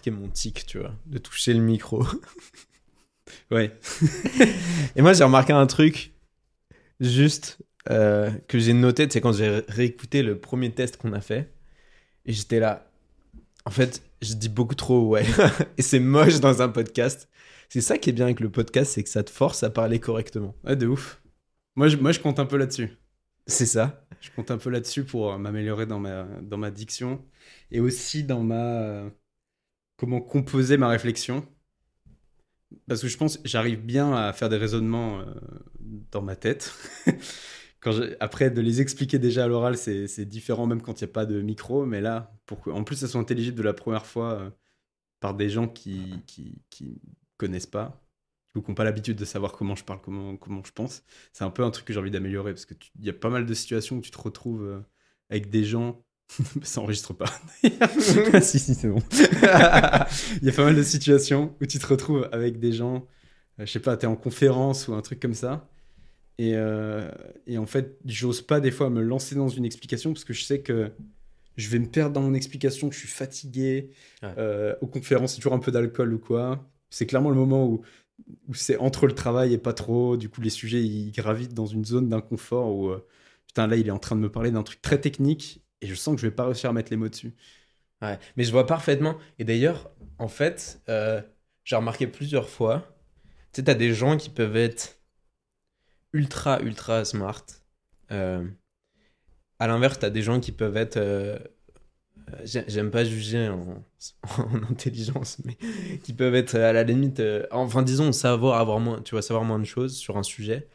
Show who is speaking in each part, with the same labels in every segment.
Speaker 1: qui est mon tic, tu vois, de toucher le micro.
Speaker 2: Ouais.
Speaker 1: Et moi, j'ai remarqué un truc, juste, euh, que j'ai noté, c'est quand j'ai réécouté le premier test qu'on a fait. Et j'étais là. En fait, je dis beaucoup trop ouais. et c'est moche dans un podcast. C'est ça qui est bien avec le podcast, c'est que ça te force à parler correctement.
Speaker 2: Ouais, de ouf. Moi, je, moi, je compte un peu là-dessus.
Speaker 1: C'est ça.
Speaker 2: Je compte un peu là-dessus pour euh, m'améliorer dans ma, dans ma diction et aussi dans ma. Comment composer ma réflexion. Parce que je pense j'arrive bien à faire des raisonnements euh, dans ma tête. Quand après, de les expliquer déjà à l'oral, c'est différent, même quand il n'y a pas de micro. Mais là, pour en plus, ça soit intelligible de la première fois euh, par des gens qui, qui, qui connaissent pas, ou qui n'ont pas l'habitude de savoir comment je parle, comment, comment je pense, c'est un peu un truc que j'ai envie d'améliorer. Parce qu'il y a pas mal de situations où tu te retrouves euh, avec des gens. ça enregistre pas. Si, si, c'est bon. Il y a pas mal de situations où tu te retrouves avec des gens, euh, je sais pas, tu es en conférence ou un truc comme ça. Et, euh, et en fait, j'ose pas des fois me lancer dans une explication parce que je sais que je vais me perdre dans mon explication, que je suis fatigué.
Speaker 1: Ouais.
Speaker 2: Euh, aux conférences, c'est toujours un peu d'alcool ou quoi. C'est clairement le moment où, où c'est entre le travail et pas trop. Du coup, les sujets, ils gravitent dans une zone d'inconfort où, euh, putain, là, il est en train de me parler d'un truc très technique et je sens que je vais pas réussir à mettre les mots dessus.
Speaker 1: Ouais, mais je vois parfaitement. Et d'ailleurs, en fait, euh, j'ai remarqué plusieurs fois, tu sais, t'as des gens qui peuvent être ultra, ultra smart. Euh, à l'inverse, t'as des gens qui peuvent être... euh, j'ai- J'aime pas juger en, en intelligence, mais qui peuvent être à la limite... euh, enfin, disons, savoir avoir moins, tu vois, savoir moins de choses sur un sujet,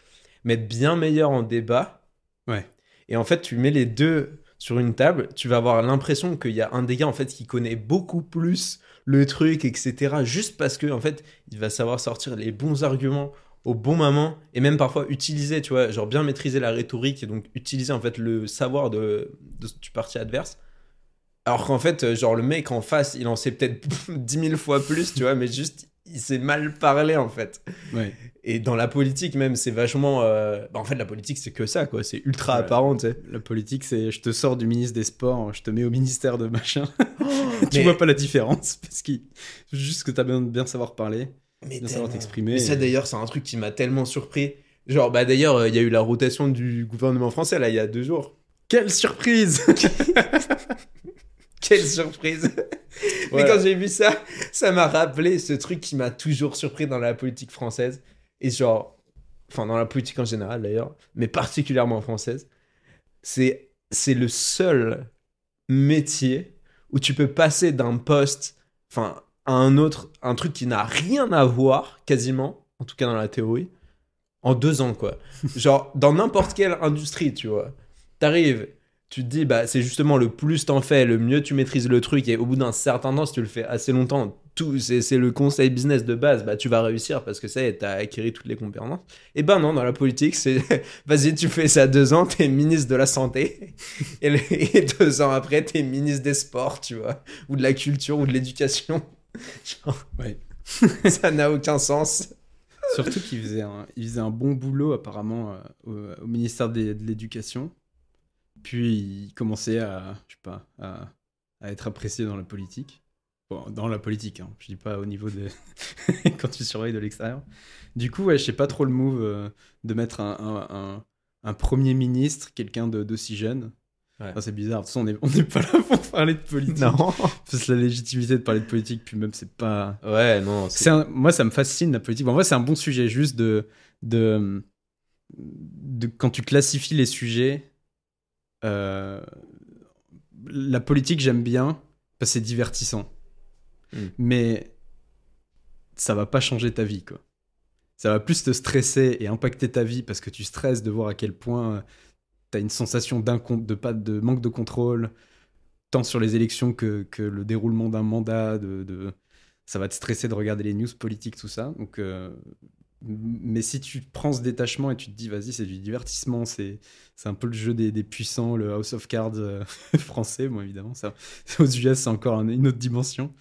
Speaker 1: mais être bien meilleur en débat.
Speaker 2: Ouais.
Speaker 1: Et en fait, tu mets les deux sur une table, tu vas avoir l'impression qu'il y a un des gars en fait qui connaît beaucoup plus le truc, etc. Juste parce que en fait, il va savoir sortir les bons arguments au bon moment et même parfois utiliser, tu vois, genre bien maîtriser la rhétorique et donc utiliser en fait le savoir de, de du parti adverse. Alors qu'en fait, genre le mec en face, il en sait peut-être 10 000 fois plus, tu vois, mais juste il s'est mal parlé en fait.
Speaker 2: Ouais.
Speaker 1: Et dans la politique même, c'est vachement... euh, bah, en fait, la politique, c'est que ça, quoi. C'est ultra
Speaker 2: Ouais.
Speaker 1: apparent, tu sais.
Speaker 2: La politique, c'est je te sors du ministre des Sports, je te mets au ministère de machin. tu
Speaker 1: Mais-
Speaker 2: vois pas la différence parce que juste que t'as besoin de bien savoir parler,
Speaker 1: Mais
Speaker 2: bien savoir t'exprimer.
Speaker 1: Mais ça d'ailleurs, c'est un truc qui m'a tellement surpris. Genre, bah d'ailleurs, euh, il y a eu la rotation du gouvernement français là il y a deux jours.
Speaker 2: Quelle surprise
Speaker 1: Quelle surprise Mais quand j'ai vu ça, ça m'a rappelé ce truc qui m'a toujours surpris dans la politique française. Et genre, enfin dans la politique en général d'ailleurs, mais particulièrement française. C'est c'est le seul métier où tu peux passer d'un poste, enfin à un autre, un truc qui n'a rien à voir quasiment, en tout cas dans la théorie, en deux ans quoi. Genre dans n'importe quelle industrie, tu vois. T'arrives, tu te dis, bah, c'est justement le plus t'en fais, le mieux tu maîtrises le truc, et au bout d'un certain temps, si tu le fais assez longtemps, tout, c'est, c'est le conseil business de base, bah, tu vas réussir parce que ça y est, t'as acquis toutes les compétences. Et ben non, dans la politique, c'est, vas-y, tu fais ça deux ans, t'es ministre de la santé, et, deux ans après, t'es ministre des sports, tu vois, ou de la culture, ou de l'éducation.
Speaker 2: Ouais.
Speaker 1: ça n'a aucun sens.
Speaker 2: Surtout qu'il faisait, un, il faisait un bon boulot apparemment euh, au, au ministère de l'Éducation. Puis il commençait à, je sais pas, à, à être apprécié dans la politique. Bon, dans la politique, hein. je dis pas au niveau de quand tu surveilles de l'extérieur. Du coup, ouais, je sais pas trop le move euh, de mettre un, un, un- un premier ministre, quelqu'un d'aussi jeune.
Speaker 1: Ouais.
Speaker 2: Enfin, c'est bizarre. De toute façon, on n'est pas là pour parler de politique. Parce que la légitimité de parler de politique, puis même, c'est pas.
Speaker 1: Ouais, non,
Speaker 2: moi, ça me fascine la politique. Bon, en vrai, c'est un bon sujet, juste de, de, de quand tu classifies les sujets. Euh, la politique, j'aime bien parce que c'est divertissant,
Speaker 1: Mm.
Speaker 2: mais ça va pas changer ta vie, quoi. Ça va plus te stresser et impacter ta vie parce que tu stresses de voir à quel point tu as une sensation de, pas, de manque de contrôle, tant sur les élections que, que le déroulement d'un mandat, de, de- ça va te stresser de regarder les news politiques, tout ça. Donc, euh, mais si tu prends ce détachement et tu te dis, vas-y, c'est du divertissement, c'est c'est un peu le jeu des, des puissants, le House of Cards euh, français, bon, évidemment. Ça, aux US, c'est encore un- une autre dimension.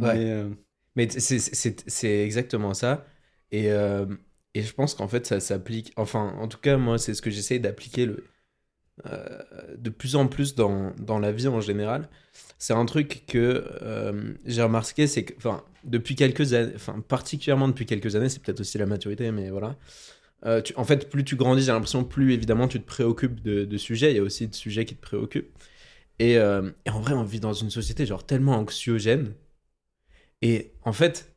Speaker 1: Ouais.
Speaker 2: Mais, euh,
Speaker 1: Mais t- c'est- c'est c'est exactement ça. Et, euh, et je pense qu'en fait, ça s'applique. Enfin, en tout cas, moi, c'est ce que j'essaye d'appliquer. Le... euh, de plus en plus dans, dans la vie en général. C'est un truc que euh, j'ai remarqué, c'est que, enfin, depuis quelques années, enfin, particulièrement depuis quelques années, c'est peut-être aussi la maturité, mais voilà. Euh, en fait, plus tu grandis, j'ai l'impression, plus évidemment tu te préoccupes de, sujets. Il y a aussi de sujets qui te préoccupent. Et, euh, et en vrai, on vit dans une société genre tellement anxiogène. Et en fait,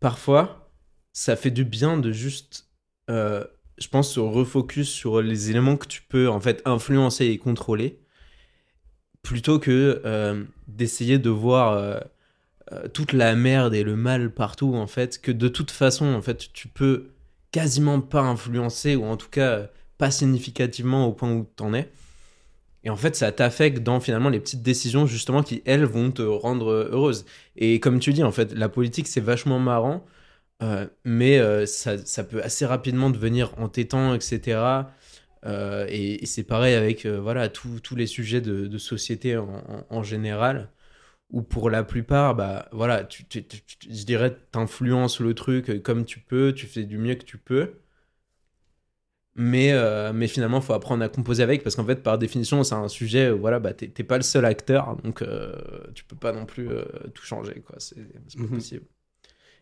Speaker 1: parfois, ça fait du bien de juste, je pense, se refocus sur les éléments que tu peux en fait influencer et contrôler, plutôt que euh, d'essayer de voir euh, euh, toute la merde et le mal partout en fait, que de toute façon en fait tu peux quasiment pas influencer ou en tout cas pas significativement au point où t'en es. Et en fait, ça t'affecte dans finalement les petites décisions justement qui elles vont te rendre heureuse. Et comme tu dis, en fait, la politique c'est vachement marrant, mais ça, ça peut assez rapidement devenir entêtant, etc. Euh, et, et c'est pareil avec euh, voilà tous les sujets de, de société en, en- en général, où pour la plupart, bah voilà, tu, tu- je dirais, t'influences le truc euh, comme tu peux, tu fais du mieux que tu peux. Mais, euh, mais finalement, il faut apprendre à composer avec parce qu'en fait, par définition, c'est un sujet, où, voilà, bah, t'es pas le seul acteur, donc tu peux pas non plus tout changer, quoi. C'est pas
Speaker 2: Mhm.
Speaker 1: possible.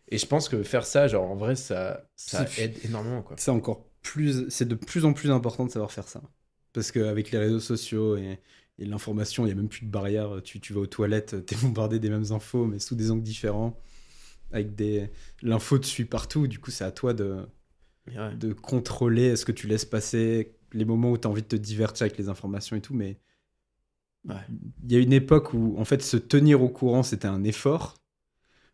Speaker 1: Et je pense que faire ça, genre, en vrai, ça, ça aide énormément, quoi.
Speaker 2: C'est encore plus, c'est de plus en plus important de savoir faire ça. Parce qu'avec les réseaux sociaux et, et l'information, il n'y a même plus de barrière. Tu, tu vas aux toilettes, tu es bombardé des mêmes infos, mais sous des angles différents. Avec des. L'info te suit partout, du coup, c'est à toi de,
Speaker 1: Mais ouais.
Speaker 2: de contrôler ce que tu laisses passer, les moments où tu as envie de te divertir avec les informations et tout. Mais
Speaker 1: Ouais.
Speaker 2: il y a une époque où, en fait, se tenir au courant, c'était un effort.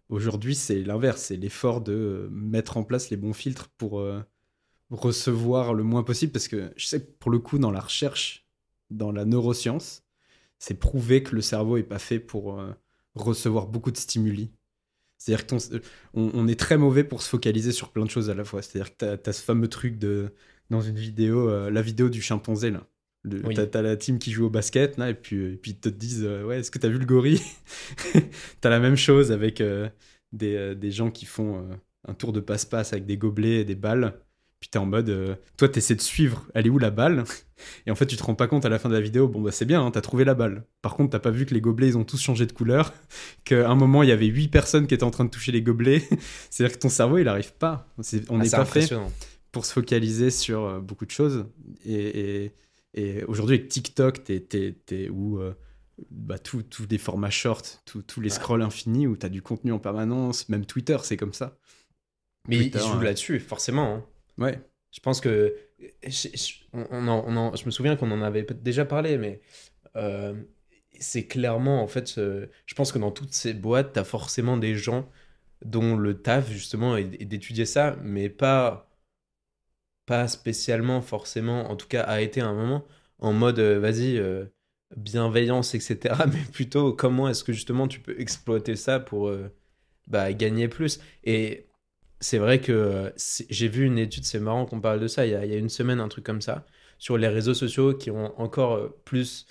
Speaker 2: Aujourd'hui, c'est l'inverse, c'est l'effort de mettre en place les bons filtres pour euh, recevoir le moins possible. Parce que je sais que pour le coup, dans la recherche, dans la neuroscience, c'est prouvé que le cerveau est pas fait pour euh, recevoir beaucoup de stimuli. C'est-à-dire que ton- on, on est très mauvais pour se focaliser sur plein de choses à la fois. C'est-à-dire que tu as, ce fameux truc de, dans une vidéo, euh, la vidéo du chimpanzé, là.
Speaker 1: Oui.
Speaker 2: T'as la team qui joue au basket, là, et puis, et puis ils te disent euh, Ouais, est-ce que t'as vu le gorille? T'as la même chose avec euh, des, euh, des gens qui font euh, un tour de passe-passe avec des gobelets et des balles. Puis t'es en mode euh, Toi, t'essaies de suivre, elle est où la balle? Et en fait, tu te rends pas compte à la fin de la vidéo Bon, bah c'est bien, hein, t'as trouvé la balle. Par contre, t'as pas vu que les gobelets, ils ont tous changé de couleur. Qu'à un moment, il y avait huit personnes qui étaient en train de toucher les gobelets. C'est-à-dire que ton cerveau, il arrive pas. On
Speaker 1: Ah,
Speaker 2: n'est pas fait pour se focaliser sur euh, beaucoup de choses. Et, et- et aujourd'hui, avec TikTok, t'es, où euh, bah, tous tous les formats short, tous les
Speaker 1: Ouais.
Speaker 2: scrolls infinis, où tu as du contenu en permanence, même Twitter, c'est comme ça.
Speaker 1: Mais il
Speaker 2: Twitter,
Speaker 1: joue
Speaker 2: ouais.
Speaker 1: là-dessus, forcément. hein.
Speaker 2: Ouais,
Speaker 1: Je pense que. je, on- en- on en- je me souviens qu'on en avait peut-être déjà parlé, mais euh, c'est clairement, en fait, euh, je pense que dans toutes ces boîtes, tu as forcément des gens dont le taf, justement, est, d'étudier ça, mais pas, pas spécialement, forcément, en tout cas, a été à un moment en mode, euh, vas-y, bienveillance, etc., mais plutôt comment est-ce que, justement, tu peux exploiter ça pour bah, gagner plus? Et c'est vrai que euh, j'ai vu une étude, c'est marrant qu'on parle de ça, il y, a, il y a une semaine, un truc comme ça, sur les réseaux sociaux qui ont encore euh, plus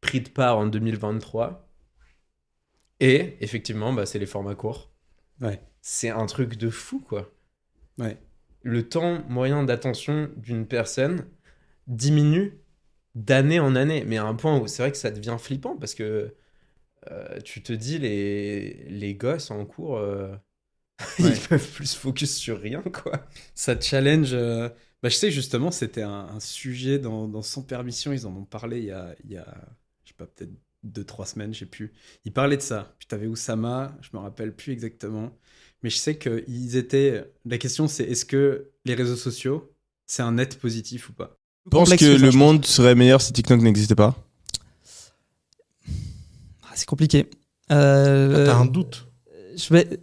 Speaker 1: pris de part en 2023. Et effectivement, bah, c'est les formats courts.
Speaker 2: ouais,
Speaker 1: C'est un truc de fou, quoi.
Speaker 2: ouais.
Speaker 1: Le temps moyen d'attention d'une personne diminue d'année en année, mais à un point où c'est vrai que ça devient flippant parce que euh, tu te dis, les, les gosses en cours, euh. Ils peuvent plus se focus sur rien, quoi.
Speaker 2: Ça te challenge. euh, Bah, je sais que justement, c'était un, un sujet dans, dans Sans Permission, ils en ont parlé il y a, il y a je sais pas, peut-être deux, trois semaines, je sais plus. Ils parlaient de ça. Puis t'avais Oussama, je me rappelle plus exactement. Mais je sais qu'ils étaient. La question, c'est est-ce que les réseaux sociaux, c'est un net positif ou pas?
Speaker 3: Je pense que
Speaker 4: que ça,
Speaker 3: le monde serait meilleur si TikTok n'existait pas.
Speaker 4: Ah, c'est compliqué. Euh,
Speaker 5: T'as un doute
Speaker 4: je vais...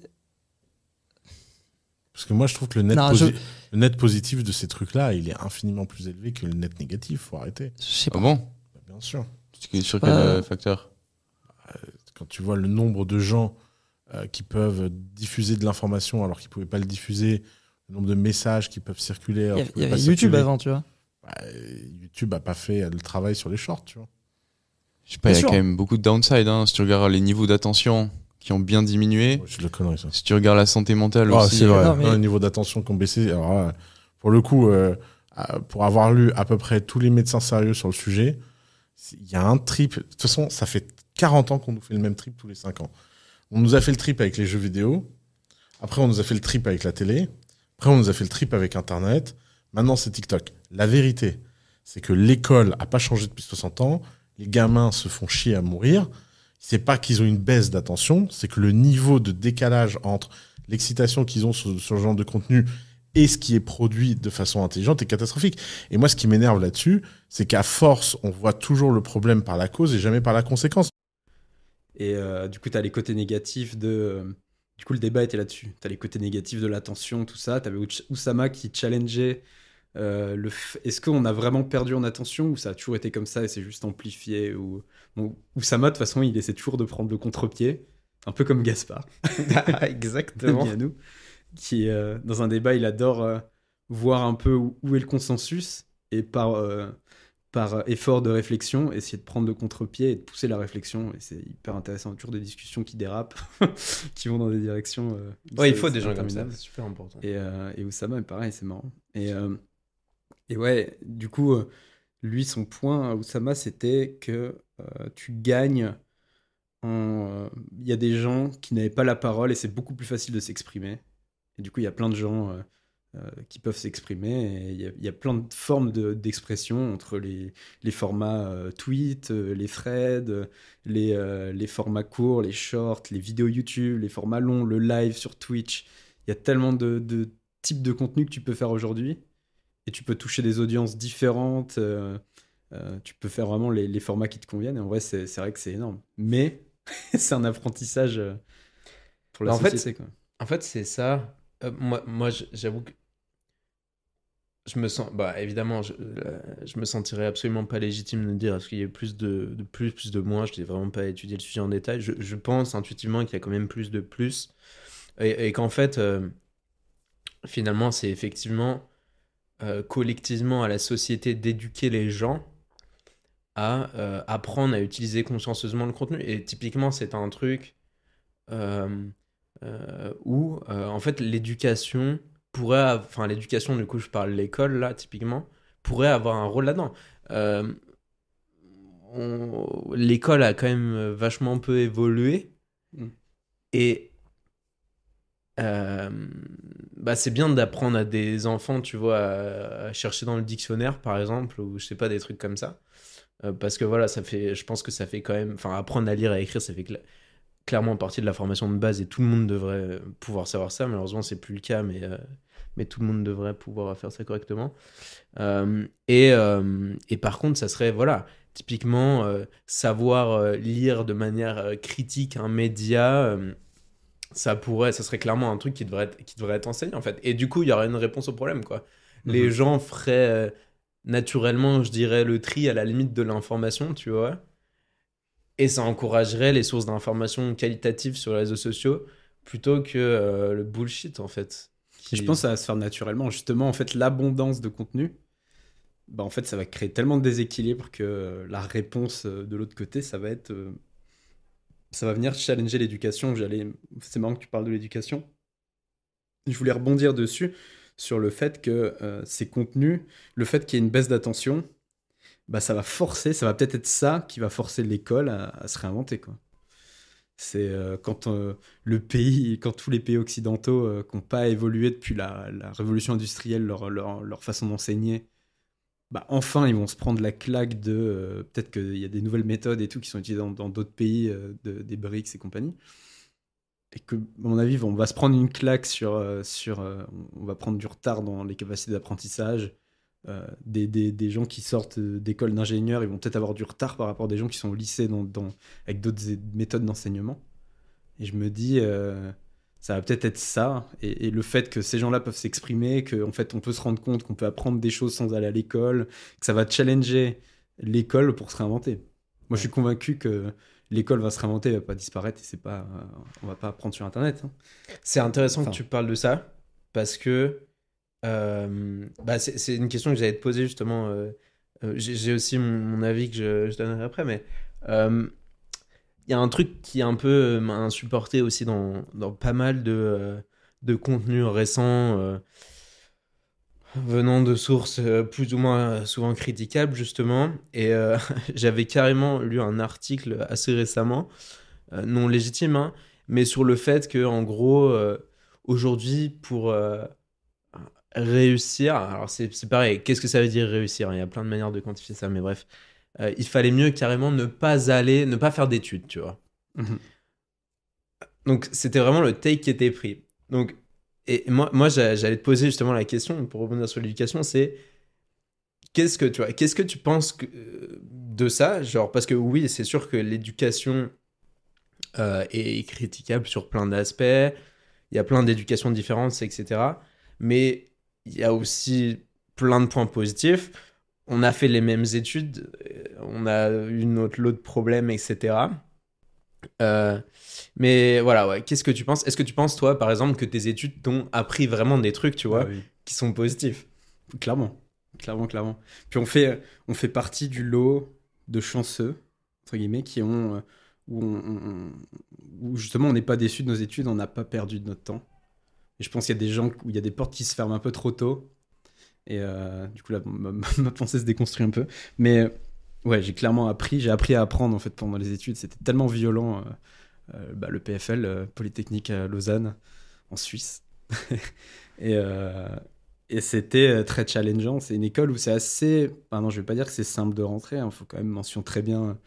Speaker 5: Parce que moi, je trouve que le net,
Speaker 4: Non,
Speaker 5: posi-
Speaker 4: je-
Speaker 5: le net positif de ces trucs-là, il est infiniment plus élevé que le net négatif. Faut arrêter.
Speaker 4: Je sais
Speaker 3: Ah
Speaker 4: pas.
Speaker 3: bon
Speaker 5: Bah, Bien sûr.
Speaker 3: Sur- Sur quel
Speaker 4: Euh,
Speaker 3: euh, facteur?
Speaker 5: Quand tu vois le nombre de gens euh, qui peuvent diffuser de l'information alors qu'ils pouvaient pas le diffuser, le nombre de messages qui peuvent circuler.
Speaker 4: Il y avait, y YouTube
Speaker 5: circuler,
Speaker 4: avant, tu vois.
Speaker 5: bah, YouTube a pas fait le travail sur les shorts, tu vois.
Speaker 3: Je sais pas, il y a quand même beaucoup de downside. Hein. Si tu regardes les niveaux d'attention qui ont bien diminué,
Speaker 5: Je le connais, ça.
Speaker 3: si tu regardes la santé mentale
Speaker 5: Ah,
Speaker 3: aussi.
Speaker 5: c'est vrai.
Speaker 4: Non, mais-
Speaker 5: le niveau d'attention qui ont baissé. Alors, là, pour le coup, euh, euh, pour avoir lu à peu près tous les médecins sérieux sur le sujet, il y a un trip. De toute façon, ça fait 40 ans qu'on nous fait le même trip tous les 5 ans. On nous a fait le trip avec les jeux vidéo. Après, on nous a fait le trip avec la télé. Après, on nous a fait le trip avec Internet. Maintenant, c'est TikTok. La vérité, c'est que l'école a pas changé depuis 60 ans. Les gamins se font chier à mourir. C'est pas qu'ils ont une baisse d'attention, c'est que le niveau de décalage entre l'excitation qu'ils ont sur, sur ce genre de contenu et ce qui est produit de façon intelligente est catastrophique. Et moi, ce qui m'énerve là-dessus, c'est qu'à force, on voit toujours le problème par la cause et jamais par la conséquence.
Speaker 2: Et euh, du coup, tu as les côtés négatifs de. euh, du coup, le débat était là-dessus. Tu as les côtés négatifs de l'attention, tout ça. Tu avais Oussama qui challengeait euh, Est-ce qu'on a vraiment perdu en attention ou ça a toujours été comme ça et c'est juste amplifié ou... Bon, Oussama, de toute façon, il essaie toujours de prendre le contre-pied, un peu comme Gaspard.
Speaker 1: Exactement.
Speaker 2: à nous, qui euh, dans un débat, il adore euh, voir un peu où, où est le consensus et par par effort de réflexion, essayer de prendre le contre-pied et de pousser la réflexion. Et c'est hyper intéressant. Toujours des discussions qui dérapent, qui vont dans des directions.
Speaker 1: Ouais, il faut des gens comme ça, c'est super important.
Speaker 2: Et, et Oussama, pareil, c'est marrant. Et, et ouais, du coup, euh, lui, son point à Oussama, c'était que euh, tu gagnes en. euh, Il y a des gens qui n'avaient pas la parole et c'est beaucoup plus facile de s'exprimer. Et du coup, il y a plein de gens euh, euh, qui peuvent s'exprimer. Il y, a, plein de formes de- d'expression entre les, formats euh, tweet, euh, les threads, euh, les, euh, les formats courts, les shorts, les vidéos YouTube, les formats longs, le live sur Twitch. Il y a tellement de, de types de contenu que tu peux faire aujourd'hui. Et tu peux toucher des audiences différentes. euh, euh, tu peux faire vraiment les, les formats qui te conviennent. Et en vrai, c'est vrai que c'est énorme. Mais c'est un apprentissage euh, pour la
Speaker 1: Bah, en fait,
Speaker 2: société. quoi.
Speaker 1: En fait, c'est ça. Euh, moi, j'avoue que je me sens. Bah, évidemment, je, je me sentirais absolument pas légitime de dire est-ce qu'il y a plus de, de plus, plus de moins. Je n'ai vraiment pas étudié le sujet en détail. Je, je pense intuitivement qu'il y a quand même plus de plus. Et, et qu'en fait, finalement, c'est effectivement euh, collectivement à la société d'éduquer les gens à euh, apprendre à utiliser consciencieusement le contenu. Et typiquement, c'est un truc. euh, où en fait l'éducation pourrait, enfin l'éducation du coup je parle l'école là typiquement pourrait avoir un rôle là-dedans. On- L'école a quand même vachement peu évolué
Speaker 2: Mm.
Speaker 1: et euh, bah c'est bien d'apprendre à des enfants tu vois à, chercher dans le dictionnaire par exemple ou je sais pas des trucs comme ça Euh, parce que voilà ça fait je pense que ça fait quand même enfin apprendre à lire et à écrire ça fait cla- clairement partie de la formation de base et tout le monde devrait pouvoir savoir ça. Malheureusement, c'est plus le cas, mais, euh, mais tout le monde devrait pouvoir faire ça correctement. Et, et par contre, ça serait, voilà, typiquement, savoir lire de manière critique un média. Ça pourrait, ça serait clairement un truc qui devrait être, qui devrait être enseigné en fait. Et du coup, il y aurait une réponse au problème quoi. Les
Speaker 2: Mhm.
Speaker 1: gens feraient euh, naturellement, je dirais, le tri à la limite de l'information, tu vois. Et ça encouragerait les sources d'informations qualitatives sur les réseaux sociaux plutôt que euh, le bullshit en fait.
Speaker 2: Et je pense que ça va se faire naturellement. Justement, en fait, l'abondance de contenu, bah, en fait, ça va créer tellement de déséquilibre que euh, la réponse de l'autre côté, ça va être. euh, ça va venir challenger l'éducation. J'allais. C'est marrant que tu parles de l'éducation. Je voulais rebondir dessus sur le fait que euh, ces contenus, le fait qu'il y ait une baisse d'attention, bah, ça va forcer, ça va peut-être être ça qui va forcer l'école à, se réinventer. C'est euh, quand euh, le pays, quand tous les pays occidentaux qui n'ont pas évolué depuis la, révolution industrielle, leur façon d'enseigner, bah, enfin ils vont se prendre la claque de euh, peut-être qu'il y a des nouvelles méthodes et tout qui sont utilisées dans d'autres pays, euh, de- des BRICS et compagnie. Et que, à mon avis, on va se prendre une claque sur. euh, sur on va prendre du retard dans les capacités d'apprentissage. Des, des, des gens qui sortent d'écoles d'ingénieurs, ils vont peut-être avoir du retard par rapport à des gens qui sont au lycée dans, avec d'autres méthodes d'enseignement. Et je me dis, ça va peut-être être ça. Et, et le fait que ces gens-là peuvent s'exprimer, qu'en fait on peut se rendre compte qu'on peut apprendre des choses sans aller à l'école, que ça va challenger l'école pour se réinventer. Moi je suis convaincu que l'école va se réinventer, elle va pas disparaître et c'est pas, euh, on va pas apprendre sur Internet. hein.
Speaker 1: C'est intéressant
Speaker 2: Enfin.
Speaker 1: que tu parles de ça parce que euh, bah, c'est une question que j'allais te poser justement. euh, euh, J'ai aussi mon, mon avis que je, je donnerai après, mais y a un truc qui est un peu euh, m'a insupporté aussi dans, pas mal de, euh, de contenus récents. euh, venant de sources plus ou moins souvent critiquables, justement. Et j'avais carrément lu un article assez récemment, non légitime, hein, mais sur le fait que, en gros, aujourd'hui, pour réussir, alors c'est pareil, qu'est-ce que ça veut dire réussir? Il y a plein de manières de quantifier ça, mais bref, euh, il fallait mieux carrément ne pas aller, ne pas faire d'études, tu vois.
Speaker 2: Mhm.
Speaker 1: Donc c'était vraiment le take qui était pris. Donc et moi, moi j'a- j'allais te poser justement la question pour rebondir sur l'éducation, c'est qu'est-ce que tu vois, qu'est-ce que tu penses que- euh, de ça, genre parce que oui, c'est sûr que l'éducation euh, est critiquable sur plein d'aspects. Il y a plein d'éducations différentes, etc. Mais il y a aussi plein de points positifs. On a fait les mêmes études, on a eu notre lot de problèmes, etc. Euh, mais voilà, ouais. Qu'est-ce que tu penses? Est-ce que tu penses, toi, par exemple, que tes études t'ont appris vraiment des trucs, tu vois,
Speaker 2: Ah oui.
Speaker 1: qui sont positifs?
Speaker 2: Clairement, clairement, clairement. Puis on fait, on fait partie du lot de chanceux, entre guillemets, qui ont, euh, où, on- on- on- où justement on n'est pas déçu de nos études, on n'a pas perdu de notre temps. Et je pense qu'il y a des gens où il y a des portes qui se ferment un peu trop tôt. Et euh, du coup, là, ma, pensée se déconstruit un peu. Mais ouais, j'ai clairement appris, j'ai appris à apprendre en fait pendant les études. C'était tellement violent. euh, euh, bah, le PFL, euh, Polytechnique à Lausanne, en Suisse. et, c'était très challengeant. C'est une école où c'est assez. Ah non, je vais pas dire que c'est simple de rentrer. Il faut quand même mention très bien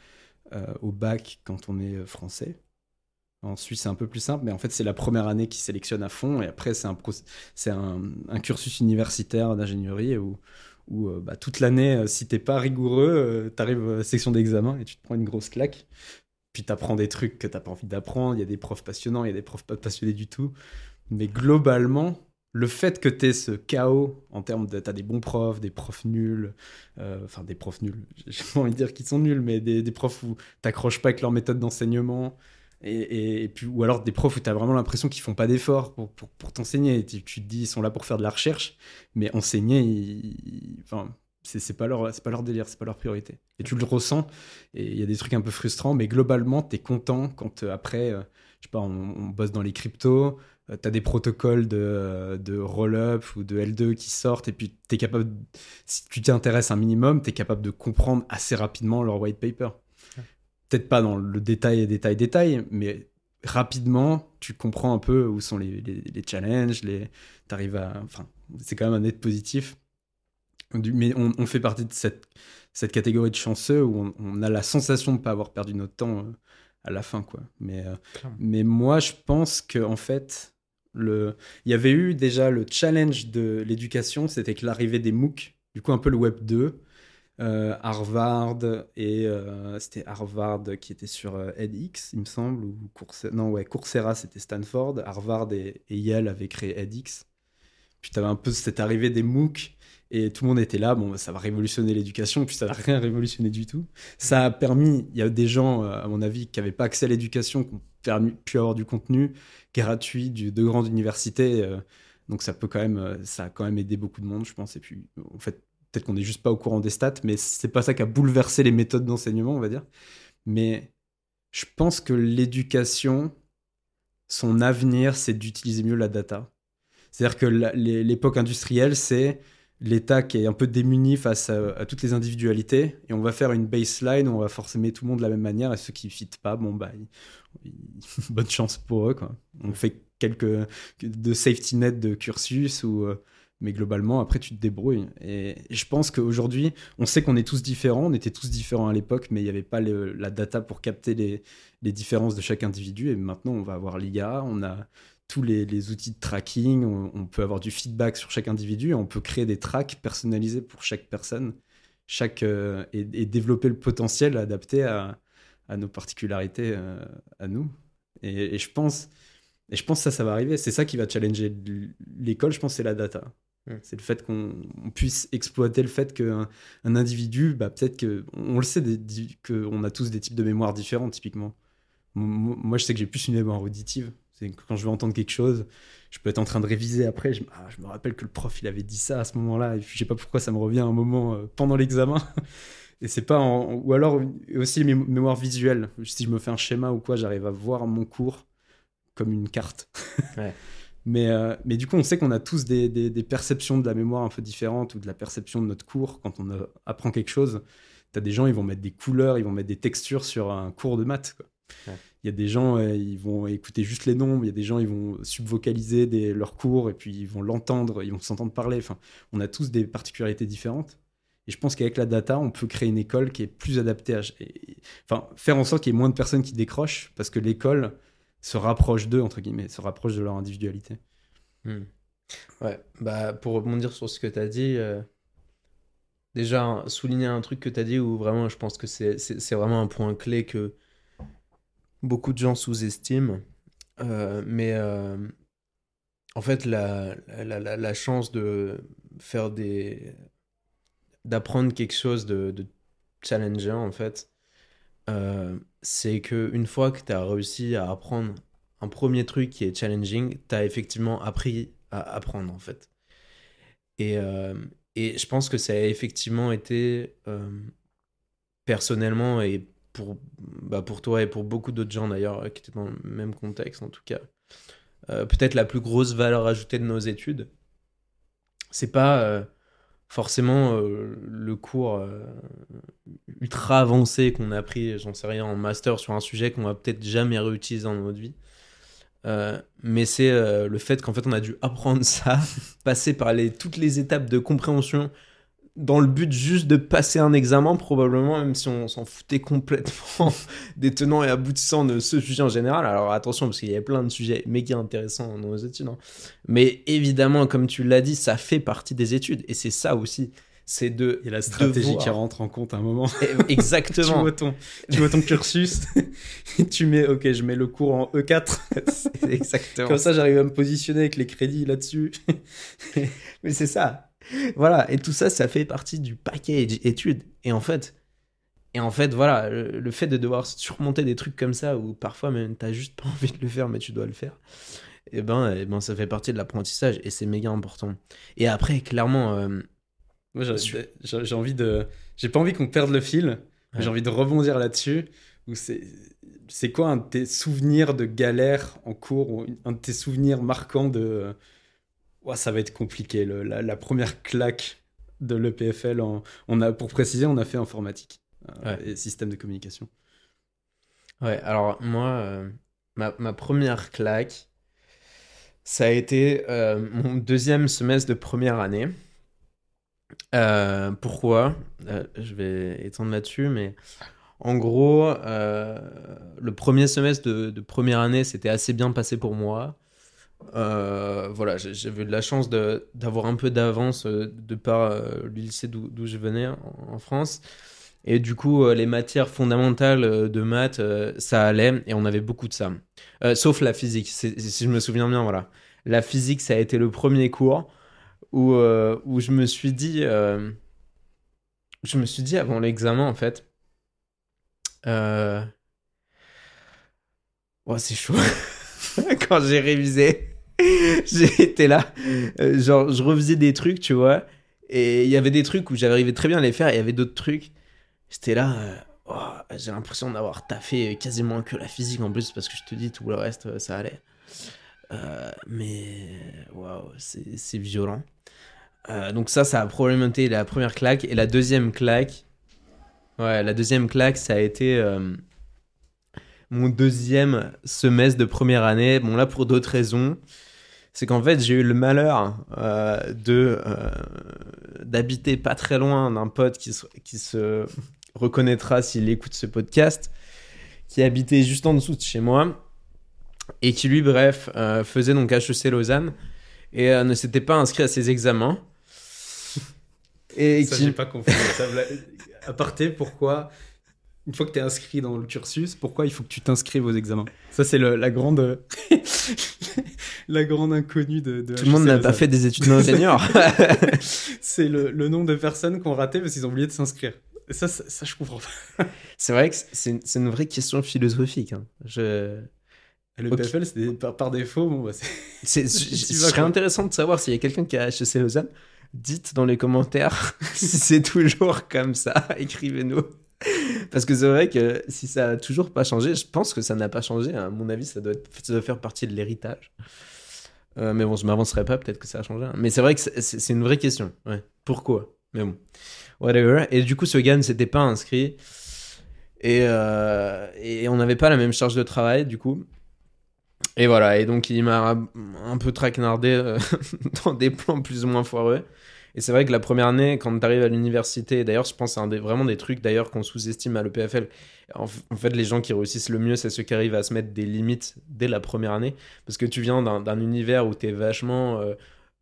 Speaker 2: au bac quand on est français. En Suisse, c'est un peu plus simple, mais en fait, c'est la première année qui sélectionne à fond. Et après, c'est un, un cursus universitaire d'ingénierie où, où euh, bah, toute l'année, euh, si t'es pas rigoureux, tu arrives à la section d'examen et tu te prends une grosse claque. Puis tu apprends des trucs que t'as pas envie d'apprendre. Il y a des profs passionnants, il y a des profs pas passionnés du tout. Mais globalement, le fait que tu ce chaos en termes de. Tu as des bons profs, des profs nuls, euh, enfin des profs nuls, j'ai pas envie de dire qu'ils sont nuls, mais des, des profs où t'accroches pas avec leur méthode d'enseignement. Et, puis, ou alors des profs où tu as vraiment l'impression qu'ils font pas d'efforts pour, t'enseigner. Tu, te dis, ils sont là pour faire de la recherche, mais enseigner, ils- ils- enfin, c'est pas, leur- pas leur délire, c'est pas leur priorité. Et tu le ressens, et il y a des trucs un peu frustrants, mais globalement, tu es content quand euh, après, euh, je sais pas, on, bosse dans les cryptos, tu as des protocoles de, euh, de roll-up ou de L2 qui sortent, et puis tu es capable, si tu t'intéresses un minimum, tu es capable de comprendre assez rapidement leur white paper. Peut-être pas dans le détail, détail, détail, mais rapidement, tu comprends un peu où sont les, les, les challenges, les... t'arrives à... Enfin, c'est quand même un net positif. Mais on, on fait partie de cette, cette catégorie de chanceux où on, on a la sensation de ne pas avoir perdu notre temps euh, à la fin, quoi. Mais, euh, mais moi, je pense que en fait, le... il y avait eu déjà le challenge de l'éducation, c'était que l'arrivée des MOOC, du coup un peu le Web 2, euh, Harvard et euh, c'était Harvard qui était sur euh, edX, il me semble, ou Coursera, non ouais Coursera c'était Stanford, Harvard et, Yale avaient créé edX. Puis tu avais un peu cette arrivée des MOOC et tout le monde était là, bon ça va révolutionner l'éducation, puis ça n'a rien révolutionné du tout. Ça a permis, il y a des gens à mon avis qui n'avaient pas accès à l'éducation, qui ont pu avoir du contenu gratuit du, de grandes universités. donc ça peut quand même, ça a quand même aidé beaucoup de monde, je pense. Et puis en fait peut-être qu'on n'est juste pas au courant des stats, mais c'est pas ça qui a bouleversé les méthodes d'enseignement, on va dire. Mais je pense que l'éducation, son avenir, c'est d'utiliser mieux la data. C'est-à-dire que l'époque industrielle, c'est l'État qui est un peu démuni face à, toutes les individualités, et on va faire une baseline où on va forcer tout le monde de la même manière, et ceux qui ne fitent pas, bon, bah, bonne chance pour eux. On fait quelques de safety net de cursus ou euh, mais globalement, après, tu te débrouilles. Et je pense qu'aujourd'hui, on sait qu'on est tous différents. On était tous différents à l'époque, mais il n'y avait pas la data pour capter les, différences de chaque individu. Et maintenant, on va avoir l'IA, on a tous les, outils de tracking, on, peut avoir du feedback sur chaque individu, et on peut créer des tracks personnalisés pour chaque personne, chaque, euh, et, développer le potentiel adapté à, nos particularités, euh, à nous. Et je pense, et je pense que ça, ça va arriver. C'est ça qui va challenger l'école, je pense, c'est la data.
Speaker 1: Mm.
Speaker 2: C'est le fait qu'on on puisse exploiter le fait qu'un un individu, bah, peut-être que, on le sait, qu'on a tous des types de mémoire différents, typiquement. Mo- mo- Moi, je sais que j'ai plus une mémoire auditive. C'est quand je vais entendre quelque chose, je peux être en train de réviser après. Je, me- ah, je me rappelle que le prof, il avait dit ça à ce moment-là. Et puis, je sais pas pourquoi ça me revient à un moment euh, pendant l'examen. Et c'est pas en- ou alors aussi les mé- mémoires visuelles. Si je me fais un schéma ou quoi, j'arrive à voir mon cours comme une carte.
Speaker 1: Ouais.
Speaker 2: Mais, euh, mais du coup, on sait qu'on a tous des, des- des perceptions de la mémoire un peu différentes ou de la perception de notre cours quand on euh, apprend quelque chose. Tu as des gens, ils vont mettre des couleurs, ils vont mettre des textures sur un cours de maths. quoi.
Speaker 1: Ouais.
Speaker 2: Il y a des gens, euh, ils vont écouter juste les nombres. Il y a des gens, ils vont subvocaliser des, leurs cours et puis ils vont l'entendre, ils vont s'entendre parler. Enfin, on a tous des particularités différentes. Et je pense qu'avec la data, on peut créer une école qui est plus adaptée à. et- Enfin, faire en sorte qu'il y ait moins de personnes qui décrochent parce que l'école se rapproche d'eux, entre guillemets, se rapproche de leur individualité.
Speaker 1: Hmm. Ouais, bah pour rebondir sur ce que tu as dit, euh, déjà souligner un truc que tu as dit où vraiment je pense que c'est vraiment un point clé que beaucoup de gens sous-estiment. Euh, mais euh, en fait, la, la, la- la chance de faire des. d'apprendre quelque chose de, de challengeant, en fait, euh, c'est que une fois que tu as réussi à apprendre un premier truc qui est challenging, tu as effectivement appris à apprendre, en fait. Et, euh, et je pense que ça a effectivement été, euh, personnellement, et pour, bah, pour toi et pour beaucoup d'autres gens d'ailleurs, qui étaient dans le même contexte en tout cas, euh, peut-être la plus grosse valeur ajoutée de nos études. C'est pas forcément euh, le cours euh, ultra avancé qu'on a pris, j'en sais rien, en master sur un sujet qu'on va peut-être jamais réutiliser dans notre vie. Euh, mais c'est le fait qu'en fait on a dû apprendre ça, passer par toutes les étapes de compréhension dans le but juste de passer un examen, probablement, même si on s'en foutait complètement des tenants et aboutissants de ce sujet en général. Alors attention, parce qu'il y avait plein de sujets méga intéressants dans nos études. hein. Mais évidemment, comme tu l'as dit, ça fait partie des études. Et c'est ça aussi. C'est de.
Speaker 2: Il y a la stratégie
Speaker 1: devoir.
Speaker 2: qui rentre en compte à un moment.
Speaker 1: Eh,
Speaker 2: tu,
Speaker 1: Exactement.
Speaker 2: vois ton, tu vois ton cursus, tu mets, ok, je mets le cours en E4.
Speaker 1: C'est exactement.
Speaker 2: Comme ça, j'arrive à me positionner avec les crédits là-dessus.
Speaker 1: Mais c'est ça. Voilà, et tout ça, ça fait partie du package études. Et en fait, et en fait, voilà, le, le fait de devoir surmonter des trucs comme ça, où parfois même t'as juste pas envie de le faire, mais tu dois le faire, et ben, eh ben ça fait partie de l'apprentissage, et c'est méga important. Et après, clairement, euh,
Speaker 2: Moi, j'ai- envie de. J'ai pas envie qu'on perde le fil.
Speaker 1: Ouais.
Speaker 2: J'ai envie de rebondir là-dessus. Où c'est. C'est quoi un de tes souvenirs de galère en cours ou un de tes souvenirs marquants de. Ouah, ça va être compliqué. le- la, la première claque de l'EPFL. En, on a, pour préciser, on a fait informatique euh,
Speaker 1: Ouais.
Speaker 2: et système de communication.
Speaker 1: Ouais, alors moi, euh, ma, ma première claque, ça a été euh, mon deuxième semestre de première année. Pourquoi? Je vais étendre là-dessus, mais en gros, le premier semestre de, de première année, c'était assez bien passé pour moi. Euh, voilà, j'avais eu de la chance d'avoir un peu d'avance euh, de par euh, le lycée d'où je venais en, France. Et du coup, les matières fondamentales de maths, ça allait, et on avait beaucoup de ça. Sauf la physique, si je me souviens bien, voilà. La physique, ça a été le premier cours où, où je me suis dit, je me suis dit avant l'examen, en fait, ouais, c'est chaud. Quand j'ai révisé, été là, euh, genre, je refaisais des trucs, tu vois, et il y avait des trucs où j'arrivais très bien à les faire, et il y avait d'autres trucs J'étais là, euh, oh, j'ai l'impression d'avoir taffé quasiment que la physique en plus, parce que je te dis, tout le reste, euh, ça allait. Mais, waouh, c'est violent. Donc ça, ça a probablement été la première claque. Et la deuxième claque, ouais, la deuxième claque, ça a été mon deuxième semestre de première année. Bon, là, pour d'autres raisons. C'est qu'en fait, j'ai eu le malheur euh, de euh, d'habiter pas très loin d'un pote qui se, qui se reconnaîtra s'il écoute ce podcast, qui habitait juste en dessous de chez moi et qui lui, bref, euh, faisait donc HEC Lausanne et ne s'était pas inscrit à ses examens. Et
Speaker 2: ça,
Speaker 1: qui...
Speaker 2: j'ai pas compris. Ça, pourquoi, une fois que tu es inscrit dans le cursus, pourquoi il faut que tu t'inscrives aux examens? Ça, c'est la grande la grande inconnue de, de
Speaker 1: Tout le monde n'a pas fait des études d'ingénieur.
Speaker 2: c'est le, le nombre de personnes qui ont raté parce qu'ils ont oublié de s'inscrire. Et ça, ça, ça, je comprends pas.
Speaker 1: c'est vrai que c'est une, vraie question philosophique. hein. Je...
Speaker 2: Le
Speaker 1: Ok.
Speaker 2: PFL, c'est par, par défaut. Bon, bah, c'est-
Speaker 1: serait intéressant de savoir s'il y a quelqu'un qui a HEC Lausanne. Dites dans les commentaires si c'est toujours comme ça. Écrivez-nous. Parce que c'est vrai que si ça a toujours pas changé, je pense que ça n'a pas changé. À mon avis, ça doit, faire partie de l'héritage. Euh, mais bon, je m'avancerai pas, peut-être que ça a changé. hein. Mais c'est vrai que c'est- une vraie question. Pourquoi? Mais bon, whatever. Et du coup, ce gars ne s'était pas inscrit. Et, euh, et on n'avait pas la même charge de travail, du coup. Et voilà, et donc il m'a un peu traquenardé euh, dans des plans plus ou moins foireux. Et c'est vrai que la première année, quand tu arrives à l'université, d'ailleurs, je pense que c'est des, vraiment des trucs d'ailleurs qu'on sous-estime à l'EPFL. En, fait, les gens qui réussissent le mieux, c'est ceux qui arrivent à se mettre des limites dès la première année. Parce que tu viens d'un d'un univers où tu es vachement. euh,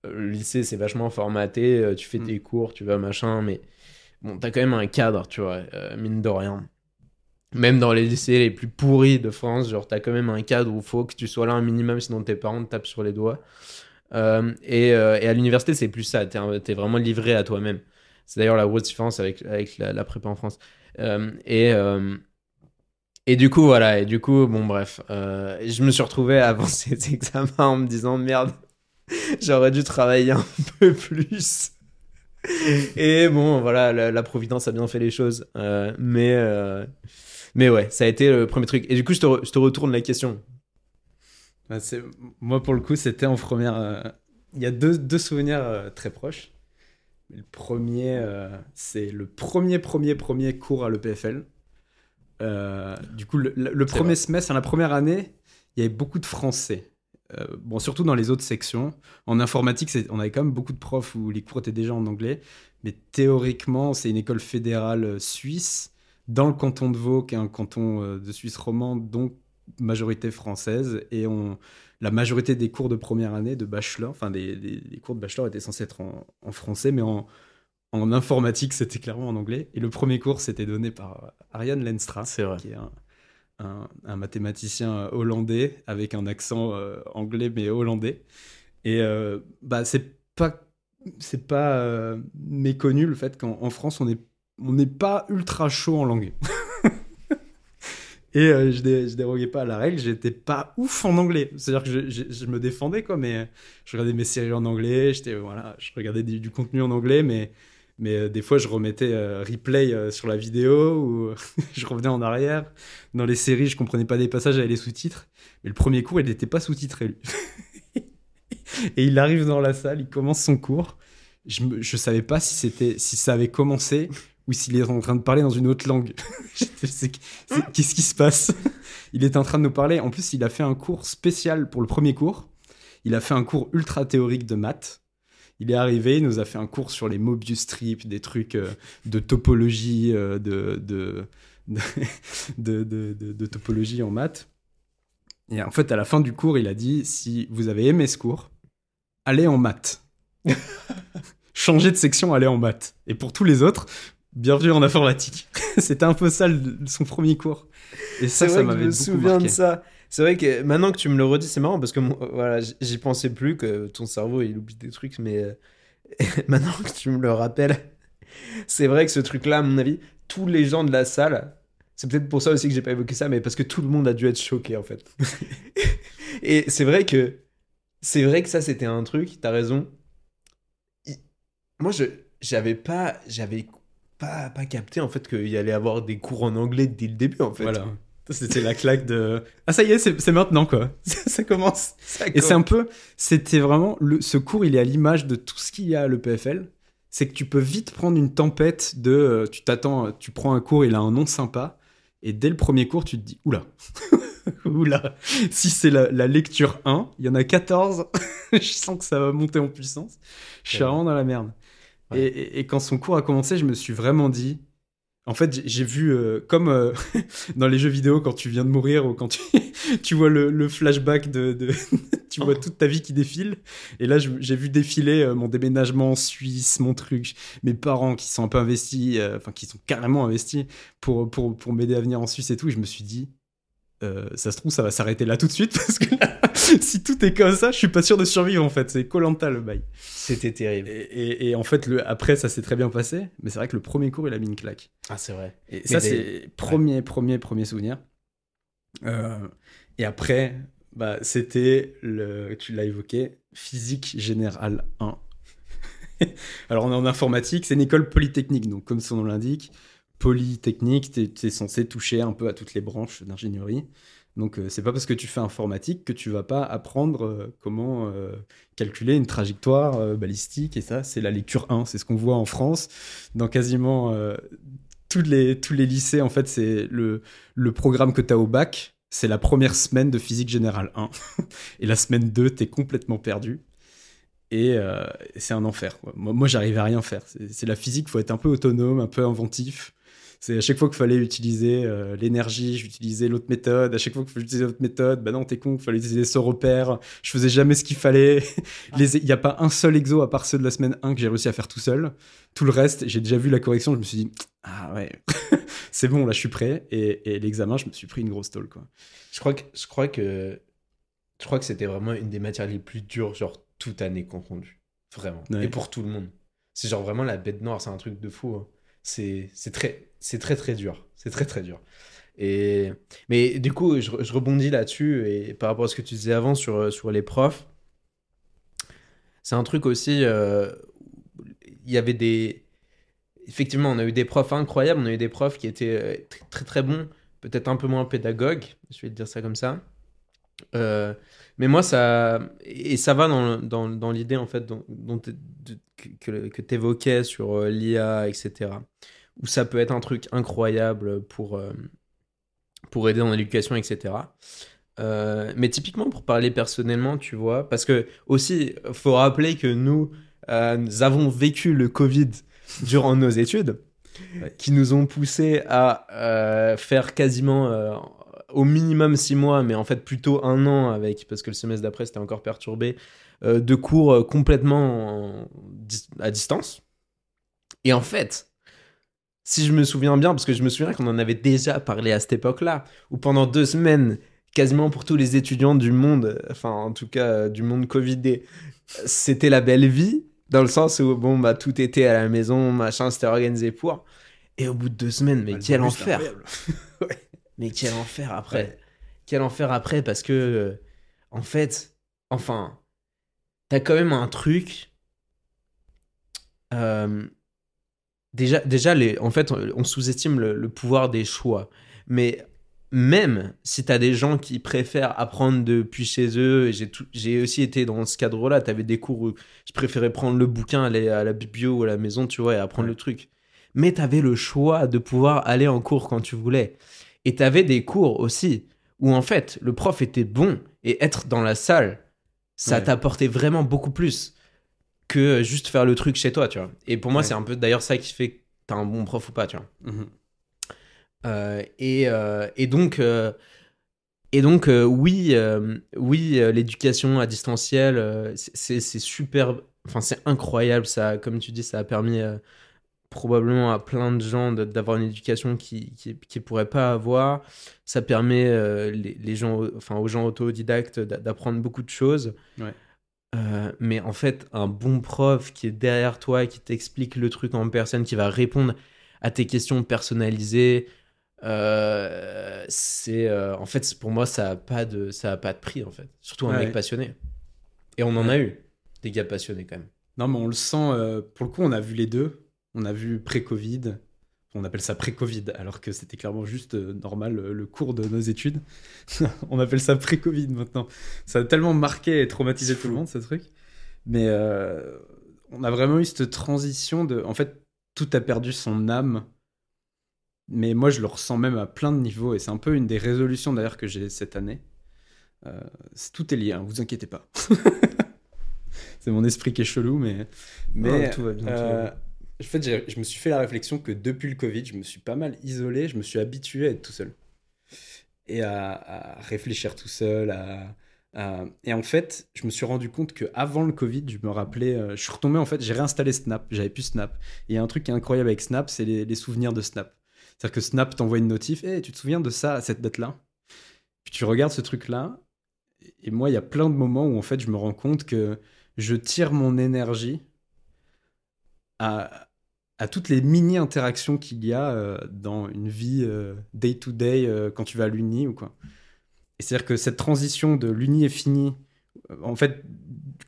Speaker 1: le lycée, c'est vachement formaté, euh, tu fais
Speaker 2: Mm.
Speaker 1: tes cours, tu vas machin, mais bon, t'as quand même un cadre, tu vois, euh, mine de rien. Même dans les lycées les plus pourris de France, genre, t'as quand même un cadre où il faut que tu sois là un minimum, sinon tes parents te tapent sur les doigts. Euh, et, euh, et à l'université, c'est plus ça, t'es un- t'es vraiment livré à toi-même. C'est d'ailleurs la grosse différence avec, avec la, prépa en France. Euh, et, et du coup, voilà, et du coup, bon, bref, je me suis retrouvé avant ces examens en me disant merde, j'aurais dû travailler un peu plus. Et bon, voilà, la, Providence a bien fait les choses. Mais, mais ouais, ça a été le premier truc. Et du coup, je te, je te retourne la question.
Speaker 2: Bah, Moi, pour le coup, c'était en première. euh, Il y a deux, deux souvenirs euh, très proches. Le premier, euh, c'est le premier, premier, premier cours à l'EPFL. Euh, du coup, le, premier
Speaker 1: vrai.
Speaker 2: semestre, la première année, il y avait beaucoup de français. Euh, bon, surtout dans les autres sections. En informatique, c'est- on avait quand même beaucoup de profs où les cours étaient déjà en anglais. Mais théoriquement, c'est une école fédérale suisse dans le canton de Vaud, qui est un canton de Suisse romande, donc majorité française. Et on, la majorité des cours de première année de bachelor, enfin des, des- des cours de bachelor étaient censés être en, en français, mais en, en informatique, c'était clairement en anglais. Et le premier cours, c'était donné par Ariane Lenstra,
Speaker 1: C'est vrai.
Speaker 2: qui est un, un- un mathématicien hollandais avec un accent euh, anglais mais hollandais. Et euh, bah, c'est pas, c'est pas euh, méconnu le fait qu'en en France, on n'est on n'est pas ultra chaud en langue. Et euh, je, dé- déroguais pas à la règle, j'étais pas ouf en anglais. C'est-à-dire que je, me défendais, quoi, mais je regardais mes séries en anglais, j'étais, voilà, je regardais du, contenu en anglais, mais, mais euh, des fois je remettais euh, replay euh, sur la vidéo ou je revenais en arrière. Dans les séries, je comprenais pas des passages avec les sous-titres, mais le premier cours, il n'était pas sous-titré, lui. Et il arrive dans la salle, il commence son cours. Je, je savais pas si si ça avait commencé ou s'il est en train de parler dans une autre langue. Qu'est-ce qui se passe? Il était en train de nous parler. En plus, il a fait un cours spécial pour le premier cours. Il a fait un cours ultra théorique de maths. Il est arrivé, il nous a fait un cours sur les Mobius strips, des trucs euh, de topologie, euh, de, de- de- de topologie en maths. Et en fait, à la fin du cours, il a dit si vous avez aimé ce cours, allez en maths. Changez de section, allez en maths. Et pour tous les autres, bienvenue en informatique. C'était un peu ça le- son premier cours. Et ça,
Speaker 1: C'est
Speaker 2: ça
Speaker 1: vrai que
Speaker 2: m'avait
Speaker 1: je me
Speaker 2: beaucoup
Speaker 1: souviens
Speaker 2: marqué.
Speaker 1: de ça. C'est vrai que maintenant que tu me le redis, c'est marrant parce que voilà, j'y pensais plus que ton cerveau il oublie des trucs, mais euh, maintenant que tu me le rappelles, c'est vrai que ce truc-là, à mon avis, tous les gens de la salle, c'est peut-être pour ça aussi que j'ai pas évoqué ça, mais parce que tout le monde a dû être choqué en fait. Et c'est vrai que c'est vrai que ça c'était un truc. T'as raison. Moi, je j'avais pas j'avais pas pas capté en fait qu'il y allait avoir des cours en anglais dès le début en fait.
Speaker 2: Voilà. C'était la claque de. Ah, ça y est, c'est maintenant, quoi. ça commence. Et c'est un peu, c'était vraiment, le, ce cours, il est à l'image de tout ce qu'il y a à l'EPFL. C'est que tu peux vite prendre une tempête de, euh, tu t'attends, tu prends un cours, il a un nom sympa, et dès le premier cours, tu te dis, oula, oula, si c'est la, la lecture 1, il y en a 14, je sens que ça va monter en puissance. Je suis
Speaker 1: Ouais.
Speaker 2: vraiment dans la merde.
Speaker 1: Ouais.
Speaker 2: Et, et- et quand son cours a commencé, je me suis vraiment dit, en fait, j'ai- vu, euh, comme euh, dans les jeux vidéo, quand tu viens de mourir ou quand tu, tu vois le, le flashback de, de- tu vois toute ta vie qui défile. Et là, j'ai vu défiler euh, mon déménagement en Suisse, mon truc, mes parents qui sont un peu investis, enfin qui sont carrément investis pour, pour, pour m'aider à venir en Suisse et tout. Et je me suis dit, euh, ça se trouve, ça va s'arrêter là tout de suite parce que là, si tout est comme ça, je suis pas sûr de survivre en fait. C'est Colanta le bail.
Speaker 1: C'était terrible.
Speaker 2: Et, et- et en fait, le, après, ça s'est très bien passé. Mais c'est vrai que le premier cours, il a mis une claque.
Speaker 1: Ah, c'est vrai.
Speaker 2: Et
Speaker 1: Mais
Speaker 2: ça,
Speaker 1: des-
Speaker 2: c'est premier, premier, premier souvenir. Euh, et après, bah, c'était, le, tu l'as évoqué, physique générale 1. Alors, on est en informatique, c'est une école polytechnique, donc comme son nom l'indique, polytechnique, tu es, censé toucher un peu à toutes les branches d'ingénierie. Donc, euh, c'est pas parce que tu fais informatique que tu vas pas apprendre euh, comment euh, calculer une trajectoire euh, balistique. Et ça, c'est la lecture 1. C'est ce qu'on voit en France. Dans quasiment tous, les, tous les lycées, en fait, c'est le, le programme que tu as au bac. C'est la première semaine de physique générale 1. et la semaine 2, tu es complètement perdu. Et c'est un enfer. Moi, moi j'arrive à rien faire. C'est la physique, faut être un peu autonome, un peu inventif. C'est à chaque fois qu'il fallait utiliser euh, l'énergie, j'utilisais l'autre méthode. À chaque fois qu'il fallait utiliser l'autre méthode, bah non, t'es con, il fallait utiliser ce repère. Je faisais jamais ce qu'il fallait. Il n'y a pas un seul exo à part ceux de la semaine 1 que j'ai réussi à faire tout seul. Tout le reste, j'ai déjà vu la correction, je me suis dit, ah ouais, c'est bon, là je suis prêt. Et, et l'examen, je me suis pris une grosse tôle, quoi.
Speaker 1: Je crois que je crois que je crois que c'était vraiment une des matières les plus dures, genre toute année confondue. Vraiment.
Speaker 2: Ouais.
Speaker 1: Et pour tout le monde. C'est genre vraiment la bête noire, c'est un truc de fou. hein. C'est très c'est très très dur. C'est très très dur. Et mais du coup, je, rebondis là-dessus et par rapport à ce que tu disais avant sur sur les profs, c'est un truc aussi. euh, Il y avait des effectivement, on a eu des profs incroyables, on a eu des profs qui étaient euh, très très, bons, peut-être un peu moins pédagogues, je vais te dire ça comme ça. Euh, mais moi, ça. Et ça va dans, dans, dans l'idée, en fait, dont, que, que tu évoquais sur euh, l'IA, etc. Où ça peut être un truc incroyable pour, euh, pour aider dans l'éducation, etc. Euh, mais typiquement, pour parler personnellement, tu vois, parce que aussi, faut rappeler que nous, euh, nous avons vécu le Covid durant nos études,
Speaker 2: Ouais.
Speaker 1: qui nous ont poussé à faire quasiment au minimum six mois, mais en fait plutôt un an avec, parce que le semestre d'après c'était encore perturbé, de cours complètement en à distance. Et en fait, si je me souviens bien, parce que je me souviens qu'on en avait déjà parlé à cette époque-là, où pendant deux semaines, quasiment pour tous les étudiants du monde, enfin en tout cas euh, du monde Covidé, c'était la belle vie, dans le sens où bon bah tout était à la maison, machin, c'était organisé pour. Et au bout de deux semaines, mais
Speaker 2: Ah, le
Speaker 1: quel enfer! Mais quel enfer après.
Speaker 2: Ouais.
Speaker 1: Quel enfer après parce que euh, en fait, enfin, t'as quand même un truc. euh, déjà, déjà les, en fait, on sous-estime le, le pouvoir des choix. Mais même si t'as des gens qui préfèrent apprendre depuis chez eux, et j'ai aussi été dans ce cadre-là, t'avais des cours où je préférais prendre le bouquin, aller à la biblio ou à la maison, tu vois, et apprendre
Speaker 2: Ouais.
Speaker 1: le truc. Mais t'avais le choix de pouvoir aller en cours quand tu voulais. Et t'avais des cours aussi où en fait le prof était bon et être dans la salle, ça
Speaker 2: Ouais.
Speaker 1: t'apportait vraiment beaucoup plus que juste faire le truc chez toi, tu vois. Et pour moi,
Speaker 2: Ouais.
Speaker 1: c'est un peu d'ailleurs ça qui fait que t'as un bon prof ou pas, tu vois.
Speaker 2: Mhm.
Speaker 1: Euh, et, euh, et donc, euh, et donc oui, oui l'éducation à distanciel, c'est- super, enfin c'est incroyable, ça, comme tu dis, ça a permis probablement à plein de gens d'avoir une éducation qui qui, qui pourraient pas avoir. Ça permet les, les gens, enfin aux gens autodidactes d'a- d'apprendre beaucoup de choses.
Speaker 2: Ouais.
Speaker 1: Euh, mais en fait, un bon prof qui est derrière toi, qui t'explique le truc en personne, qui va répondre à tes questions personnalisées, euh, c'est euh, en fait pour moi ça a pas de ça a pas de prix en fait. Surtout un
Speaker 2: Ouais,
Speaker 1: mec passionné. Et on en a eu des gars passionnés quand même.
Speaker 2: Non, mais on le sent, pour le coup, on a vu les deux. On a vu pré-Covid. On appelle ça pré-Covid, alors que c'était clairement juste euh, normal euh, le cours de nos études. on appelle ça pré-Covid maintenant. Ça a tellement marqué et traumatisé tout le monde, ce truc. Mais euh, on a vraiment eu cette transition de. En fait, tout a perdu son âme. Mais moi, je le ressens même à plein de niveaux. Et c'est un peu une des résolutions d'ailleurs que j'ai cette année. Euh, tout est lié, hein, vous inquiétez pas. c'est mon esprit qui est chelou, mais. Mais
Speaker 1: Non, tout va bien, tout va bien.
Speaker 2: En fait, je me suis fait la réflexion que depuis le Covid, je me suis pas mal isolé, je me suis habitué à être tout seul. Et à, réfléchir tout seul. Et en fait, je me suis rendu compte que avant le Covid, je me rappelais. euh, je suis retombé, en fait, j'ai réinstallé Snap, j'avais plus Snap. Et un truc qui est incroyable avec Snap, c'est les, souvenirs de Snap. C'est-à-dire que Snap t'envoie une notif, hey, tu te souviens de ça à cette date-là? Puis tu regardes ce truc-là, et moi, il y a plein de moments où en fait, je me rends compte que je tire mon énergie à, à toutes les mini-interactions qu'il y a euh, dans une vie euh, day-to-day euh, quand tu vas à l'Uni ou quoi. Et c'est-à-dire que cette transition de l'Uni est finie, en fait,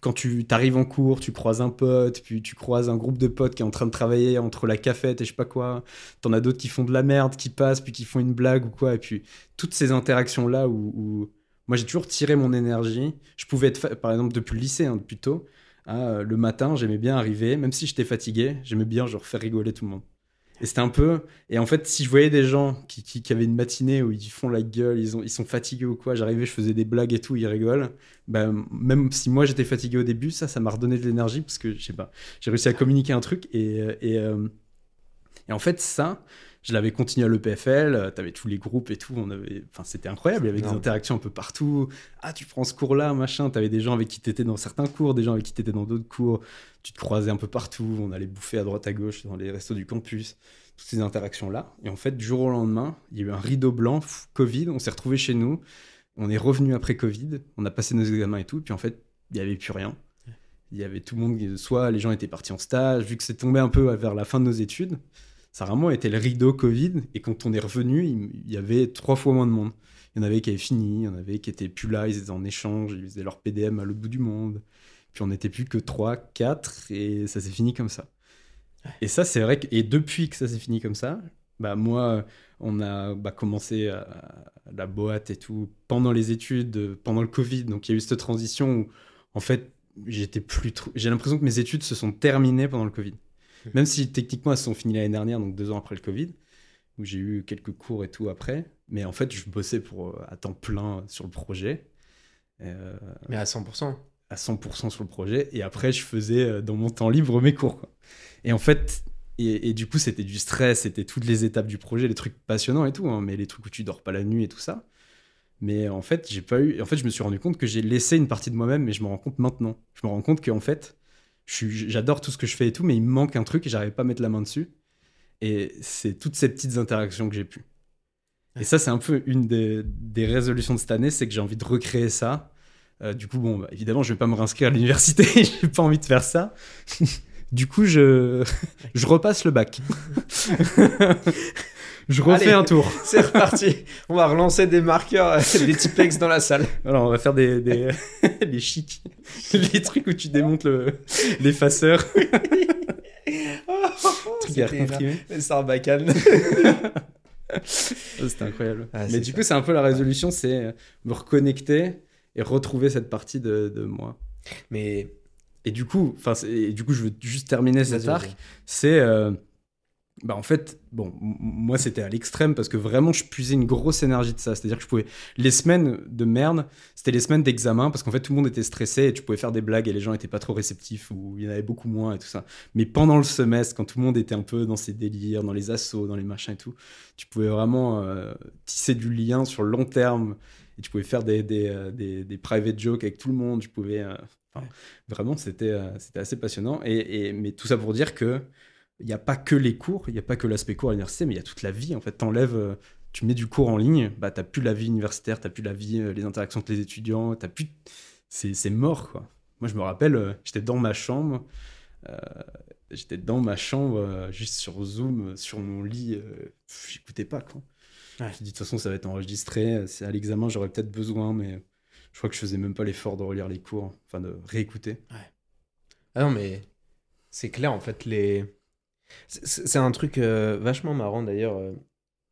Speaker 2: quand tu arrives en cours, tu croises un pote, puis tu croises un groupe de potes qui est en train de travailler entre la cafette et je sais pas quoi. T'en as d'autres qui font de la merde, qui passent, puis qui font une blague ou quoi. Et puis toutes ces interactions-là où, moi j'ai toujours tiré mon énergie. Je pouvais être, par exemple, depuis le lycée, hein, depuis tôt, à, euh, le matin, j'aimais bien arriver, même si j'étais fatigué, j'aimais bien genre faire rigoler tout le monde. Et c'était un peu. Et en fait, si je voyais des gens qui, qui, avaient une matinée où ils font la gueule, ils, ils sont fatigués ou quoi, j'arrivais, je faisais des blagues et tout, ils rigolent. Ben, même si moi j'étais fatigué au début, ça, ça m'a redonné de l'énergie parce que je sais pas, j'ai réussi à communiquer un truc et, euh, et, euh, et en fait, ça, je l'avais continué à l'EPFL, euh, t'avais tous les groupes et tout, on avait, enfin, c'était incroyable, il y avait des interactions un peu partout. Ah, tu prends ce cours-là, machin, t'avais des gens avec qui t'étais dans certains cours, des gens avec qui t'étais dans d'autres cours, tu te croisais un peu partout, on allait bouffer à droite à gauche dans les restos du campus, toutes ces interactions-là. Et en fait, du jour au lendemain, il y a eu un rideau blanc, pff, Covid, on s'est retrouvés chez nous, on est revenu après Covid, on a passé nos examens et tout, puis en fait, il n'y avait plus rien. Il y avait tout le monde, soit les gens étaient partis en stage, vu que c'est tombé un peu vers la fin de nos études, ça a vraiment été le rideau Covid, et quand on est revenu, il y avait trois fois moins de monde. Il y en avait qui avaient fini, il y en avait qui étaient plus là, ils étaient en échange, ils faisaient leur PDM à l'autre bout du monde. Puis on n'était plus que 3, 4, et ça s'est fini comme ça. Et ça, c'est vrai que, et depuis que ça s'est fini comme ça, bah moi, on a bah, commencé à, la boîte et tout pendant les études, euh, pendant le Covid. Donc il y a eu cette transition où, en fait, j'étais plus trop. J'ai l'impression que mes études se sont terminées pendant le Covid. Même si techniquement elles sont finies l'année dernière, donc deux ans après le Covid, où j'ai eu quelques cours et tout après. Mais en fait, je bossais pour, euh, à temps plein sur le projet. Euh,
Speaker 1: Mais à 100%.
Speaker 2: à 100% sur le projet et après je faisais euh, dans mon temps libre mes cours quoi. et en fait et, et du coup c'était du stress c'était toutes les étapes du projet les trucs passionnants et tout hein, mais les trucs où tu dors pas la nuit et tout ça mais en fait j'ai pas eu en fait je me suis rendu compte que j'ai laissé une partie de moi-même mais je me rends compte maintenant je me rends compte qu'en fait j'adore tout ce que je fais et tout mais il me manque un truc et j'arrive pas à mettre la main dessus et c'est toutes ces petites interactions que j'ai pu et ça c'est un peu une des, des résolutions de cette année c'est que j'ai envie de recréer ça euh, du coup, bon, bah, évidemment, je vais pas me réinscrire à l'université, j'ai pas envie de faire ça. du coup, je, je repasse le bac. Je refais
Speaker 1: Allez.
Speaker 2: un tour.
Speaker 1: C'est reparti. On va relancer des marqueurs, euh, des typex dans la salle.
Speaker 2: Alors, on va faire des, des les chics, les trucs où tu démontes le- l'effaceur, truc à.
Speaker 1: Les Sarbacane.
Speaker 2: C'était incroyable.
Speaker 1: Ah,
Speaker 2: Mais du
Speaker 1: ça.
Speaker 2: coup, c'est un peu la résolution, c'est me reconnecter et retrouver cette partie de, de moi.
Speaker 1: Mais
Speaker 2: Et du coup, enfin, du coup, je veux juste terminer cet arc. c'est euh, bah en fait bon moi c'était à l'extrême parce que vraiment je puisais une grosse énergie de ça. C'est à dire que je pouvais les semaines de merde c'était les semaines d'examen parce qu'en fait tout le monde était stressé et tu pouvais faire des blagues et les gens étaient pas trop réceptifs ou il y en avait beaucoup moins et tout ça. Mais pendant le semestre quand tout le monde était un peu dans ses délires dans les assauts dans les machins et tout tu pouvais vraiment euh, tisser du lien sur le long terme et tu pouvais faire des, des, euh, des, des private jokes avec tout le monde. Tu pouvais euh, vraiment c'était assez passionnant. Et- mais tout ça pour dire que il n'y a pas que les cours, il n'y a pas que l'aspect cours à l'université, mais il y a toute la vie. En fait, t'enlèves, euh, tu mets du cours en ligne, bah, t'as plus la vie universitaire, t'as plus la vie, euh, les interactions avec les étudiants, t'as plus. C'est c'est mort, quoi. Moi, je me rappelle, euh, j'étais dans ma chambre, euh, j'étais dans ma chambre, euh, juste sur Zoom, sur mon lit, euh, j'écoutais pas, quoi.
Speaker 1: Ouais.
Speaker 2: Je me dis, de toute façon, ça va être enregistré, c'est à l'examen, j'aurais peut-être besoin, mais je crois que je faisais même pas l'effort de relire les cours, enfin de réécouter.
Speaker 1: Ah non, mais c'est clair, en fait, les... C'est un truc euh, vachement marrant, d'ailleurs. euh,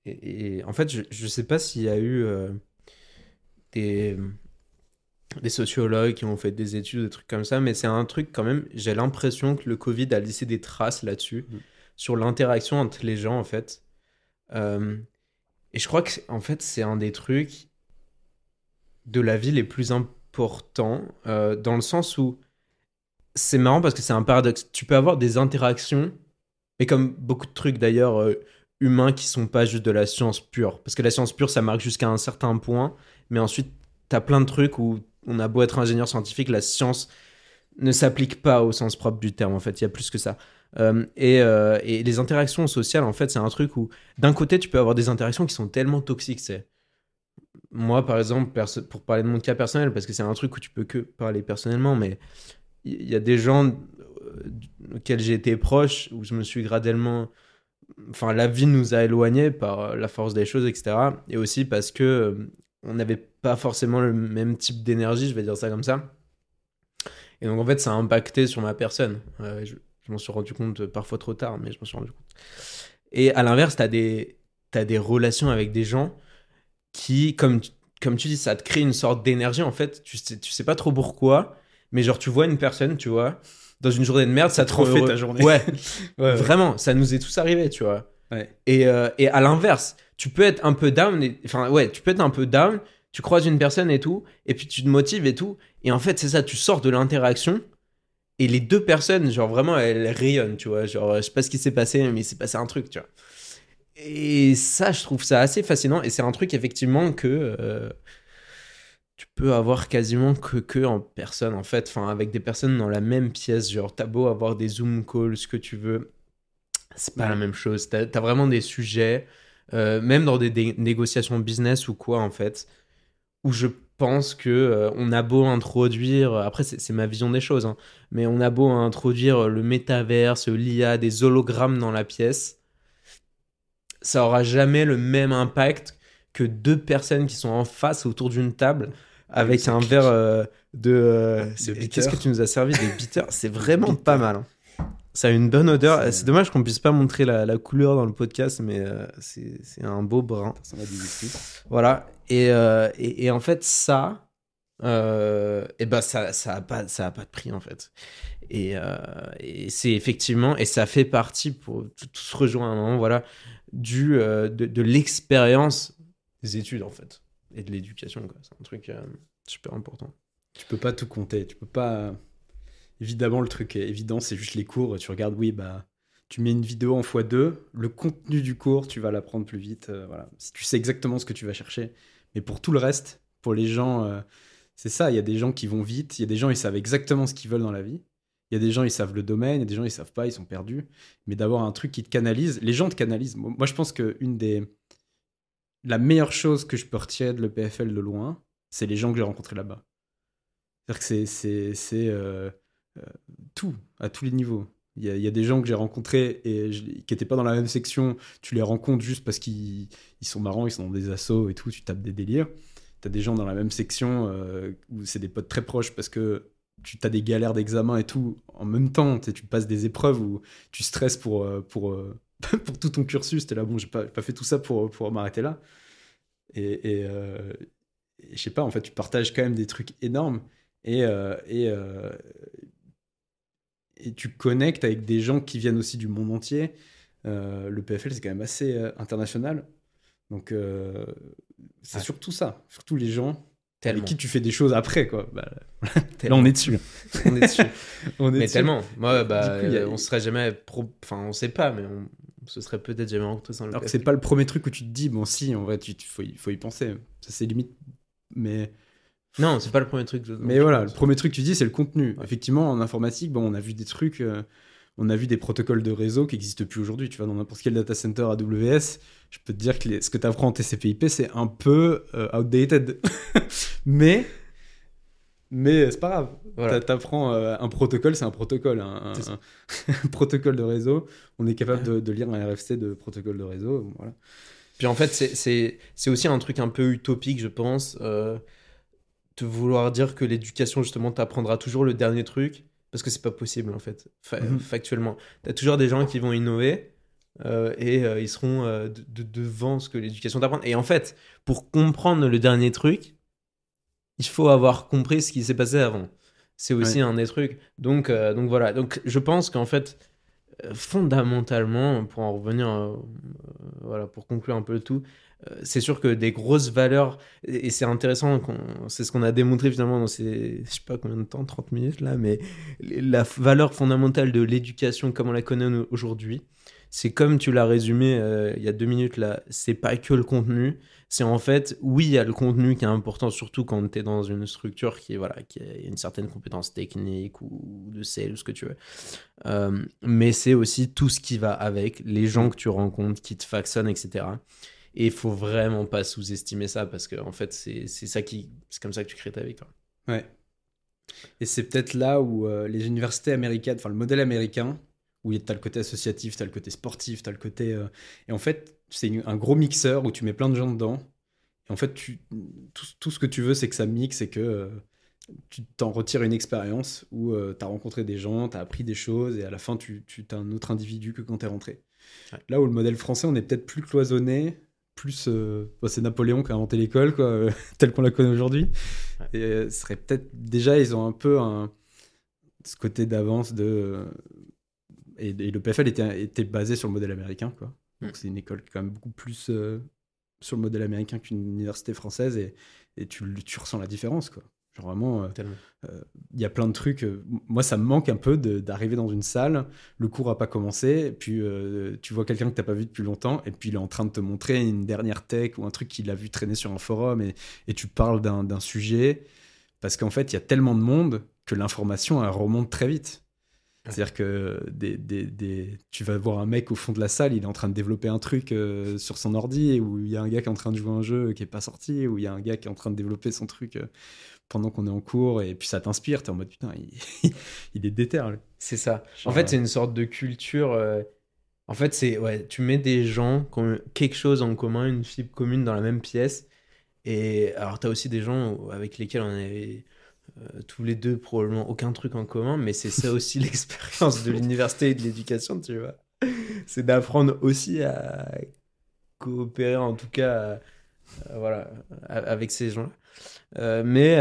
Speaker 1: et, et en fait, je, je sais pas s'il y a eu euh, des, des sociologues qui ont fait des études, des trucs comme ça, mais c'est un truc quand même, j'ai l'impression que le Covid a laissé des traces là-dessus,
Speaker 2: Mm.
Speaker 1: sur l'interaction entre les gens, en fait. Euh, et je crois que, en fait, c'est un des trucs de la vie les plus importants, dans le sens où c'est marrant parce que c'est un paradoxe. Tu peux avoir des interactions, mais comme beaucoup de trucs d'ailleurs euh, humains qui sont pas juste de la science pure. Parce que la science pure, ça marque jusqu'à un certain point, mais ensuite, tu as plein de trucs où on a beau être ingénieur scientifique, la science ne s'applique pas au sens propre du terme, en fait, il y a plus que ça. Euh, et, euh, et les interactions sociales, en fait, c'est un truc où, d'un côté, tu peux avoir des interactions qui sont tellement toxiques, c'est moi, par exemple, pour parler de mon cas personnel, parce que c'est un truc où tu peux que parler personnellement, mais il y a des gens auxquels j'ai été proche, où je me suis graduellement. Enfin, la vie nous a éloignés par euh, la force des choses, etc. Et aussi parce que euh, on n'avait pas forcément le même type d'énergie, je vais dire ça comme ça. Et donc, en fait, ça a impacté sur ma personne. Euh, je m'en suis rendu compte parfois trop tard, mais je m'en suis rendu compte. Et à l'inverse, tu as des, t'as des relations avec des gens qui, comme, comme tu dis, ça te crée une sorte d'énergie. En fait, tu sais, tu sais pas trop pourquoi, mais genre, tu vois une personne, tu vois, dans une journée de merde, ça te rend heureux.
Speaker 2: ta journée.
Speaker 1: Ouais,
Speaker 2: Ouais, ouais.
Speaker 1: vraiment, ça nous est tous arrivé, tu vois. Et, euh, et à l'inverse, tu peux être un peu down, et- enfin ouais, tu peux être un peu down, tu croises une personne et tout, et puis tu te motives et tout, et en fait c'est ça, tu sors de l'interaction, et les deux personnes, genre vraiment, elles rayonnent, tu vois, genre je sais pas ce qui s'est passé, mais il s'est passé un truc, tu vois. Et ça, je trouve ça assez fascinant, et c'est un truc effectivement que euh, tu peux avoir quasiment que, que en personne, en fait, enfin avec des personnes dans la même pièce, genre t'as beau avoir des Zoom calls, ce que tu veux, c'est pas
Speaker 2: Ouais.
Speaker 1: la même chose. T'as as vraiment des sujets, euh, même dans des, dé- négociations business ou quoi, en fait, où je pense que euh, on a beau introduire, après c'est c'est ma vision des choses, hein, mais on a beau introduire le métaverse, l'IA, des hologrammes dans la pièce, ça aura jamais le même impact que deux personnes qui sont en face autour d'une table avec un verre euh, de. euh,
Speaker 2: bitter.
Speaker 1: Qu'est-ce que tu nous as servi Des bitters. C'est vraiment pas mal. hein. Ça a une bonne odeur.
Speaker 2: C'est-
Speaker 1: dommage qu'on puisse pas montrer la, la couleur dans le podcast, mais euh, c'est un beau brun.
Speaker 2: Ça.
Speaker 1: Voilà. Et, et, et en fait, ça, et ben ça, ça a pas, ça a pas de prix en fait. Et, et c'est effectivement, et ça fait partie pour tout, tout se rejoint à un moment, voilà, du de, de l'expérience des études en fait et de l'éducation. C'est un truc euh, super important.
Speaker 2: Tu peux pas tout compter. Tu peux pas. Évidemment, le truc évident, c'est juste les cours. Tu regardes, oui, bah, tu mets une vidéo en x2. Le contenu du cours, tu vas l'apprendre plus vite. euh, voilà. Si tu sais exactement ce que tu vas chercher. Mais pour tout le reste, pour les gens, euh, c'est ça. Il y a des gens qui vont vite. Il y a des gens, ils savent exactement ce qu'ils veulent dans la vie. Il y a des gens, ils savent le domaine. Il y a des gens, ils savent pas, ils sont perdus. Mais d'avoir un truc qui te canalise, les gens te canalisent. Moi, je pense que une des. La meilleure chose que je peux retirer de l'EPFL de loin, c'est les gens que j'ai rencontrés là-bas. C'est-à-dire que c'est, euh, euh, tout, à tous les niveaux. Il y a, des gens que j'ai rencontrés et qui n'étaient pas dans la même section. Tu les rencontres juste parce qu'ils ils sont marrants, ils sont dans des assos et tout, tu tapes des délires. Tu as des gens dans la même section euh, où c'est des potes très proches parce que tu as des galères d'examen et tout en même temps. Tu passes des épreuves où tu stresses pour, euh, pour, euh, pour tout ton cursus. Tu es là, bon, j'ai pas, pas fait tout ça pour, pour m'arrêter là. Et, et, euh, et je sais pas, en fait, tu partages quand même des trucs énormes et, euh, et, euh, et tu connectes avec des gens qui viennent aussi du monde entier. Euh, le PFL, c'est quand même assez international. Donc, c'est
Speaker 1: Ouais.
Speaker 2: surtout ça. Surtout les gens
Speaker 1: Tellement.
Speaker 2: avec qui tu fais des choses après, quoi. Bah, là, on est dessus.
Speaker 1: On est dessus.
Speaker 2: On est
Speaker 1: mais
Speaker 2: dessus.
Speaker 1: tellement. Moi, bah,
Speaker 2: coup, a-
Speaker 1: on serait jamais pro... Enfin, on sait pas, mais on, se serait peut-être jamais rencontrés sans le
Speaker 2: Alors que c'est pas le premier truc où tu te dis, bon, si, en vrai, il faut, y- faut y penser. Ça, c'est limite. Mais,
Speaker 1: Non, c'est pas le premier truc.
Speaker 2: mais voilà, le premier truc que tu dis, c'est le contenu.
Speaker 1: Ouais.
Speaker 2: Effectivement, en informatique, bon, on a vu des trucs. euh, on a vu des protocoles de réseau qui n'existent plus aujourd'hui. Tu vois, dans n'importe quel data center AWS, je peux te dire que les- ce que tu apprends en TCP/IP, c'est un peu euh, outdated. mais, mais c'est pas grave.
Speaker 1: Voilà.
Speaker 2: T'a- T'apprends euh, un protocole, c'est un protocole. Un, un- protocole de réseau. On est capable de, de lire un RFC de protocole de réseau. Voilà.
Speaker 1: Puis en fait, c'est aussi un truc un peu utopique, je pense, euh, de vouloir dire que l'éducation, justement, t'apprendra toujours le dernier truc, parce que c'est pas possible, en fait, fa-
Speaker 2: Mhm.
Speaker 1: factuellement. T'as toujours des gens qui vont innover, euh, et euh, ils seront euh, de- de- devant ce que l'éducation t'apprend. Et en fait, pour comprendre le dernier truc, il faut avoir compris ce qui s'est passé avant. C'est aussi
Speaker 2: Ouais.
Speaker 1: un des trucs. Donc, donc voilà. Donc je pense qu'en fait, fondamentalement, pour en revenir, voilà, pour conclure un peu le tout, c'est sûr que des grosses valeurs, et c'est intéressant, c'est ce qu'on a démontré finalement dans ces, je sais pas combien de temps, 30 minutes là, mais la valeur fondamentale de l'éducation comme on la connaît aujourd'hui, c'est comme tu l'as résumé euh, il y a deux minutes là, c'est pas que le contenu, c'est en fait, oui, il y a le contenu qui est important, surtout quand tu es dans une structure qui, voilà, qui a une certaine compétence technique ou de sales ou ce que tu veux. Euh, mais c'est aussi tout ce qui va avec, les gens que tu rencontres, qui te façonnent, etc. Et il faut vraiment pas sous-estimer ça parce que en fait, c'est ça qui, c'est comme ça que tu crées ta vie. Quoi.
Speaker 2: Ouais. Et c'est peut-être là où euh, les universités américaines, enfin le modèle américain, où tu as le côté associatif, tu as le côté sportif, tu as le côté. euh, Et en fait, c'est un gros mixeur où tu mets plein de gens dedans. Et en fait, tu... tout, tout ce que tu veux, c'est que ça mixe et que euh, tu t'en retires une expérience où tu as rencontré des gens, tu as appris des choses et à la fin tu, tu es un autre individu que quand tu es rentré.
Speaker 1: Ouais.
Speaker 2: Là où le modèle français, on est peut-être plus cloisonné, plus. euh, bah, c'est Napoléon qui a inventé l'école, quoi, euh, telle qu'on la connaît aujourd'hui.
Speaker 1: Ouais.
Speaker 2: Et euh, ce serait peut-être. Déjà, ils ont un peu un, ce côté d'avance de. euh, Et, et le PFL était, était basé sur le modèle américain, quoi. Donc
Speaker 1: Mm.
Speaker 2: c'est une école quand même beaucoup plus sur le modèle américain qu'une université française et, et tu, tu ressens la différence, quoi. Genre vraiment. euh,
Speaker 1: Tellement.
Speaker 2: il y a plein de trucs. euh, moi, ça me manque un peu d'arriver dans une salle, le cours a pas commencé, puis euh, tu vois quelqu'un que t'as pas vu depuis longtemps, et puis il est en train de te montrer une dernière tech ou un truc qu'il a vu traîner sur un forum, et, et tu parles d'un d'un sujet, parce qu'en fait, il y a tellement de monde que l'information, elle remonte très vite. C'est-à-dire que des, des- des- tu vas voir un mec au fond de la salle, il est en train de développer un truc euh, sur son ordi, où il y a un gars qui est en train de jouer un jeu qui est pas sorti, ou il y a un gars qui est en train de développer son truc euh, pendant qu'on est en cours, et puis ça t'inspire, t'es en mode putain, il, il est déter.
Speaker 1: C'est ça. En fait,
Speaker 2: euh,
Speaker 1: c'est une sorte de culture. euh, En fait, c'est ouais, tu mets des gens qui ont quelque chose en commun, une fibre commune dans la même pièce. Et alors, tu as aussi des gens avec lesquels on avait euh, tous les deux probablement aucun truc en commun, mais c'est ça aussi l'expérience de l'université et de l'éducation, tu vois. C'est d'apprendre aussi à coopérer, en tout cas, euh, voilà, avec ces gens-là. Euh, mais.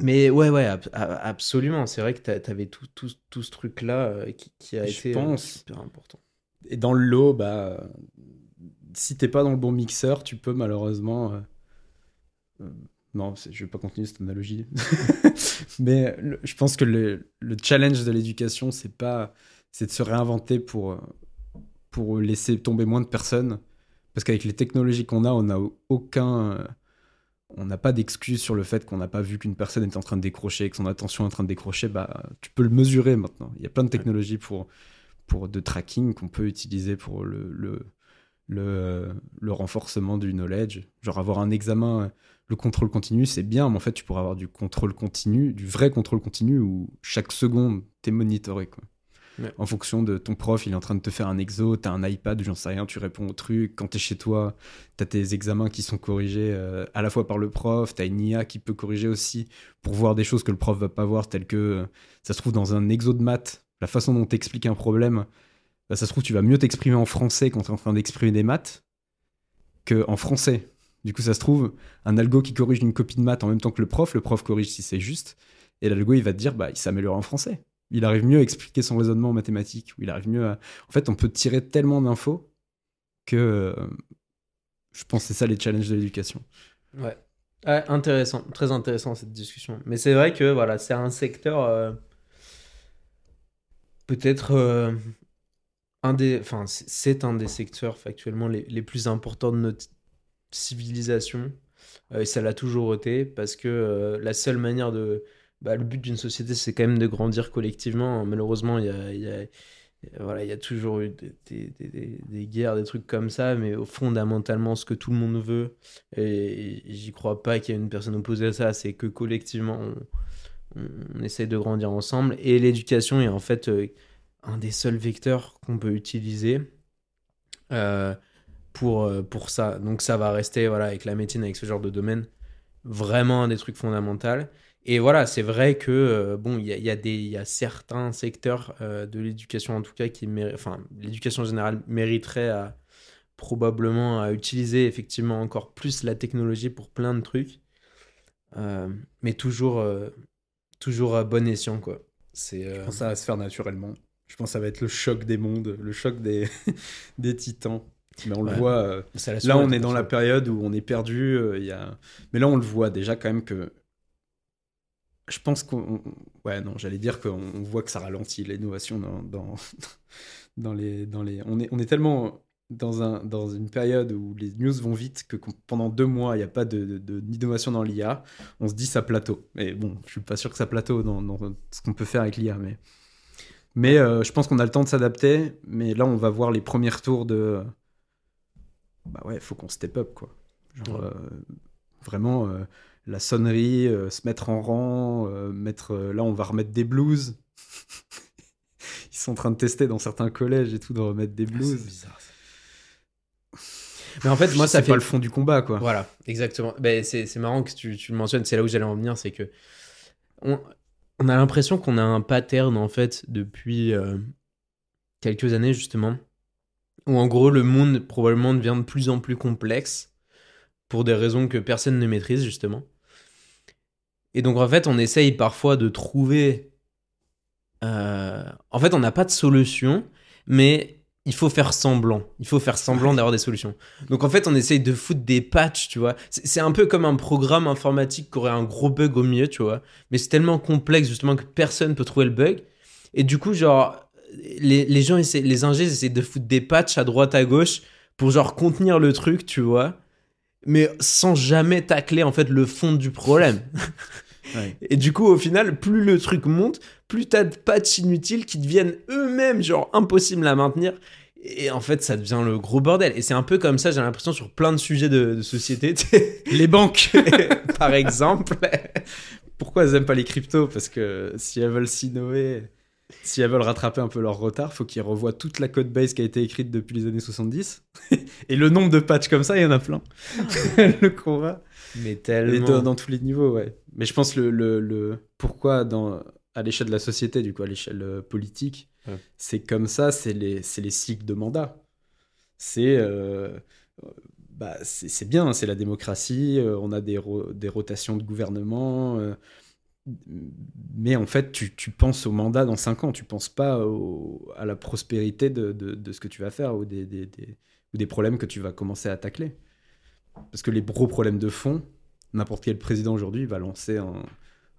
Speaker 1: mais ouais, ouais, ab- absolument. C'est vrai que t'a- t'avais tout, tout, tout ce truc-là qui, qui a
Speaker 2: Je
Speaker 1: été
Speaker 2: pense.
Speaker 1: super important.
Speaker 2: Et dans le lot, bah, si t'es pas dans le bon mixeur, tu peux malheureusement. Non, je vais pas continuer cette analogie. Mais je pense que le, le challenge de l'éducation, c'est c'est de se réinventer pour pour laisser tomber moins de personnes. Parce qu'avec les technologies qu'on a, on n'a aucun, on n'a pas d'excuse sur le fait qu'on n'a pas vu qu'une personne était en train de décrocher, que son attention est en train de décrocher. Bah, tu peux le mesurer maintenant. Il y a plein de technologies pour pour de tracking qu'on peut utiliser pour le, le, le, renforcement du knowledge. Genre avoir un examen, le contrôle continu, c'est bien, mais en fait, tu pourrais avoir du contrôle continu, du vrai contrôle continu où chaque seconde, t'es monitoré. Quoi.
Speaker 1: Ouais.
Speaker 2: En fonction de ton prof, il est en train de te faire un exo, t'as un iPad, j'en sais rien, tu réponds au truc. Quand t'es chez toi, t'as tes examens qui sont corrigés euh, à la fois par le prof, t'as une IA qui peut corriger aussi pour voir des choses que le prof va pas voir, telles que euh, ça se trouve dans un exo de maths, la façon dont t'expliques un problème, bah, ça se trouve tu vas mieux t'exprimer en français quand t'es en train d'exprimer des maths que en français. Du coup, ça se trouve, un algo qui corrige une copie de maths en même temps que le prof, le prof corrige si c'est juste, et l'algo il va te dire bah il s'améliore en français. Il arrive mieux à expliquer son raisonnement en mathématiques, il arrive mieux à. En fait, on peut tirer tellement d'infos que euh, je pense que c'est ça les challenges de l'éducation.
Speaker 1: Ouais. Intéressant, très intéressant cette discussion. Mais c'est vrai que voilà, c'est un secteur euh, peut-être euh, un des, enfin c'est- un des secteurs factuellement les plus importants de notre civilisation. Euh, et ça l'a toujours été parce que euh, la seule manière de, bah, le but d'une société c'est quand même de grandir collectivement. Malheureusement, il y a, voilà, il y a toujours eu des, guerres, des trucs comme ça, mais fondamentalement, ce que tout le monde veut, et j'y crois pas qu'il y ait une personne opposée à ça, c'est que collectivement, on, essaye de grandir ensemble. Et l'éducation est en fait euh, un des seuls vecteurs qu'on peut utiliser pour, euh, pour ça. Donc ça va rester, voilà, avec la médecine, avec ce genre de domaine, vraiment un des trucs fondamentaux. Et voilà, c'est vrai que, euh, bon, il y a, y a y a certains secteurs euh, de l'éducation, en tout cas, qui enfin, l'éducation générale mériterait à, probablement à utiliser effectivement encore plus la technologie pour plein de trucs. Euh, mais toujours, toujours à bon escient, quoi. C'est,
Speaker 2: Je pense que ça va se faire naturellement. Je pense que ça va être le choc des mondes, le choc des, des titans. Mais on le voit. euh, Là, on est dans la période où on est perdu. euh, y a... Mais là, on le voit déjà quand même que. Je pense qu'on. Ouais, non, j'allais dire qu'on on voit que ça ralentit l'innovation dans, dans, dans les, dans les. On est, on est tellement dans, un, dans une période où les news vont vite que pendant deux mois, il n'y a pas de, de- de- d'innovation dans l'IA. On se dit ça plateau. Mais bon, je suis pas sûr que ça plateau dans, dans ce qu'on peut faire avec l'IA. Mais, mais euh, je pense qu'on a le temps de s'adapter. Mais là, on va voir les premiers retours de bah ouais, faut qu'on step up quoi. Genre
Speaker 1: Ouais.
Speaker 2: euh, vraiment euh, la sonnerie, euh, se mettre en rang, mettre là on va remettre des blues. Ils sont en train de tester dans certains collèges et tout de remettre des
Speaker 1: Ah,
Speaker 2: blues.
Speaker 1: c'est bizarre. Mais en fait, moi, ça fait
Speaker 2: pas le fond du combat, quoi.
Speaker 1: Voilà, exactement. Ben, c'est c'est marrant que tu, tu le mentionnes, c'est là où j'allais en venir, c'est que on, on a l'impression qu'on a un pattern en fait depuis quelques années justement, où en gros le monde probablement devient de plus en plus complexe pour des raisons que personne ne maîtrise justement. Et donc en fait on essaye parfois de trouver... euh, En fait on n'a pas de solution, mais il faut faire semblant. Il faut faire semblant d'avoir des solutions. Donc en fait, on essaye de foutre des patchs, tu vois. C'est un peu comme un programme informatique qui aurait un gros bug au milieu, tu vois. Mais c'est tellement complexe justement que personne peut trouver le bug. Et du coup, genre, les, les gens, essaient, les ingés essaient de foutre des patchs à droite, à gauche pour genre contenir le truc, tu vois. Mais sans jamais tacler en fait le fond du problème.
Speaker 2: Ouais.
Speaker 1: Et du coup, au final, plus le truc monte, plus t'as de patchs inutiles qui deviennent eux-mêmes genre impossibles à maintenir. Et en fait, ça devient le gros bordel. Et c'est un peu comme ça, j'ai l'impression, sur plein de sujets de, de société.
Speaker 2: Les banques
Speaker 1: Par exemple.
Speaker 2: Pourquoi elles aiment pas les cryptos? Parce que si elles veulent s'innover, si elles veulent rattraper un peu leur retard, faut qu'ils revoient toute la code base qui a été écrite depuis les années 70. Et le nombre de patchs comme ça, il y en a plein. le combat.
Speaker 1: Mais
Speaker 2: Et
Speaker 1: tellement.
Speaker 2: dans, dans tous les niveaux, ouais. Mais je pense le, le, le pourquoi dans, à l'échelle de la société, du coup, à l'échelle euh, politique,
Speaker 1: Ouais.
Speaker 2: c'est comme ça, c'est les, les cycles de mandat. C'est euh, bah, c'est bien, c'est la démocratie, euh, on a des, ro- des rotations de gouvernement. euh, mais en fait, tu, tu penses au mandat dans 5 ans, tu penses pas à la prospérité de, de, ce que tu vas faire ou des, des, ou des problèmes que tu vas commencer à tacler. Parce que les gros problèmes de fond, n'importe quel président aujourd'hui va lancer un,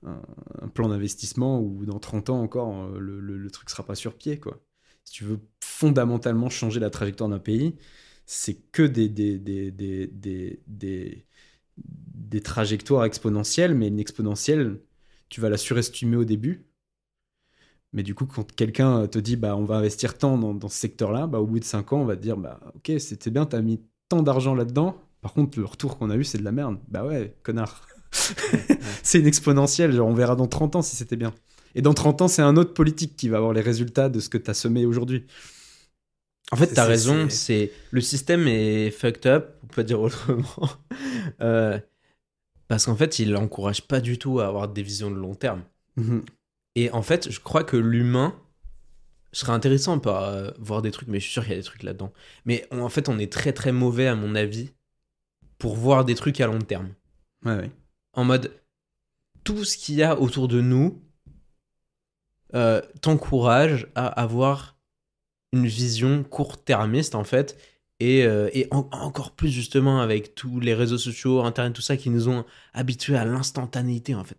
Speaker 2: un- plan d'investissement où dans 30 ans encore, euh, le, le- le truc sera pas sur pied. Quoi. Si tu veux fondamentalement changer la trajectoire d'un pays, c'est que des, des trajectoires exponentielles, mais une exponentielle, tu vas la surestimer au début. Mais du coup, quand quelqu'un te dit bah, on va investir tant dans, dans ce secteur-là, bah, au bout de 5 ans, on va te dire bah, ok, c'était bien, tu as mis tant d'argent là-dedans. Par contre, le retour qu'on a eu, c'est de la merde. Bah ouais, connard. c'est une exponentielle. Genre, on verra dans 30 ans si c'était bien. Et dans 30 ans, c'est un autre politique qui va avoir les résultats de ce que tu as semé aujourd'hui.
Speaker 1: En fait, t'as raison.
Speaker 2: c'est-
Speaker 1: C'est le système est fucked up, on peut dire autrement, Euh, parce qu'en fait, il encourage pas du tout à avoir des visions de long terme. Et en fait, je crois que l'humain serait intéressant par euh, voir des trucs, mais je suis sûr qu'il y a des trucs là-dedans. Mais on- en fait, on est très très mauvais, à mon avis, pour voir des trucs à long terme.
Speaker 2: Ouais, ouais.
Speaker 1: En mode, tout ce qu'il y a autour de nous euh, t'encourage à avoir une vision court-termiste, en fait. Et, euh, et en- encore plus justement avec tous les réseaux sociaux, Internet, tout ça qui nous ont habitués à l'instantanéité, en fait.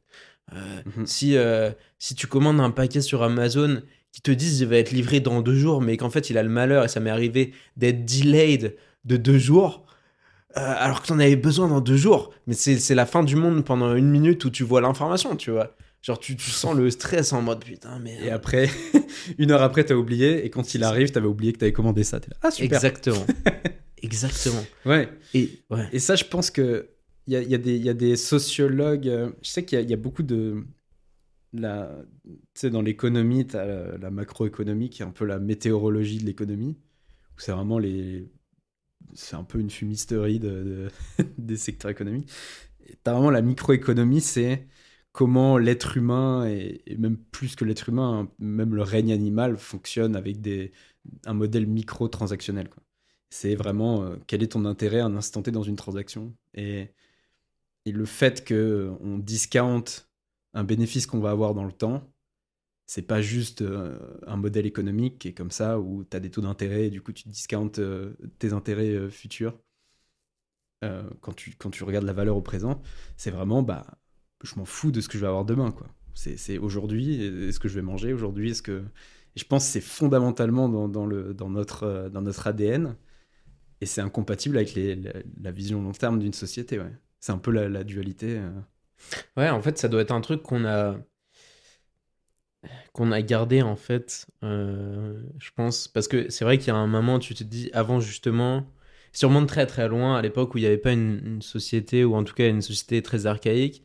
Speaker 1: Euh,
Speaker 2: Mhm.
Speaker 1: si, euh, si tu commandes un paquet sur Amazon qui te disent il va être livré dans deux jours, mais qu'en fait il a le malheur, et ça m'est arrivé, d'être delayed de deux jours, alors que t'en avais besoin dans deux jours. Mais c'est c'est la fin du monde pendant une minute où tu vois l'information, tu vois. Genre tu, tu sens le stress en mode putain, mais...
Speaker 2: Et après, une heure après, t'as oublié. Et quand il arrive, t'avais oublié que t'avais commandé ça. Là, ah, super.
Speaker 1: Exactement. Exactement.
Speaker 2: Ouais.
Speaker 1: Et ouais.
Speaker 2: Et ça, je pense que il y a, y a y a des sociologues. euh, Je sais qu'il y, y a beaucoup de. La, tu sais, dans l'économie, tu as la, la macroéconomie qui est un peu la météorologie de l'économie. Où c'est vraiment les. C'est un peu une fumisterie de, de- des secteurs économiques. Tu as vraiment la microéconomie, c'est comment l'être humain, et, même plus que l'être humain, hein, même le règne animal fonctionne avec des, un modèle micro-transactionnel. C'est vraiment euh, quel est ton intérêt à un instant T dans une transaction? Et, et le fait qu'on discount un bénéfice qu'on va avoir dans le temps, c'est pas juste euh, un modèle économique qui est comme ça où tu as des taux d'intérêt et du coup tu discountes euh, tes intérêts futurs. Quand, tu, quand tu regardes la valeur au présent, c'est vraiment bah je m'en fous de ce que je vais avoir demain quoi. C'est aujourd'hui, est-ce que je vais manger aujourd'hui, est-ce que je pense que c'est fondamentalement dans, notre, euh, ADN et c'est incompatible avec la, la vision long terme d'une société. Ouais. C'est un peu la, dualité. euh.
Speaker 1: Ouais, en fait, ça doit être un truc qu'on a qu'on a gardé en fait, euh, je pense, parce que c'est vrai qu'il y a un moment, tu te dis, avant justement, sûrement de très très loin, à l'époque où il n'y avait pas une, société, ou en tout cas une société très archaïque,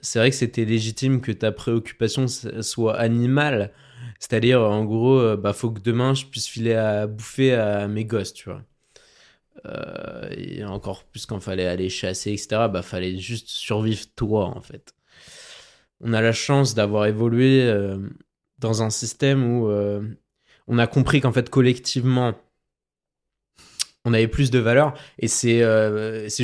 Speaker 1: c'est vrai que c'était légitime que ta préoccupation soit animale, c'est-à-dire en gros, euh, bah faut que demain je puisse filer à bouffer à mes gosses, tu vois. euh, et encore plus quand fallait aller chasser, etc., bah fallait juste survivre toi, en fait. On a la chance d'avoir évolué euh, dans un système où on a compris qu'en fait, collectivement, on avait plus de valeur et c'est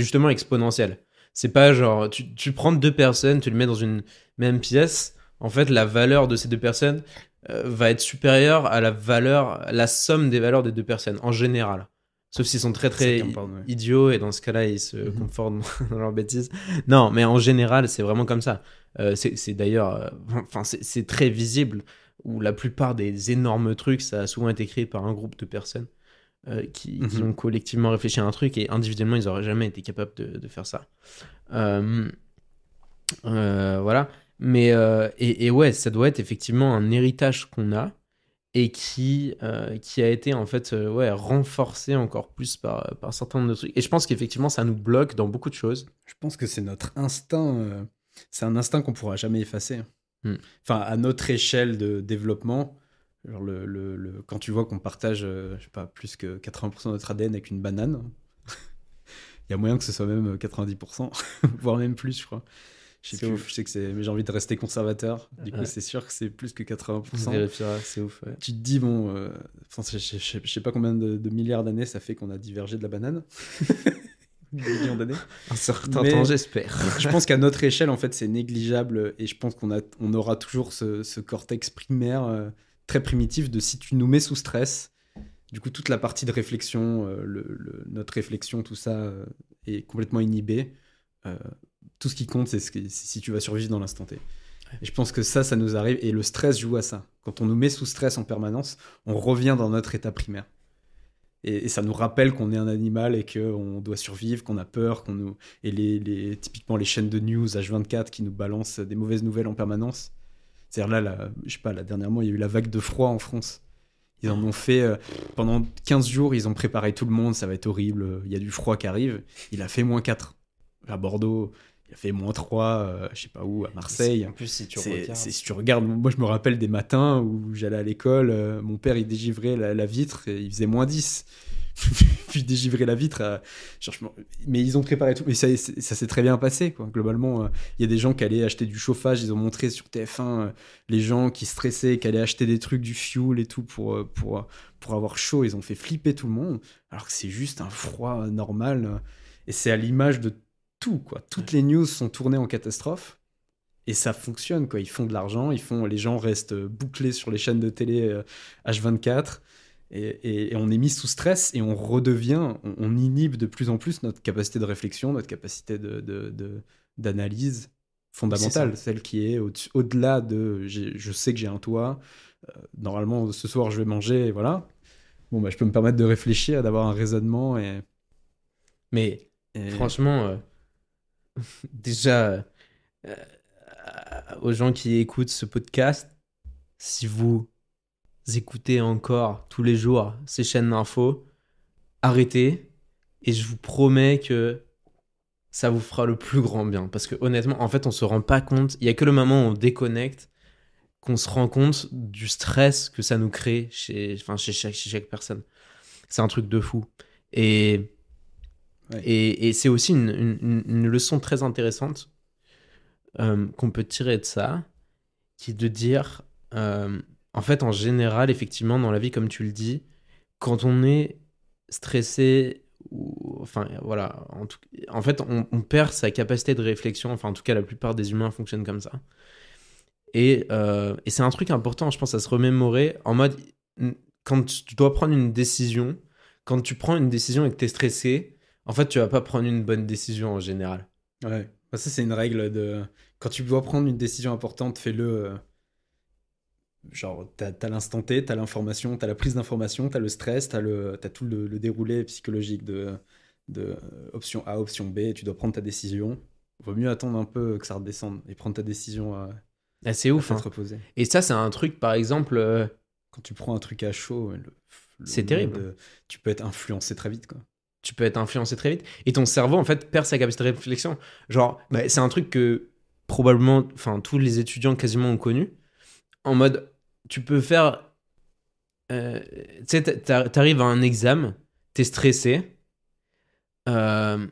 Speaker 1: justement exponentiel. C'est pas genre, tu, tu prends deux personnes, tu les mets dans une même pièce, en fait, la valeur de ces deux personnes euh, va être supérieure à la valeur, la somme des valeurs des deux personnes, en général. Sauf s'ils sont très très
Speaker 2: ouais.
Speaker 1: idiots et dans ce cas-là, ils se
Speaker 2: Mhm.
Speaker 1: confortent dans leur bêtise. Non, mais en général, c'est vraiment comme ça. Euh, c'est d'ailleurs, euh, enfin, c'est c'est très visible où la plupart des énormes trucs, ça a souvent été créé par un groupe de personnes euh, qui, qui
Speaker 2: Mhm.
Speaker 1: ont collectivement réfléchi à un truc et individuellement, ils auraient jamais été capables de, de faire ça. Euh, euh, voilà. Mais et, et ouais, ça doit être effectivement un héritage qu'on a et qui, qui a été en fait ouais, renforcé encore plus par, par certains de nos trucs. Et je pense qu'effectivement, ça nous bloque dans beaucoup de choses.
Speaker 2: Je pense que c'est notre instinct. c'est un instinct qu'on pourra jamais effacer.
Speaker 1: Hmm.
Speaker 2: Enfin, à notre échelle de développement, genre le, le- le- quand tu vois qu'on partage, euh, je sais pas, plus que 80% de notre ADN avec une banane, il y a moyen que ce soit même 90%, voire même plus, je crois. Je sais
Speaker 1: C'est
Speaker 2: plus,
Speaker 1: ouf.
Speaker 2: je sais que c'est, mais j'ai envie de rester conservateur. Du coup, c'est sûr que c'est plus que
Speaker 1: On
Speaker 2: 80%.
Speaker 1: vérifiera, c'est ouf. ouais.
Speaker 2: Tu te dis, bon, euh, je, je- je- je sais pas combien de, de milliards d'années ça fait qu'on a divergé de la banane. Des millions d'années.
Speaker 1: Un certain
Speaker 2: Mais-
Speaker 1: temps, j'espère.
Speaker 2: je pense qu'à notre échelle, en fait, c'est négligeable et je pense qu'on a, on aura toujours ce, ce cortex primaire euh, très primitif de si tu nous mets sous stress, du coup, toute la partie de réflexion, euh, le, le- notre réflexion, tout ça euh, est complètement inhibé. Euh, tout ce qui compte, c'est ce si tu vas survivre dans l'instant T. Et je pense que ça, ça nous arrive et le stress joue à ça. Quand on nous met sous stress en permanence, on revient dans notre état primaire. Et, et ça nous rappelle qu'on est un animal et qu'on doit survivre, qu'on a peur, qu'on nous, et les, les- typiquement les chaînes de news H24 qui nous balancent des mauvaises nouvelles en permanence. C'est-à-dire là, la- je sais pas, là, dernièrement, il y a eu la vague de froid en France. Ils en ont fait euh, pendant 15 jours, ils ont préparé tout le monde, ça va être horrible, il y a du froid qui arrive. Il a fait moins 4 à Bordeaux, il a fait moins 3, euh, je sais pas où, à Marseille.
Speaker 1: En plus, si tu
Speaker 2: C'est-
Speaker 1: regardes.
Speaker 2: c'est- si tu regardes, moi je me rappelle des matins où j'allais à l'école, euh, mon père il dégivrait la, la vitre et il faisait moins 10. Puis dégivrer la vitre, euh, mais ils ont préparé tout, mais ça, ça s'est très bien passé. Globalement, euh, il y a des gens qui allaient acheter du chauffage, ils ont montré sur TF1 euh, les gens qui stressaient, qui allaient acheter des trucs, du fuel et tout pour, pour, pour avoir chaud, ils ont fait flipper tout le monde, alors que c'est juste un froid normal. et c'est à l'image de tout, quoi. Toutes les news sont tournées en catastrophe. Et ça fonctionne, quoi. Ils font de l'argent, ils font, les gens restent bouclés sur les chaînes de télé euh, H24. Et, et- et on est mis sous stress et on redevient, on, on inhibe de plus en plus notre capacité de réflexion, notre capacité de, de- de- d'analyse fondamentale, celle qui est au- au-delà de je sais que j'ai un toit, euh, normalement ce soir je vais manger, et voilà. Bon, bah, je peux me permettre de réfléchir, d'avoir un raisonnement et.
Speaker 1: Mais
Speaker 2: et-
Speaker 1: franchement, euh, déjà, euh, aux gens qui écoutent ce podcast, si vous écoutez encore tous les jours ces chaînes d'infos, arrêtez et je vous promets que ça vous fera le plus grand bien. Parce que honnêtement, en fait, on se rend pas compte. Il y a que le moment où on déconnecte qu'on se rend compte du stress que ça nous crée chez, enfin, chez, chaque, chez chaque personne. C'est un truc de fou. Et,
Speaker 2: Ouais.
Speaker 1: et, et c'est aussi une, une- une- une leçon très intéressante euh, qu'on peut tirer de ça, qui est de dire, euh, en fait, en général, effectivement, dans la vie, comme tu le dis, quand on est stressé, enfin, voilà, en, tout- en fait, on, perd sa capacité de réflexion, enfin, en tout cas, la plupart des humains fonctionnent comme ça. Et, euh, c'est un truc important, je pense, à se remémorer, en mode, quand tu dois prendre une décision, quand tu prends une décision et que tu es stressé, en fait, tu vas pas prendre une bonne décision en général.
Speaker 2: Ouais. Bah, ça, c'est une règle de. Quand tu dois prendre une décision importante, fais-le. Euh, Genre, t'as as, l'instant T, t'as l'information, t'as la prise d'information, t'as le stress, t'as tout le, le déroulé psychologique de, de euh, option A, option B, tu dois prendre ta décision. Vaut mieux attendre un peu que ça redescende et prendre ta décision à,
Speaker 1: Ah, c'est ouf. hein.
Speaker 2: reposée.
Speaker 1: Et ça, c'est un truc, par exemple, euh,
Speaker 2: Quand tu prends un truc à chaud,
Speaker 1: C'est terrible.
Speaker 2: euh, tu peux être influencé très vite, quoi.
Speaker 1: tu peux être influencé très vite. Et ton cerveau, en fait, perd sa capacité de réflexion. Genre, bah, c'est un truc que probablement, enfin, tous les étudiants quasiment ont connu. En mode, tu peux faire. euh, tu sais, t'a- t'arrives à un examen, t'es stressé, Euh,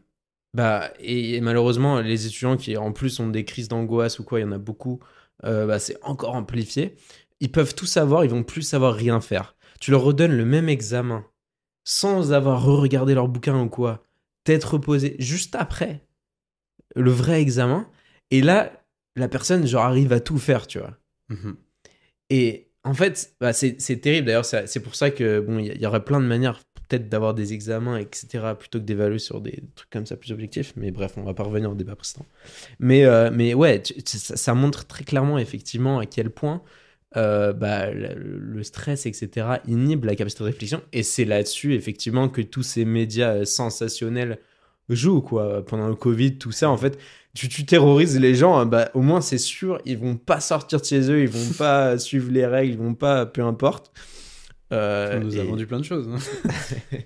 Speaker 1: bah, et, malheureusement, les étudiants qui en plus ont des crises d'angoisse ou quoi, il y en a beaucoup, euh, bah, c'est encore amplifié. Ils peuvent tout savoir, ils vont plus savoir rien faire. Tu leur redonnes le même examen sans avoir re-regardé leur bouquin ou quoi, t'être reposé juste après le vrai examen. Et là, la personne, genre, arrive à tout faire, tu vois.
Speaker 2: Mhm.
Speaker 1: Et en fait, bah, c'est terrible. D'ailleurs, c'est pour ça que bon, il y, aurait plein de manières peut-être d'avoir des examens, etc., plutôt que d'évaluer sur des trucs comme ça plus objectifs. Mais bref, on va pas revenir au débat précédent. Mais, euh, mais ouais, ça, montre très clairement, effectivement, à quel point euh, bah, le, le stress, etc., inhibe la capacité de réflexion. Et c'est là-dessus, effectivement, que tous ces médias euh, sensationnels jouent, quoi. Pendant le Covid, tout ça, en fait, tu, tu terrorises les gens, hein, bah, au moins, c'est sûr, ils vont pas sortir de chez eux, ils vont pas suivre les règles, ils vont pas, peu importe. Euh,
Speaker 2: On nous a vendu plein de choses. hein.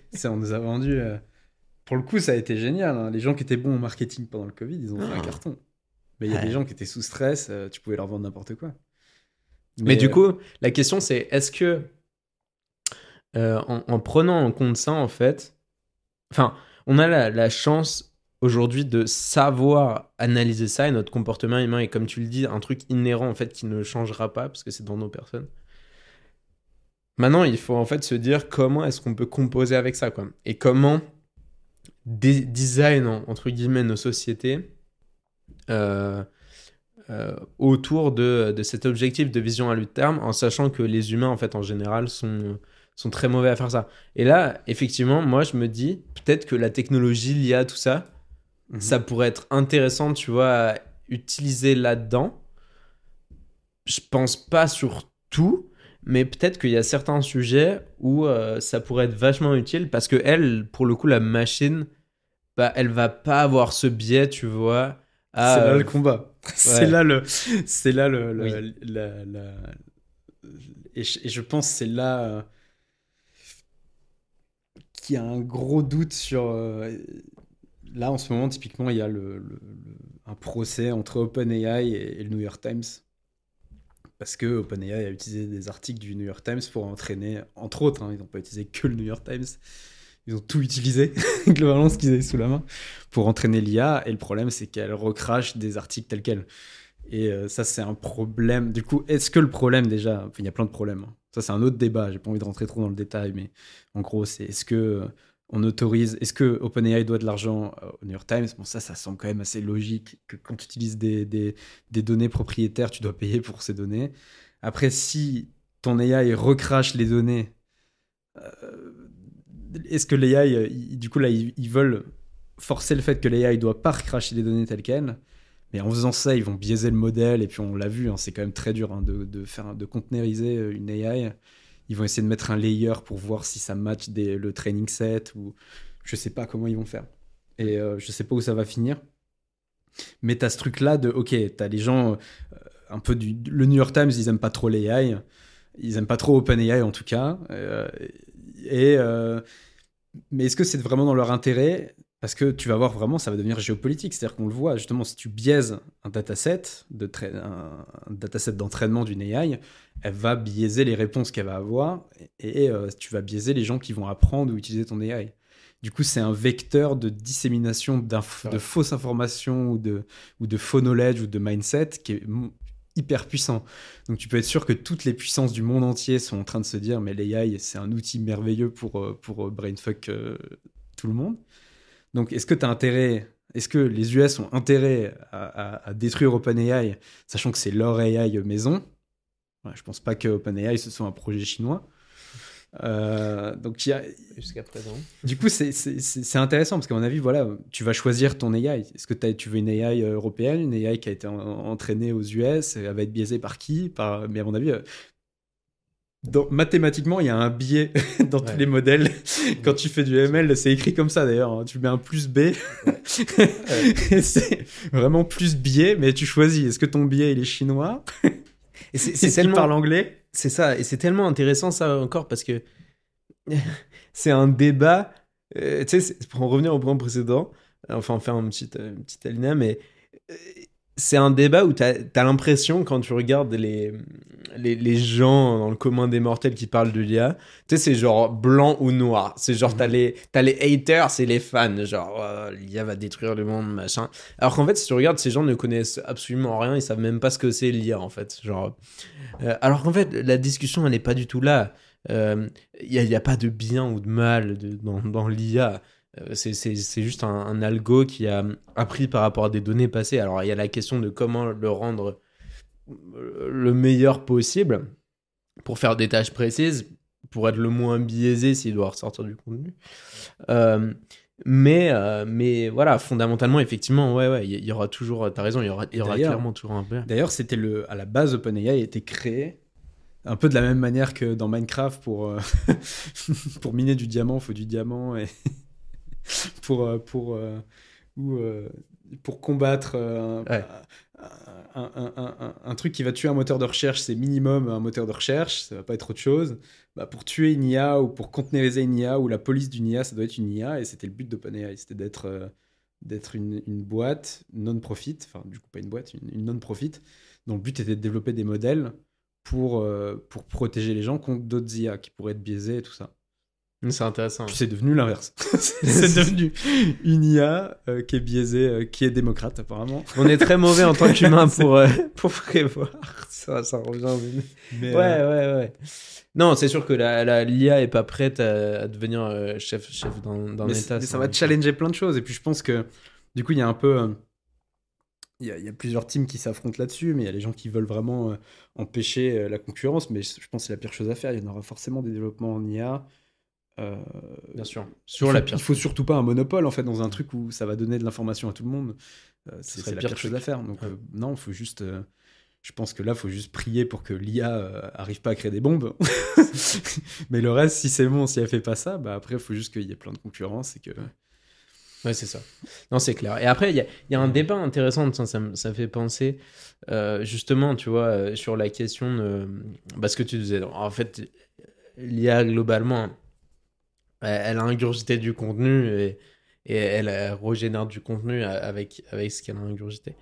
Speaker 2: Ça, on nous a vendu. euh, Pour le coup, ça a été génial. hein. Les gens qui étaient bons en marketing pendant le Covid, ils ont fait un
Speaker 1: Ah.
Speaker 2: carton. Mais il y a
Speaker 1: Ouais.
Speaker 2: des gens qui étaient sous stress, euh, tu pouvais leur vendre n'importe quoi.
Speaker 1: Mais, du coup, la question c'est est-ce que en, en prenant en compte ça, en fait, enfin, on a la, la chance aujourd'hui de savoir analyser ça et notre comportement humain est, comme tu le dis, un truc inhérent en fait qui ne changera pas parce que c'est dans nos personnes. Maintenant, il faut en fait se dire comment est-ce qu'on peut composer avec ça, quoi. Et comment dé- design, en- entre guillemets, nos sociétés euh, euh, autour de, de cet objectif de vision à long terme, en sachant que les humains, en fait, en général, sont, sont très mauvais à faire ça. Et là, effectivement, moi, je me dis, peut-être que la technologie, l'IA, tout ça,
Speaker 2: mhm.
Speaker 1: ça pourrait être intéressant, tu vois, à utiliser là-dedans. Je pense pas sur tout, mais peut-être qu'il y a certains sujets où euh, ça pourrait être vachement utile parce que elle, pour le coup, la machine, bah, elle va pas avoir ce biais, tu vois. à,
Speaker 2: C'est là
Speaker 1: euh,
Speaker 2: le combat. c'est là le. C'est là le. le-
Speaker 1: Oui.
Speaker 2: la- la- Et, je, et je pense c'est là euh, qu'il y a un gros doute sur. euh, Là, en ce moment, typiquement, il y a un procès entre OpenAI et, le New York Times. Parce que OpenAI a utilisé des articles du New York Times pour entraîner, entre autres, hein, ils n'ont pas utilisé que le New York Times, ils ont tout utilisé, globalement, ce qu'ils avaient sous la main pour entraîner l'IA. Et le problème, c'est qu'elle recrache des articles tels quels. Et euh, ça, c'est un problème. Du coup, est-ce que le problème, déjà, il y a plein de problèmes. hein. Ça, c'est un autre débat. J'ai pas envie de rentrer trop dans le détail, mais en gros, c'est est-ce que on autorise, est-ce que OpenAI doit de l'argent euh, au New York Times? Bon, ça, ça semble quand même assez logique que quand tu utilises des, des, données propriétaires, tu dois payer pour ces données. Après, si ton AI recrache les données, euh, est-ce que l'AI, euh, du coup, là, ils, veulent forcer le fait que l'AI doit pas recracher les données telles quelles? Mais en faisant ça, ils vont biaiser le modèle. Et puis, on l'a vu, hein, c'est quand même très dur hein, de, de faire, de containeriser euh, une AI. Ils vont essayer de mettre un layer pour voir si ça match le training set ou je sais pas comment ils vont faire. Et euh, je sais pas où ça va finir. Mais tu as ce truc-là de, ok, tu as les gens, euh, un peu du. Le New York Times, ils aiment pas trop l'AI. Ils aiment pas trop OpenAI en tout cas. Euh, et. euh, mais est-ce que c'est vraiment dans leur intérêt Parce que tu vas voir vraiment, ça va devenir géopolitique. C'est-à-dire qu'on le voit, justement, si tu biaises un dataset, de tra- un, un dataset d'entraînement d'une AI, elle va biaiser les réponses qu'elle va avoir et euh, tu vas biaiser les gens qui vont apprendre ou utiliser ton AI. Du coup, c'est un vecteur de dissémination
Speaker 1: Ouais.
Speaker 2: de fausses informations ou de, ou de faux knowledge ou de mindset qui est hyper puissant. Donc tu peux être sûr que toutes les puissances du monde entier sont en train de se dire mais l'AI c'est un outil merveilleux pour, euh, pour euh, brainfuck euh, tout le monde. Donc est-ce que tu as intérêt, est-ce que les US ont intérêt à, à- à détruire OpenAI sachant que c'est leur AI maison? Ouais, Je pense pas que OpenAI ce soit un projet chinois. Euh, donc il y a,
Speaker 1: Jusqu'à présent.
Speaker 2: du coup, c'est- intéressant parce qu'à mon avis, voilà, tu vas choisir ton AI. Est-ce que tu veux une AI euh, européenne, une AI qui a été en- entraînée aux US Elle va être biaisée par qui? Par... Mais à mon avis, mathématiquement, il y a un biais dans tous les modèles. Quand tu fais du ML, c'est écrit comme ça d'ailleurs. hein. Tu mets un plus B. C'est vraiment plus biais, mais tu choisis. Est-ce que ton biais, il est chinois?
Speaker 1: Et c'est
Speaker 2: qu'il
Speaker 1: tellement.
Speaker 2: parle anglais?
Speaker 1: C'est ça, et c'est tellement intéressant ça encore parce que c'est un débat. euh, tu sais, pour en revenir au point précédent, euh, enfin faire un petit, euh, petit alinéa, mais euh, c'est un débat où tu as, l'impression quand tu regardes les, les, les gens dans le commun des mortels qui parlent de l'IA, tu sais, c'est genre blanc ou noir. C'est genre, t'as les, t'as les haters, c'est les fans. Genre, oh, l'IA va détruire le monde, machin. Alors qu'en fait, si tu regardes, ces gens ne connaissent absolument rien, ils savent même pas ce que c'est l'IA, en fait. Genre, euh, alors qu'en fait, la discussion, elle n'est pas du tout là. Il n'y a, y a pas de bien ou de mal de- dans, dans l'IA. Euh, C'est c'est- c'est juste un, un algo qui a appris par rapport à des données passées. Alors, il y a la question de comment le rendre euh, le meilleur possible pour faire des tâches précises, pour être le moins biaisé s'il doit ressortir du contenu. Euh, mais, euh, mais voilà, fondamentalement, effectivement, ouais, ouais, il y, aura toujours, t'as raison, il y aura, y aura clairement toujours un peu.
Speaker 2: D'ailleurs, c'était le à la base OpenAI a été créé un peu de la même manière que dans Minecraft pour euh, pour miner du diamant, il faut du diamant et pour euh, pour euh, ou euh, pour combattre
Speaker 1: Ouais.
Speaker 2: un, un- un- un- un truc qui va tuer un moteur de recherche, c'est minimum un moteur de recherche, ça va pas être autre chose. Bah, pour tuer une IA ou pour conteneriser une IA ou la police d'une IA, ça doit être une IA et c'était le but d'OpenAI, c'était d'être d'être une, une boîte non-profit, enfin du coup pas une boîte, une, une non-profit, dont le but était de développer des modèles pour, euh, pour protéger les gens contre d'autres IA qui pourraient être biaisés et tout ça.
Speaker 1: C'est intéressant.
Speaker 2: Puis c'est devenu l'inverse. c'est devenu une IA euh, qui est biaisée, euh, qui est démocrate apparemment.
Speaker 1: On est très mauvais en tant qu'humain pour, euh, pour prévoir. Ça, ça revient.
Speaker 2: Mais,
Speaker 1: Ouais, ouais, ouais. Non, c'est sûr que la, la- l'IA est pas prête à, à devenir chef, chef d'un, d'un
Speaker 2: mais,
Speaker 1: État.
Speaker 2: mais ça va challenger plein de choses. Et puis je pense que du coup, il y a un peu. Il y, a, il y a plusieurs teams qui s'affrontent là-dessus, mais il y a les gens qui veulent vraiment euh, empêcher euh, la concurrence. Mais je pense que c'est la pire chose à faire. Il y en aura forcément des développements en IA. Euh,
Speaker 1: Bien sûr.
Speaker 2: il
Speaker 1: Sur
Speaker 2: faut-
Speaker 1: la pire.
Speaker 2: Il faut surtout pas un monopole en fait dans un truc où ça va donner de l'information à tout le monde. Euh,
Speaker 1: serait le
Speaker 2: la
Speaker 1: pire
Speaker 2: pire chose à faire. Donc
Speaker 1: Ouais.
Speaker 2: euh, non, faut juste. euh, je pense que là, il faut juste prier pour que l'IA euh, arrive pas à créer des bombes. Mais le reste, si c'est bon, si elle fait pas ça, bah après, il faut juste qu'il y ait plein de concurrence et que.
Speaker 1: Ouais, c'est ça. Non, c'est clair. Et après, il y a, il y a un débat intéressant, ça, ça, fait penser, euh, justement, tu vois, sur la question de. Bah, ce que tu disais. En fait, l'IA, globalement, elle, a ingurgité du contenu et, et elle, régénère du contenu avec, avec ce qu'elle a ingurgité.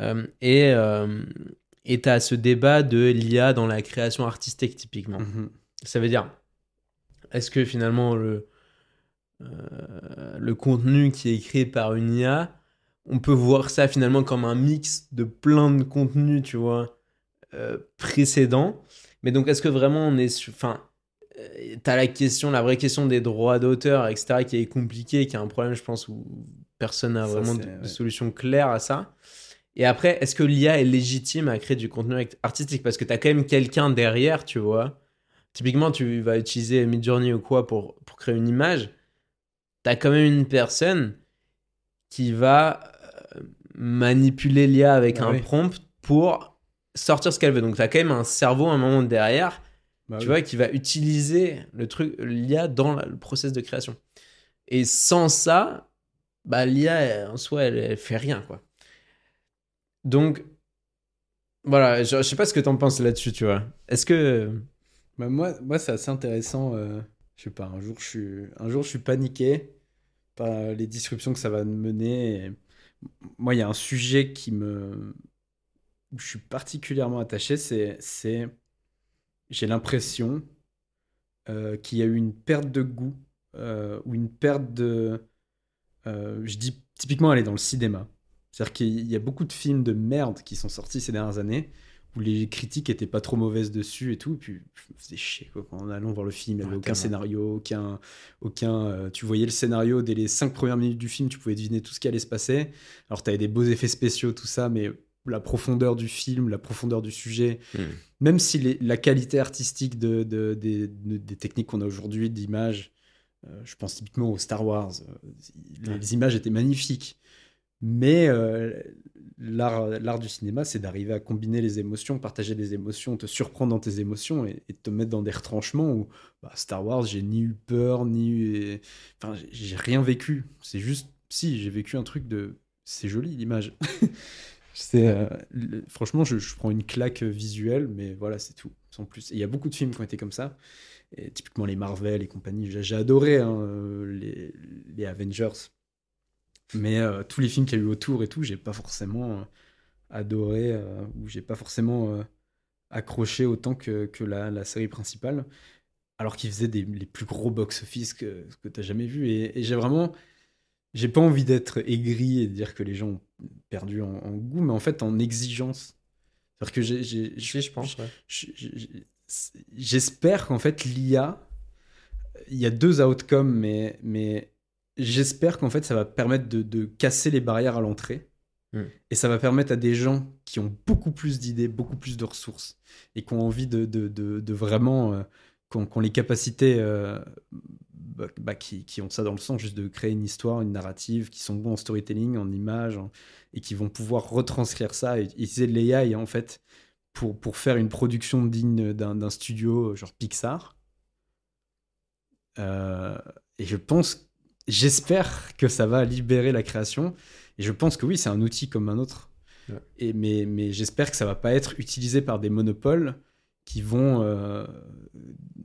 Speaker 1: Euh, et euh, tu as ce débat de l'IA dans la création artistique, typiquement.
Speaker 2: Mhm.
Speaker 1: Ça veut dire, est-ce que finalement le, euh, le contenu qui est créé par une IA, on peut voir ça finalement comme un mix de plein de contenus, tu vois, euh, précédents. Mais donc, est-ce que vraiment on est. Enfin, t'as la question, la vraie question des droits d'auteur, etc., qui est compliquée, qui est un problème, je pense, où personne n'a vraiment de,
Speaker 2: ouais.
Speaker 1: solution claire à ça. Et après, est-ce que l'IA est légitime à créer du contenu artistique? Parce que tu as quand même quelqu'un derrière, tu vois. Typiquement, tu vas utiliser Midjourney ou quoi pour, pour créer une image. Tu as quand même une personne qui va euh, manipuler l'IA avec
Speaker 2: Ah
Speaker 1: un
Speaker 2: oui.
Speaker 1: prompt pour sortir ce qu'elle veut. Donc, tu as quand même un cerveau, un moment derrière,
Speaker 2: Bah
Speaker 1: tu
Speaker 2: oui.
Speaker 1: vois, qui va utiliser le truc, l'IA dans la- le process de création. Et sans ça, bah, l'IA, en soi, elle, elle fait rien, quoi. Donc, voilà, je, je sais pas ce que t'en penses là-dessus, tu vois. Est-ce que...
Speaker 2: Bah, moi, moi c'est assez intéressant. euh, je sais pas, un jour, je suis, un jour, je suis paniqué par les disruptions que ça va mener. et Moi, il y a un sujet qui me. où je suis particulièrement attaché, c'est. J'ai l'impression euh, qu'il y a eu une perte de goût euh, ou une perte de. euh, je dis typiquement aller dans le cinéma. C'est-à-dire qu'il y a beaucoup de films de merde qui sont sortis ces dernières années où les critiques étaient pas trop mauvaises dessus et tout. Et puis je me faisais chier quoi, quand en allant voir le film. Il n'y avait aucun
Speaker 1: tellement.
Speaker 2: scénario, aucun. aucun euh, tu voyais le scénario dès les cinq premières minutes du film, tu pouvais deviner tout ce qui allait se passer. Alors tu avais des beaux effets spéciaux, tout ça, mais la profondeur du film, la profondeur du sujet,
Speaker 1: Hmm.
Speaker 2: même si les- la qualité artistique de, de- des- de- des techniques qu'on a aujourd'hui d'image, euh, je pense typiquement aux Star Wars, euh, les, les images étaient magnifiques. Mais euh, l'art du cinéma, c'est d'arriver à combiner les émotions, partager des émotions, te surprendre dans tes émotions et, et te mettre dans des retranchements où bah, Star Wars, j'ai ni eu peur, ni eu... Enfin, j'ai rien vécu. C'est juste, si, j'ai vécu un truc de... C'est joli l'image. euh, franchement, je, prends une claque visuelle, mais voilà, c'est tout, sans plus. Il y a beaucoup de films qui ont été comme ça. Typiquement les Marvel et compagnie, j'ai adoré hein, euh, les, les Avengers. Mais euh, tous les films qu'il y a eu autour et tout, j'ai pas forcément adoré ou j'ai pas forcément accroché autant que, que la, la série principale, alors qu'il faisait des, les plus gros box-office que, que tu jamais vu. Et, j'ai vraiment. J'ai pas envie d'être aigri et de dire que les gens perdu en, en goût, mais en fait en exigence. C'est-à-dire que j'ai- j'ai-
Speaker 1: Si, je pense. ouais.
Speaker 2: je- je- je- J'espère qu'en fait l'IA, il y a deux outcomes, mais, mais j'espère qu'en fait ça va permettre de, de casser les barrières à l'entrée.
Speaker 1: Mm.
Speaker 2: Et ça va permettre à des gens qui ont beaucoup plus d'idées, beaucoup plus de ressources, et qui ont envie de, de, de, de vraiment, euh, qui, ont, qui ont les capacités, euh, bah, bah, qui, qui ont ça dans le sang, juste de créer une histoire, une narrative, qui sont bons en storytelling, en images, en- et qui vont pouvoir retranscrire ça et utiliser de l'AI en fait pour, pour faire une production digne d'un d'un studio genre Pixar. Euh, et je pense, j'espère que ça va libérer la création. Et je pense que oui, c'est un outil comme un autre.
Speaker 1: Ouais.
Speaker 2: Et, mais mais j'espère que ça va pas être utilisé par des monopoles qui vont, euh,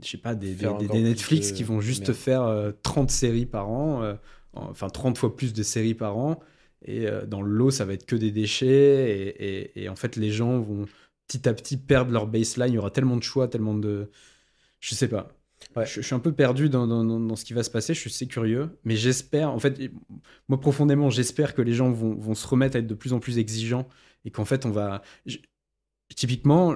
Speaker 2: je sais pas, des, Netflix
Speaker 1: de
Speaker 2: qui vont juste
Speaker 1: merde.
Speaker 2: faire euh, 30 séries par an, euh, enfin 30 fois plus de séries par an. Et euh, dans le lot, ça va être que des déchets. Et, et- et en fait, les gens vont petit à petit perdre leur baseline. Il y aura tellement de choix, tellement de. Je sais pas.
Speaker 1: Ouais.
Speaker 2: Je, je suis un peu perdu dans, dans- dans- dans ce qui va se passer. Je suis assez curieux. Mais j'espère, en fait, moi profondément, j'espère que les gens vont, vont se remettre à être de plus en plus exigeants. Et qu'en fait, on va. je- typiquement,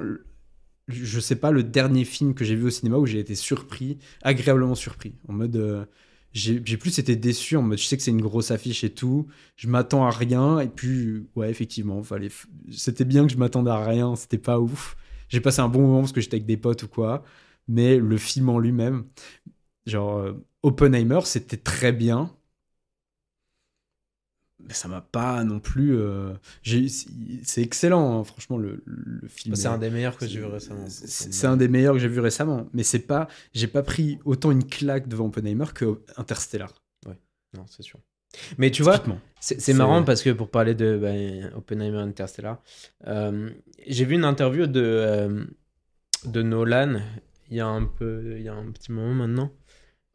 Speaker 2: je sais pas le dernier film que j'ai vu au cinéma où j'ai été surpris, agréablement surpris. En mode. euh, j'ai plus été déçu en mode je sais que c'est une grosse affiche et tout, je m'attends à rien et puis ouais effectivement c'était bien que je m'attendais à rien, c'était pas ouf. J'ai passé un bon moment parce que j'étais avec des potes ou quoi, mais le film en lui-même, genre euh, Oppenheimer, c'était très bien. Mais ça m'a pas non plus. euh, c'est excellent, hein, franchement, le, le film.
Speaker 1: C'est
Speaker 2: est-
Speaker 1: un des meilleurs que j'ai vu récemment.
Speaker 2: c'est un des meilleurs que j'ai vu récemment, mais c'est pas, j'ai pas pris autant une claque devant Oppenheimer que Interstellar.
Speaker 1: Non, c'est sûr. Mais tu vois, c'est marrant parce que pour parler de bah, Oppenheimer Interstellar, euh, j'ai vu une interview de, euh, de Nolan il y a un peu, il y a un petit moment maintenant,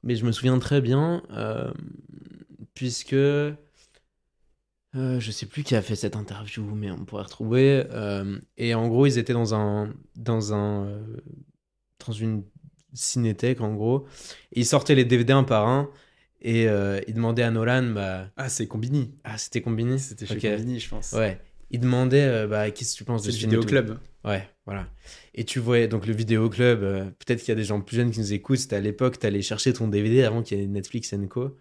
Speaker 1: mais je me souviens très bien puisque euh, je sais plus qui a fait cette interview, mais on pourrait retrouver. euh, et en gros, ils étaient dans un dans un euh, dans une cinéthèque en gros, et ils sortaient les DVD un par un. Et euh, ils demandaient à Nolan, bah,
Speaker 2: Ah, c'est Combini.
Speaker 1: ah, c'était combiné
Speaker 2: C'était chez
Speaker 1: Ok.
Speaker 2: Combini, je pense.
Speaker 1: Ouais. Il demandait, euh, bah, qu'est-ce que tu penses de ce et
Speaker 2: vidéo club.
Speaker 1: Ouais, voilà. Et tu voyais, donc le vidéo club, peut-être qu'il y a des gens plus jeunes qui nous écoutent, c'était à l'époque, t'allais chercher ton DVD avant qu'il y ait Netflix Co.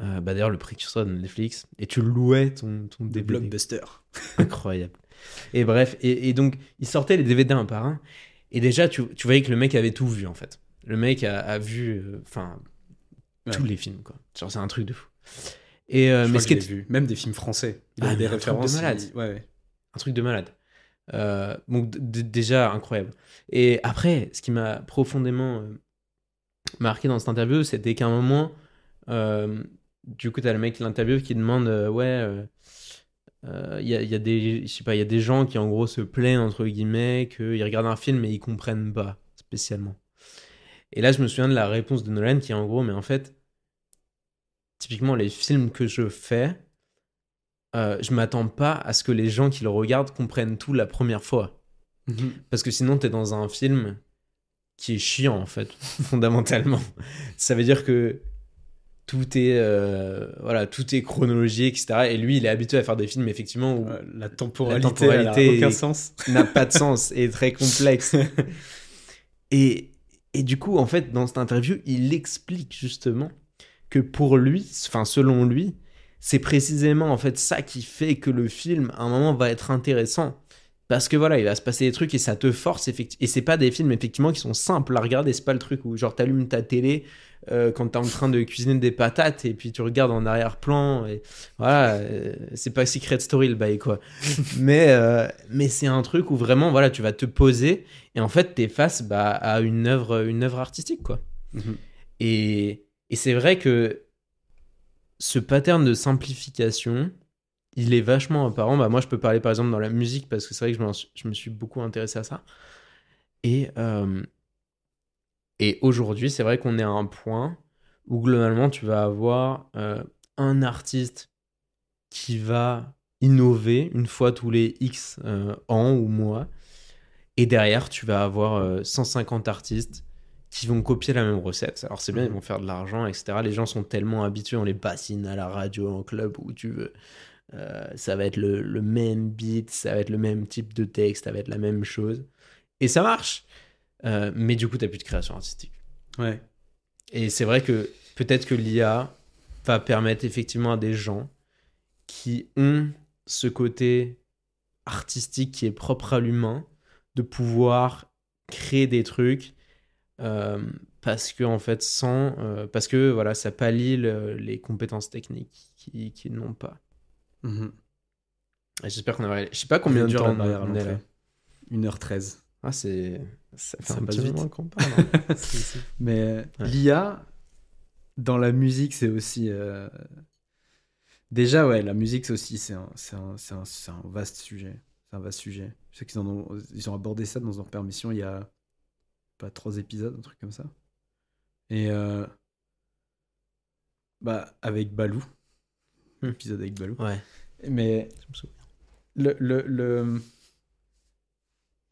Speaker 1: Euh, bah d'ailleurs, le précurseur de Netflix. Et tu louais ton, ton
Speaker 2: Des
Speaker 1: DVD.
Speaker 2: blockbusters.
Speaker 1: Incroyable. Et bref, et, et donc, il sortait les DVD un par un. Et déjà, tu, tu voyais que le mec avait tout vu, en fait. Le mec a, a vu, euh, enfin,
Speaker 2: Ouais.
Speaker 1: tous les films, quoi. Genre, c'est un truc de fou. Et, euh, mais ce
Speaker 2: que l'ai vu. Même des films français. Il
Speaker 1: Ah,
Speaker 2: a des
Speaker 1: mais un truc de
Speaker 2: références.
Speaker 1: malade.
Speaker 2: il- Ouais, ouais.
Speaker 1: un truc de malade. Euh, donc déjà incroyable. Et après, ce qui m'a profondément euh, marqué dans cette interview, c'était qu'à un moment, euh, du coup, t'as le mec qui l'interviewe qui demande, euh, ouais, euh, euh, il y, a, il y a des, je sais pas, il y a des gens qui en gros se plaignent entre guillemets qu'ils regardent un film mais ils comprennent pas spécialement. Et là, je me souviens de la réponse de Nolan qui est en gros, mais en fait, typiquement les films que je fais, euh, je m'attends pas à ce que les gens qui le regardent comprennent tout la première fois.
Speaker 2: Mhm.
Speaker 1: Parce que sinon, t'es dans un film qui est chiant, en fait, fondamentalement. Ça veut dire que tout est, euh, voilà, tout est chronologique, etc. Et lui, il est habitué à faire des films, effectivement, où
Speaker 2: Euh, La temporalité,
Speaker 1: La temporalité
Speaker 2: aucun sens.
Speaker 1: n'a pas de sens et est très complexe. et, et du coup, en fait, dans cette interview, il explique justement que pour lui, enfin selon lui, c'est précisément en fait ça qui fait que le film, à un moment, va être intéressant. Parce que voilà, il va se passer des trucs et ça te force, effectivement. Et c'est pas des films, effectivement, qui sont simples à regarder. C'est pas le truc où, genre, t'allumes ta télé euh, quand t'es en train de cuisiner des patates et puis tu regardes en arrière-plan. Et voilà, euh, c'est pas Secret Story le bail, quoi. mais euh, mais c'est un truc où vraiment, voilà, tu vas te poser et en fait, t'es face bah, à une œuvre, une œuvre artistique, quoi.
Speaker 2: Mhm.
Speaker 1: Et, et c'est vrai que ce pattern de simplification, il est vachement apparent. Bah, moi, je peux parler par exemple dans la musique parce que c'est vrai que je, me suis beaucoup intéressé à ça. Et, euh, et aujourd'hui, c'est vrai qu'on est à un point où globalement, tu vas avoir euh, un artiste qui va innover une fois tous les X euh, ans ou mois. Et derrière, tu vas avoir euh, 150 artistes qui vont copier la même recette. Alors c'est bien, ils vont faire de l'argent, etc. Les gens sont tellement habitués, on les bassine à la radio, en club, où tu veux. Euh, ça va être le, le même beat, ça va être le même type de texte, ça va être la même chose. Et ça marche. Euh, mais du coup, tu plus de création artistique.
Speaker 2: Ouais.
Speaker 1: Et c'est vrai que peut-être que l'IA va permettre effectivement à des gens qui ont ce côté artistique qui est propre à l'humain de pouvoir créer des trucs euh, parce que en fait sans euh, parce que voilà ça pallie le- les compétences techniques qui, qui n'ont pas.
Speaker 2: Mhm.
Speaker 1: J'espère qu'on a je sais pas combien de temps
Speaker 2: à
Speaker 1: on est là.
Speaker 2: l'entrée. 1h13.
Speaker 1: Ah c'est ça fait
Speaker 2: Ça
Speaker 1: un
Speaker 2: passe
Speaker 1: petit
Speaker 2: vite.
Speaker 1: qu'on parle. hein.
Speaker 2: Mais
Speaker 1: Ouais.
Speaker 2: l'IA, dans la musique, c'est aussi. euh, Déjà, ouais, la musique, c'est aussi. C'est un, c'est un, c'est un, c'est un vaste sujet. C'est un vaste sujet. Je sais qu'ils en ont, ils ont abordé ça dans leur permission il y a pas trois épisodes, un truc comme ça. Et. euh, Bah, avec Balou.
Speaker 1: Hmm.
Speaker 2: Épisode avec Balou.
Speaker 1: ouais.
Speaker 2: Mais
Speaker 1: je me souviens.
Speaker 2: le, le, le-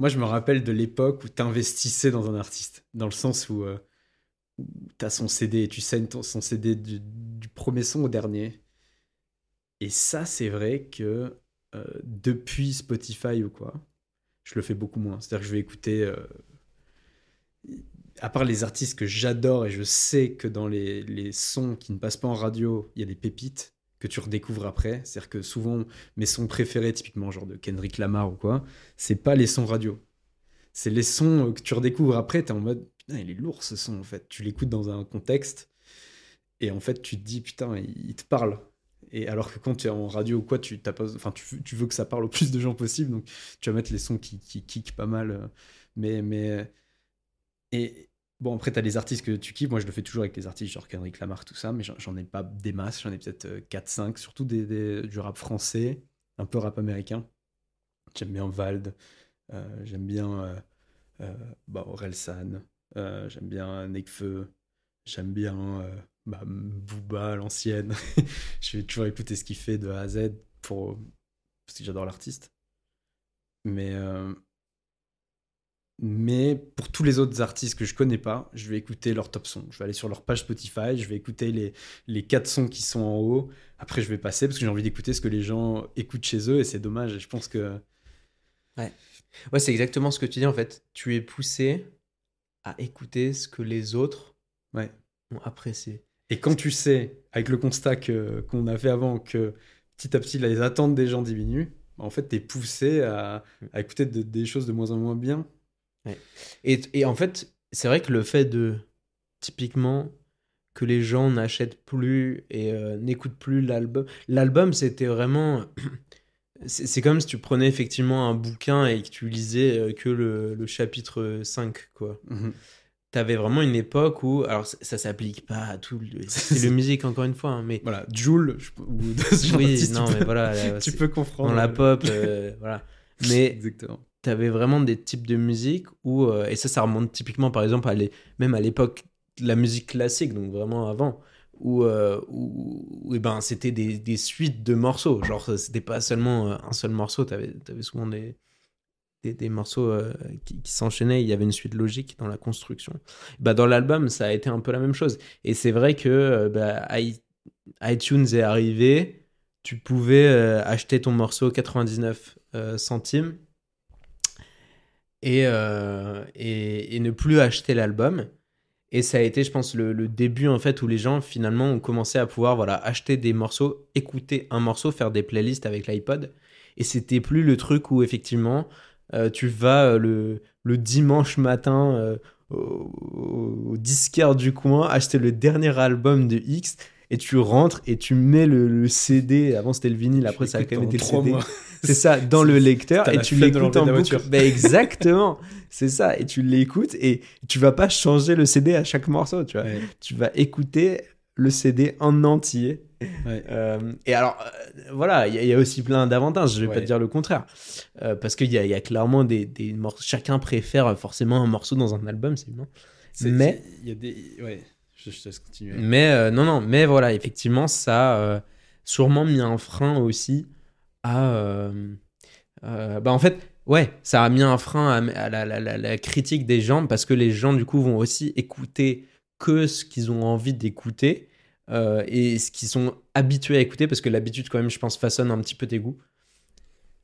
Speaker 2: Moi, je me rappelle de l'époque où tu investissais dans un artiste. Dans le sens où, tu as son CD et tu saignes ton, son CD du, premier son au dernier. Et ça, c'est vrai que euh, depuis Spotify ou quoi, je le fais beaucoup moins. C'est-à-dire que je vais écouter. euh, à part les artistes que j'adore et je sais que dans les sons qui ne passent pas en radio, il y a des pépites que tu redécouvres après. C'est-à-dire que souvent, mes sons préférés, typiquement genre de Kendrick Lamar ou quoi, c'est pas les sons radio. C'est les sons euh, que tu redécouvres après, t'es en mode putain, il est lourd ce son en fait. Tu l'écoutes dans un contexte et en fait tu te dis putain, il, te parle. Et alors que quand tu es en radio ou quoi, tu, t'as pas, enfin, tu, tu veux que ça parle au plus de gens possible, donc tu vas mettre les sons qui, qui kickent pas mal. euh, Mais, mais. Et bon, après, tu as les artistes que tu kiffes. Moi, je le fais toujours avec les artistes genre Kendrick Lamar, tout ça, mais j'en- ai pas des masses. J'en ai peut-être 4-5, surtout des, des- du rap français, un peu rap américain. J'aime bien Vald, euh, j'aime bien euh, euh, bah, Orelsan, euh, j'aime bien Nekfeu, j'aime bien euh, bah, Booba l'ancienne. je vais toujours écouter ce qu'il fait de A à Z pour... parce que j'adore l'artiste. Mais, euh, mais pour tous les autres artistes que je connais pas, je vais écouter leur top son. Je vais aller sur leur page Spotify, je vais écouter les, les quatre sons qui sont en haut. Après, je vais passer parce que j'ai envie d'écouter ce que les gens écoutent chez eux et c'est dommage. Et je pense que.
Speaker 1: Ouais, c'est exactement ce que tu dis en fait. Tu es poussé à écouter ce que les autres
Speaker 2: Ouais.
Speaker 1: ont apprécié.
Speaker 2: Et quand tu sais, avec le constat que, qu'on a fait avant, que petit à petit les attentes des gens diminuent, bah, en fait, tu es poussé à, à écouter de- des choses de moins en moins bien.
Speaker 1: Et, et en fait, c'est vrai que le fait de, typiquement, que les gens n'achètent plus et euh, n'écoutent plus l'album. L'album, c'était vraiment. C'est c'est comme si tu prenais effectivement un bouquin et que tu lisais euh, que le, le chapitre 5, quoi. T'avais vraiment une époque où. Alors, ça, ça s'applique pas à tout le style de musique, encore une fois, hein, mais.
Speaker 2: Voilà, Joule, je- ou
Speaker 1: Oui, non, mais voilà. là,
Speaker 2: tu
Speaker 1: c'est-
Speaker 2: peux comprendre.
Speaker 1: Dans la pop, euh, voilà. Mais
Speaker 2: Exactement.
Speaker 1: T'avais vraiment des types de musique où euh, et ça ça remonte typiquement par exemple à les, même à l'époque de la musique classique donc vraiment avant où, euh, où, eh ben c'était des, suites de morceaux. Genre c'était pas seulement euh, un seul morceau t'avais avais souvent des des, morceaux qui, qui s'enchaînaient. Il y avait une suite logique dans la construction. Bah dans l'album ça a été un peu la même chose. Et c'est vrai que bah, iTunes est arrivé. Tu pouvais acheter ton morceau 99 euh, centimes et, euh, et, et ne plus acheter l'album. Et ça a été, je pense, le, le début en fait où les gens finalement ont commencé à pouvoir voilà acheter des morceaux, écouter un morceau, faire des playlists avec l'iPod. Et c'était plus le truc où effectivement euh, tu vas euh, le, le dimanche matin euh, au, au disquaire du coin acheter le dernier album de X et tu rentres et tu mets le, le CD. Avant c'était le vinyle, après ça a quand même été le CD.
Speaker 2: mois.
Speaker 1: C'est ça, dans le lecteur, et tu l'écoutes en boucle. Ben, exactement, c'est ça, et tu l'écoutes, et tu vas pas changer le CD à chaque morceau, tu vois.
Speaker 2: Ouais,
Speaker 1: Tu vas écouter le CD en entier.
Speaker 2: ouais.
Speaker 1: Euh, et alors, euh, voilà, il y, a- il y a aussi plein d'avantages, je vais pas te dire le contraire. Euh, parce qu'il y a, il y a clairement des, des morceaux, chacun préfère forcément un morceau dans un album, c'est.
Speaker 2: C'est-
Speaker 1: Mais-
Speaker 2: Il y a des. Ouais, je, je te laisse continuer.
Speaker 1: Mais non, non, mais voilà, effectivement, ça a sûrement mis un frein aussi à. euh, euh, bah en fait, ouais, ça a mis un frein à, à la, la- la- la critique des gens parce que les gens, du coup, vont aussi écouter que ce qu'ils ont envie d'écouter euh, et ce qu'ils sont habitués à écouter parce que l'habitude, quand même, je pense, façonne un petit peu tes goûts.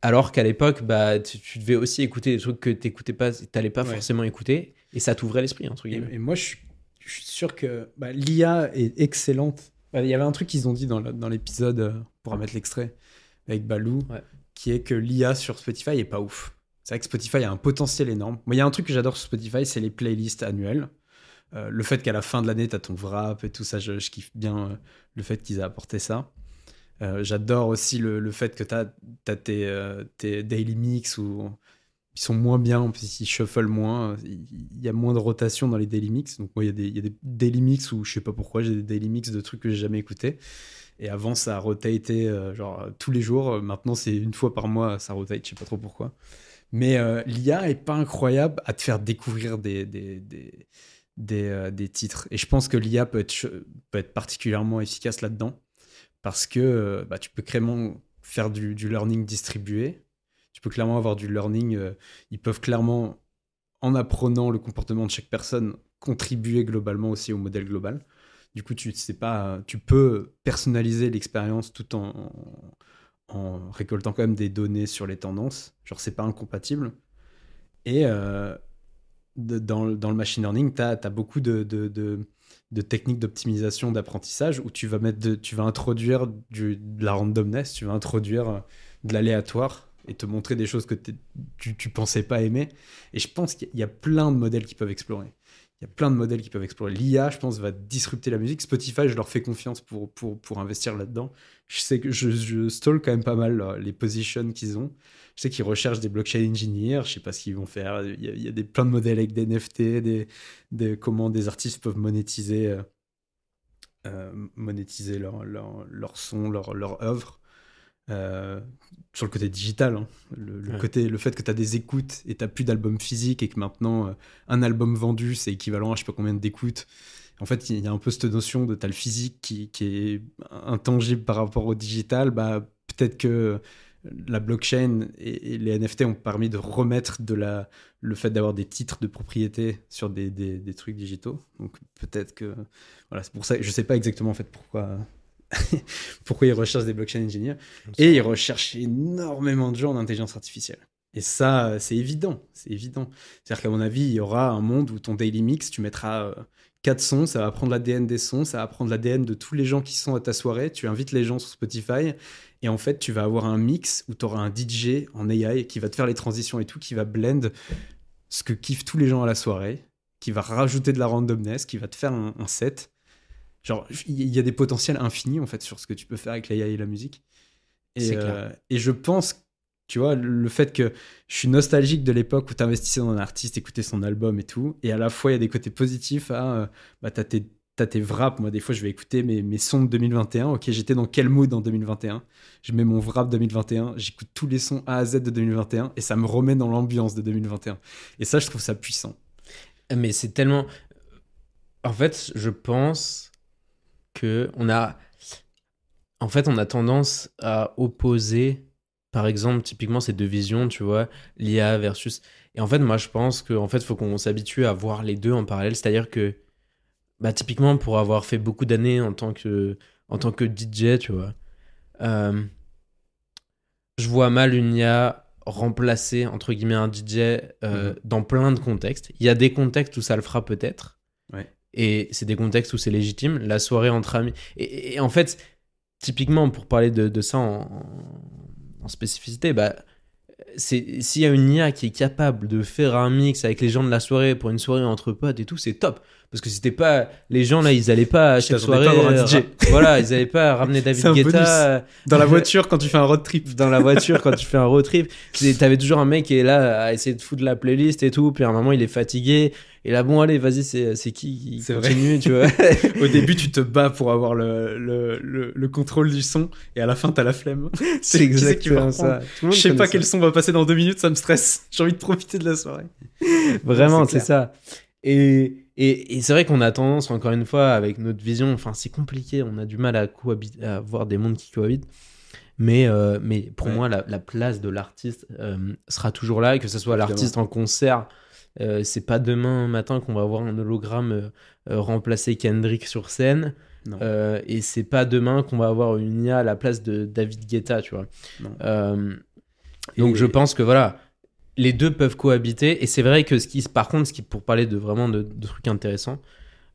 Speaker 1: Alors qu'à l'époque, bah, tu, tu devais aussi écouter des trucs que t'écoutais pas, t'allais pas
Speaker 2: Ouais.
Speaker 1: forcément écouter et ça t'ouvrait l'esprit, entre
Speaker 2: Et,
Speaker 1: guillemets.
Speaker 2: et moi, je suis, je suis sûr que bah, l'IA est excellente. Bah, Il y avait un truc qu'ils ont dit dans l'épisode, on pourra mettre l'extrait, avec Balou,
Speaker 1: Ouais.
Speaker 2: qui est que l'IA sur Spotify est pas ouf. C'est vrai que Spotify a un potentiel énorme. Moi, il y a un truc que j'adore sur Spotify, c'est les playlists annuelles. Euh, le fait qu'à la fin de l'année, tu as ton wrap et tout ça, je, je kiffe bien euh, le fait qu'ils aient apporté ça. Euh, J'adore aussi le, le fait que tu as, tes, tes daily mix où ils sont moins bien, en plus ils shuffle moins, il y a moins de rotation dans les daily mix. Donc moi, il y, a des- il y a des daily mix où je sais pas pourquoi, j'ai des daily mix de trucs que j'ai jamais écoutés. Et avant, ça a rotaté euh, genre tous les jours. Maintenant, c'est une fois par mois, ça rotate, je sais pas trop pourquoi. Mais euh, l'IA est pas incroyable à te faire découvrir des, des, des, des, euh, des titres. Et je pense que l'IA peut être, peut être particulièrement efficace là-dedans parce que euh, bah, tu peux clairement faire du, learning distribué. Tu peux clairement avoir du learning. ils peuvent clairement, en apprenant le comportement de chaque personne, contribuer globalement aussi au modèle global. Du coup, tu sais pas, tu peux personnaliser l'expérience tout en, récoltant quand même des données sur les tendances. Genre, c'est pas incompatible. Et euh, dans, le- machine learning, tu as, beaucoup de, techniques d'optimisation, d'apprentissage où tu vas, mettre tu vas introduire du- de la randomness, tu vas introduire de l'aléatoire et te montrer des choses que tu, tu pensais pas aimer. Et je pense qu'il y a plein de modèles qui peuvent explorer. Il y a plein de modèles qui peuvent explorer. L'IA, je pense, va disrupter la musique. Spotify, je leur fais confiance pour, pour, pour investir là-dedans. Je sais que je, je stall quand même pas mal là, les positions qu'ils ont. Je sais qu'ils recherchent des blockchain engineers. Je sais pas ce qu'ils vont faire. Il y a, il y a des, plein de modèles avec des NFT, des, des, comment des artistes peuvent monétiser, euh, euh, monétiser leur, leur, leur son, leur, leur œuvre. Euh, sur le côté digital, hein. le, le
Speaker 1: Ouais.
Speaker 2: côté, le fait que tu as des écoutes et tu plus d'albums physiques et que maintenant euh, un album vendu c'est équivalent à je sais pas combien d'écoutes. En fait, il y a un peu cette notion de t'as le physique qui, qui est intangible par rapport au digital. Bah, peut-être que la blockchain et, et les NFT ont permis de remettre de la, le fait d'avoir des titres de propriété sur des, des, des trucs digitaux. Donc peut-être que voilà, c'est pour ça. Je sais pas exactement en fait pourquoi. pourquoi ils recherchent des blockchain engineers et ils recherchent énormément de gens en intelligence artificielle. Et ça, c'est évident, c'est évident. C'est-à-dire qu'à mon avis, il y aura un monde où ton daily mix, tu mettras euh, quatre sons, ça va prendre l'ADN des sons, ça va prendre l'ADN de tous les gens qui sont à ta soirée, tu invites les gens sur Spotify, et en fait, tu vas avoir un mix où tu auras un DJ en AI qui va te faire les transitions et tout, qui va blend ce que kiffent tous les gens à la soirée, qui va rajouter de la randomness, qui va te faire un, un set. Genre, il y a des potentiels infinis en fait sur ce que tu peux faire avec l'AI et la musique. Et, euh,
Speaker 1: clair.
Speaker 2: et je pense, tu vois, le fait que je suis nostalgique de l'époque où tu investissais dans un artiste, écoutais son album et tout, et à la fois il y a des côtés positifs à, euh, bah, t'as tes, tes wraps, moi des fois je vais écouter mes, mes sons de 2021, ok, j'étais dans quel mood en 2021, je mets mon wrap 2021, j'écoute tous les sons A à Z de 2021, et ça me remet dans l'ambiance de 2021. Et ça, je trouve ça puissant.
Speaker 1: Mais c'est tellement. En fait, je pense que on a. En fait, on a tendance à opposer, par exemple, typiquement ces deux visions, tu vois, l'IA versus. Et en fait, moi, je pense qu'en fait, il faut qu'on s'habitue à voir les deux en parallèle. C'est-à-dire que, bah, typiquement, pour avoir fait beaucoup d'années en tant que, en tant que DJ, tu vois, euh, je vois mal une IA remplacer, entre guillemets, un DJ euh,
Speaker 2: Mhm.
Speaker 1: dans plein de contextes. Il y a des contextes où ça le fera peut-être.
Speaker 2: Ouais.
Speaker 1: Et c'est des contextes où c'est légitime. La soirée entre amis. Et, en fait, typiquement, pour parler de, ça en, en spécificité, bah, s'il y a une IA qui est capable de faire un mix avec les gens de la soirée pour une soirée entre potes et tout, c'est top. Parce que c'était pas les gens là, ils allaient pas à chaque soirée.
Speaker 2: pas
Speaker 1: euh,
Speaker 2: DJ.
Speaker 1: voilà, ils allaient pas ramener David. Guetta euh,
Speaker 2: Dans la voiture, quand tu fais un road trip.
Speaker 1: dans la voiture quand tu fais un road trip. T'avais toujours un mec qui est là à essayer de foutre la playlist et tout. Puis à un moment, il est fatigué. Et là, bon, allez, vas-y, c'est c'est qui qui
Speaker 2: vrai.
Speaker 1: continue, tu vois.
Speaker 2: Au début, tu te bats pour avoir le, le, le, le contrôle du son, et à la fin, t'as la flemme.
Speaker 1: C'est exactement ça.
Speaker 2: Je sais pas
Speaker 1: ça.
Speaker 2: quel son va passer dans deux minutes, ça me stresse. J'ai envie de profiter de la soirée.
Speaker 1: Vraiment,
Speaker 2: c'est
Speaker 1: ça. Et, et, et c'est vrai qu'on a tendance, encore une fois, avec notre vision, enfin, c'est compliqué, on a du mal à, à voir des mondes qui cohabitent. Mais, euh, mais pour
Speaker 2: Ouais.
Speaker 1: moi, la, la place de l'artiste euh, sera toujours là, que ce soit l'artiste en concert. euh, c'est pas demain matin qu'on va voir un hologramme euh, remplacer Kendrick sur scène. Et c'est pas demain qu'on va avoir une IA à la place de David Guetta, tu vois. Donc
Speaker 2: Et-
Speaker 1: je pense que voilà, les deux peuvent cohabiter. Et c'est vrai que ce qui, par contre, ce qui, pour parler de vraiment de, de trucs intéressants,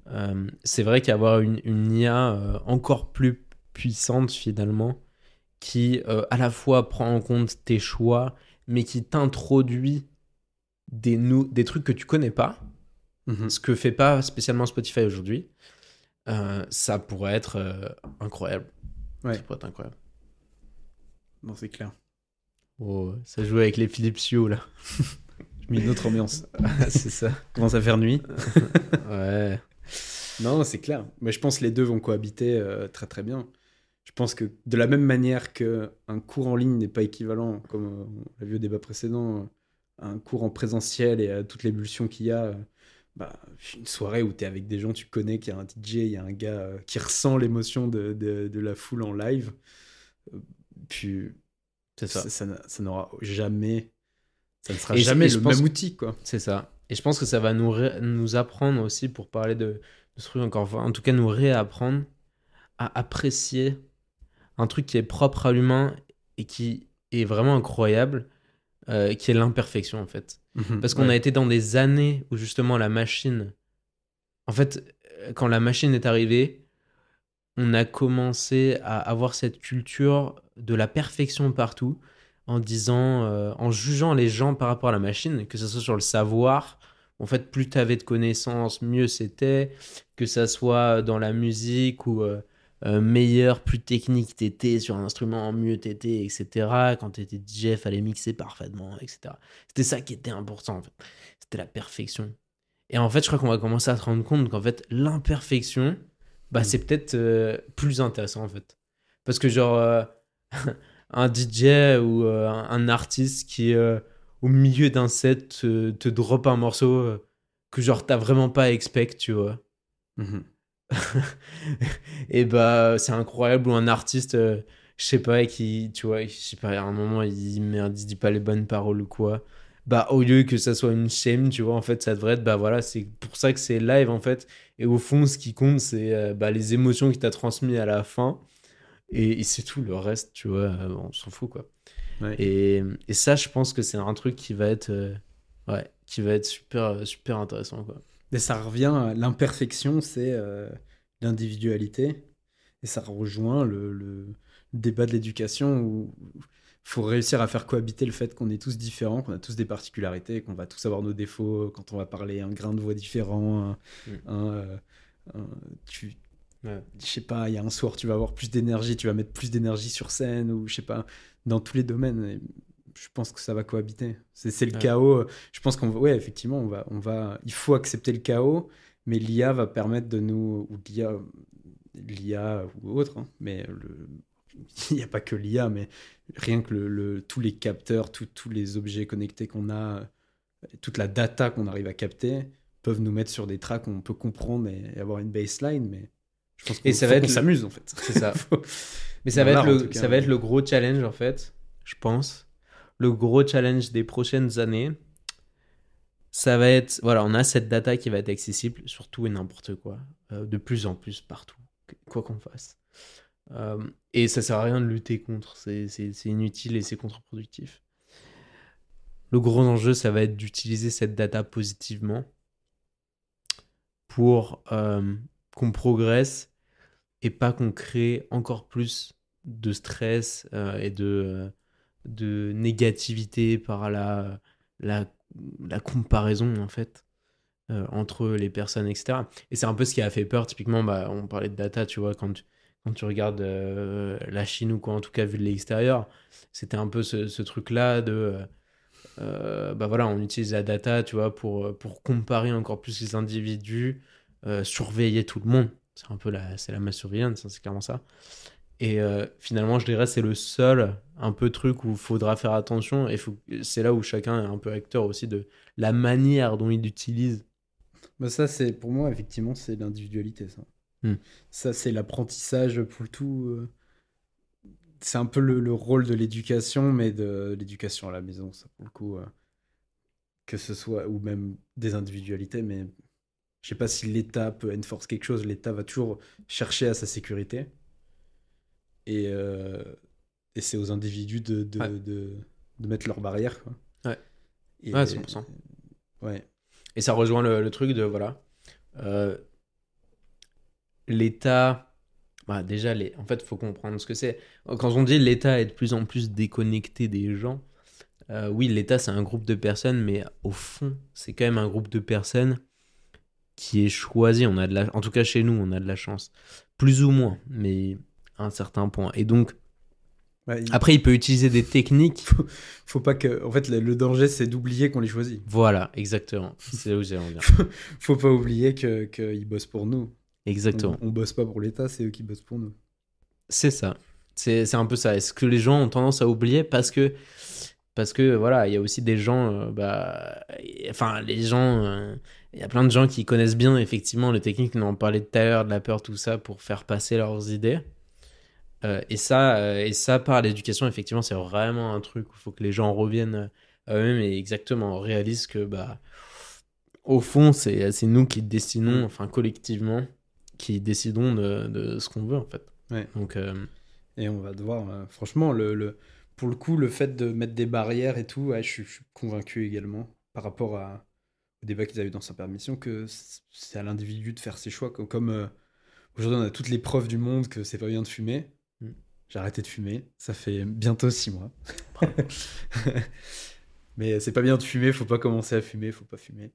Speaker 1: euh, c'est vrai qu'avoir une, une IA euh, encore plus puissante finalement, qui euh, à la fois prend en compte tes choix, mais qui t'introduit des, des trucs que tu connais pas,
Speaker 2: Mhm.
Speaker 1: ce que fait pas spécialement Spotify aujourd'hui, ça pourrait être incroyable.
Speaker 2: Ouais.
Speaker 1: Ça pourrait être incroyable.
Speaker 2: Bon, c'est clair.
Speaker 1: Oh, ça joue avec les Philips Hue là.
Speaker 2: J'ai mis une autre ambiance.
Speaker 1: c'est ça.
Speaker 2: Commence à faire nuit.
Speaker 1: Ouais.
Speaker 2: Non, c'est clair. Mais je pense que les deux vont cohabiter euh, très très bien. Je pense que de la même manière que un cours en ligne n'est pas équivalent, comme euh, on l'a vu au débat précédent, euh, à un cours en présentiel et à toute l'émulsion qu'il y a, euh, bah, une soirée où tu es avec des gens, tu connais qu'il y a un DJ, il y a un gars euh, qui ressent l'émotion de, de- de la foule en live. Euh, puis
Speaker 1: C'est ça.
Speaker 2: ça, ça n'a- ça n'aura jamais, ça ne sera
Speaker 1: Et
Speaker 2: jamais le même
Speaker 1: que-
Speaker 2: outil, quoi.
Speaker 1: C'est ça. Et je pense que ça va nous, ré- nous apprendre aussi, pour parler de, de ce truc encore, enfin, en tout cas nous réapprendre à apprécier un truc qui est propre à l'humain et qui est vraiment incroyable, euh, qui est l'imperfection en fait. Parce qu'on
Speaker 2: Ouais.
Speaker 1: a été dans des années où justement la machine. En fait, euh, quand la machine est arrivée, on a commencé à avoir cette culture de la perfection partout, en disant, euh, en jugeant les gens par rapport à la machine, que ce soit sur le savoir. En fait, plus tu avais de connaissances, mieux c'était. Que ça soit dans la musique ou euh, euh, meilleur, plus technique t'étais sur un instrument, mieux t'étais, etc. Quand t'étais DJ, fallait mixer parfaitement, etc. C'était ça qui était important, en fait. C'était la perfection. Et en fait, je crois qu'on va commencer à se rendre compte qu'en fait, l'imperfection, bah,
Speaker 2: Mm.
Speaker 1: c'est peut-être euh, plus intéressant, en fait. Parce que, genre, euh, un DJ ou euh, un artiste qui, au milieu d'un set, te, te drop un morceau que, genre, t'as vraiment pas expect, tu vois.
Speaker 2: Mhm.
Speaker 1: et bah c'est incroyable ou un artiste je sais pas qui tu vois je sais pas à un moment il merde il dit pas les bonnes paroles ou quoi bah au lieu que ça soit une shame tu vois en fait ça devrait être bah voilà c'est pour ça que c'est live en fait et au fond ce qui compte c'est euh, bah, les émotions qu'il t'a transmis à la fin et, et c'est tout le reste tu vois euh, on s'en fout quoi
Speaker 2: Ouais.
Speaker 1: et, et ça je pense que c'est un truc qui va être euh, ouais qui va être super super intéressant quoi
Speaker 2: Mais ça revient à l'imperfection, c'est euh, l'individualité. Et ça rejoint le, le débat de l'éducation où faut réussir à faire cohabiter le fait qu'on est tous différents, qu'on a tous des particularités, qu'on va tous avoir nos défauts quand on va parler un grain de voix différent. un-
Speaker 1: Mm.
Speaker 2: un, euh, un- tu,
Speaker 1: Ouais.
Speaker 2: je sais pas, il y a un soir tu vas avoir plus d'énergie, tu vas mettre plus d'énergie sur scène ou je sais pas, dans tous les domaines. Je pense que ça va cohabiter. C'est c'est le
Speaker 1: Ouais.
Speaker 2: chaos. Je pense qu'on va, ouais, effectivement, on va, on va, il faut accepter le chaos, mais l'IA va permettre de nous, ou l'IA, l'IA ou autre, hein, mais le, il n'y a pas que l'IA, mais rien que le, le- tous les capteurs, tous tous les objets connectés qu'on a, toute la data qu'on arrive à capter, peuvent nous mettre sur des tracks où on peut comprendre et, et avoir une baseline, mais je pense
Speaker 1: Et
Speaker 2: qu'on
Speaker 1: ça
Speaker 2: faut
Speaker 1: va être
Speaker 2: qu'on
Speaker 1: le-
Speaker 2: s'amuse en fait.
Speaker 1: c'est ça
Speaker 2: Faut-
Speaker 1: Mais ça va, être le,
Speaker 2: cas,
Speaker 1: ça va être le gros challenge, en fait, je pense. Le gros challenge des prochaines années, ça va être... Voilà, on a cette data qui va être accessible sur tout et n'importe quoi. euh, de plus en plus, partout. Quoi qu'on fasse. Euh, et ça sert à rien de lutter contre. C'est inutile et c'est contre-productif. Le gros enjeu, ça va être d'utiliser cette data positivement pour euh, qu'on progresse et pas qu'on crée encore plus de stress euh, et de, de négativité par la, la, la comparaison en fait entre les personnes etc et c'est un peu ce qui a fait peur typiquement bah, on parlait de data tu vois quand quand tu regardes euh, la Chine ou quoi en tout cas vu de l'extérieur c'était un peu ce, ce truc là de euh, euh, bah voilà on utilise la data tu vois pour, pour comparer encore plus les individus euh, surveiller tout le monde c'est un peu la, c'est la mass surveillance, c'est clairement ça. Et euh, finalement, je dirais, c'est le seul un peu truc où il faudra faire attention. Et c'est là où chacun est un peu acteur aussi de la manière dont il utilise.
Speaker 2: Bah ça, pour moi, effectivement, c'est l'individualité, ça.
Speaker 1: Hmm.
Speaker 2: Ça, c'est l'apprentissage pour le tout. euh, c'est un peu le, le rôle de l'éducation, mais de l'éducation à la maison, ça pour le coup. euh, que ce soit, ou même des individualités, mais je sais pas si l'État peut enforce quelque chose. L'État va toujours chercher à sa sécurité. Et, euh, et c'est aux individus de, de,
Speaker 1: Ouais.
Speaker 2: de, de mettre leurs barrières. Quoi.
Speaker 1: Ouais.
Speaker 2: Et-
Speaker 1: Ouais, 100%.
Speaker 2: Ouais.
Speaker 1: Et ça rejoint le, le truc de, voilà, euh, l'État, bah déjà, les, en fait, il faut comprendre ce que c'est. Quand on dit l'État est de plus en plus déconnecté des gens, euh, oui, l'État, c'est un groupe de personnes, mais au fond, c'est quand même un groupe de personnes qui est choisi. On a de la, en tout cas, chez nous, on a de la chance. Plus ou moins, mais à un certain point. Et donc,
Speaker 2: Ouais, il
Speaker 1: après, il peut utiliser des techniques.
Speaker 2: faut pas que. En fait, le, le danger, c'est d'oublier qu'on les choisit.
Speaker 1: Voilà, exactement. C'est là où j'allais en venir.
Speaker 2: faut pas oublier que- qu'ils bossent pour nous.
Speaker 1: Exactement.
Speaker 2: On, on bosse pas pour l'État, c'est eux qui bossent pour nous.
Speaker 1: C'est ça. C'est un peu ça. Est-ce que les gens ont tendance à oublier parce que parce que voilà, il y a aussi des gens, euh, bah, enfin les gens, euh, il y a plein de gens qui connaissent bien effectivement les techniques. On en parlait tout à l'heure de la peur, tout ça, pour faire passer leurs idées. Euh, et ça, et ça par l'éducation, effectivement, c'est vraiment un truc où il faut que les gens reviennent à eux-mêmes et exactement réalisent que bah au fond, c'est c'est nous qui décidons, enfin collectivement, qui décidons de, de ce qu'on veut en fait.
Speaker 2: Ouais.
Speaker 1: Donc euh,
Speaker 2: Et on va devoir. euh, franchement, le, le- pour le coup, le fait de mettre des barrières et tout, ouais, je, suis, je suis convaincu également, par rapport à, au débat qu'ils avaient eu dans sa permission, que c'est à l'individu de faire ses choix. Comme, comme, euh, aujourd'hui, on a toutes les preuves du monde que c'est pas bien de fumer.
Speaker 1: Mm.
Speaker 2: J'ai arrêté de fumer. Ça fait bientôt six mois. Mais c'est pas bien de fumer, faut pas commencer à fumer, faut pas fumer.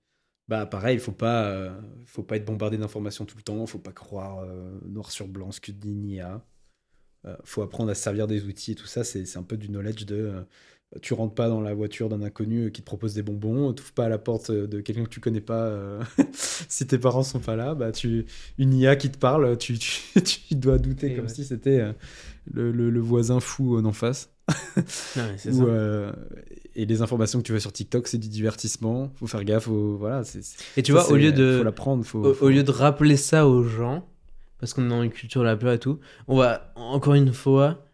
Speaker 2: Bah pareil, faut pas, euh, faut pas être bombardé d'informations tout le temps, faut pas croire euh, noir sur blanc ce que dit une IA. Euh, faut apprendre à se servir des outils et tout ça, c'est un peu du knowledge de euh, tu rentres pas dans la voiture d'un inconnu qui te propose des bonbons, t'ouvres pas à la porte de quelqu'un que tu connais pas si tes parents sont pas là, bah tu une IA qui te parle, tu, tu, tu dois douter
Speaker 1: Et
Speaker 2: comme
Speaker 1: ouais.
Speaker 2: si c'était le, le- le voisin fou d'en face. Euh, et les informations que tu vois sur TikTok, c'est du divertissement. Faut faire gaffe. Faut, voilà, c'est,
Speaker 1: Et tu
Speaker 2: ça,
Speaker 1: vois, au lieu de
Speaker 2: faut l'apprendre. Faut,
Speaker 1: au,
Speaker 2: faut-
Speaker 1: au lieu de rappeler ça aux gens, parce qu'on est dans une culture de la peur et tout, on va encore une fois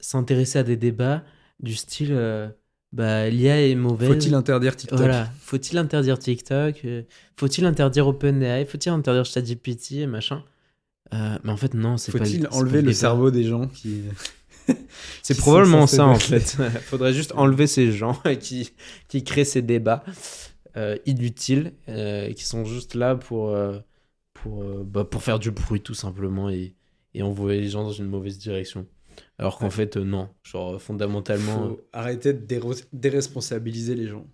Speaker 1: s'intéresser à des débats du style euh, bah, l'IA est mauvaise.
Speaker 2: Faut-il interdire TikTok?
Speaker 1: Voilà, faut-il interdire TikTok? Euh, Faut-il interdire OpenAI? Faut-il interdire ChatGPT et machin? Euh, Mais en fait, non, c'est
Speaker 2: Faut-il enlever le
Speaker 1: débat.
Speaker 2: cerveau des gens qui
Speaker 1: C'est probablement ça en fait. Faudrait juste enlever ces gens qui, qui créent ces débats euh, inutiles, euh, qui sont juste là pour, euh, pour, euh, bah, pour faire du bruit tout simplement et, et envoyer les gens dans une mauvaise direction. Alors qu'en
Speaker 2: Ouais.
Speaker 1: fait, non. Genre, fondamentalement.
Speaker 2: faut arrêter de déresponsabiliser les gens.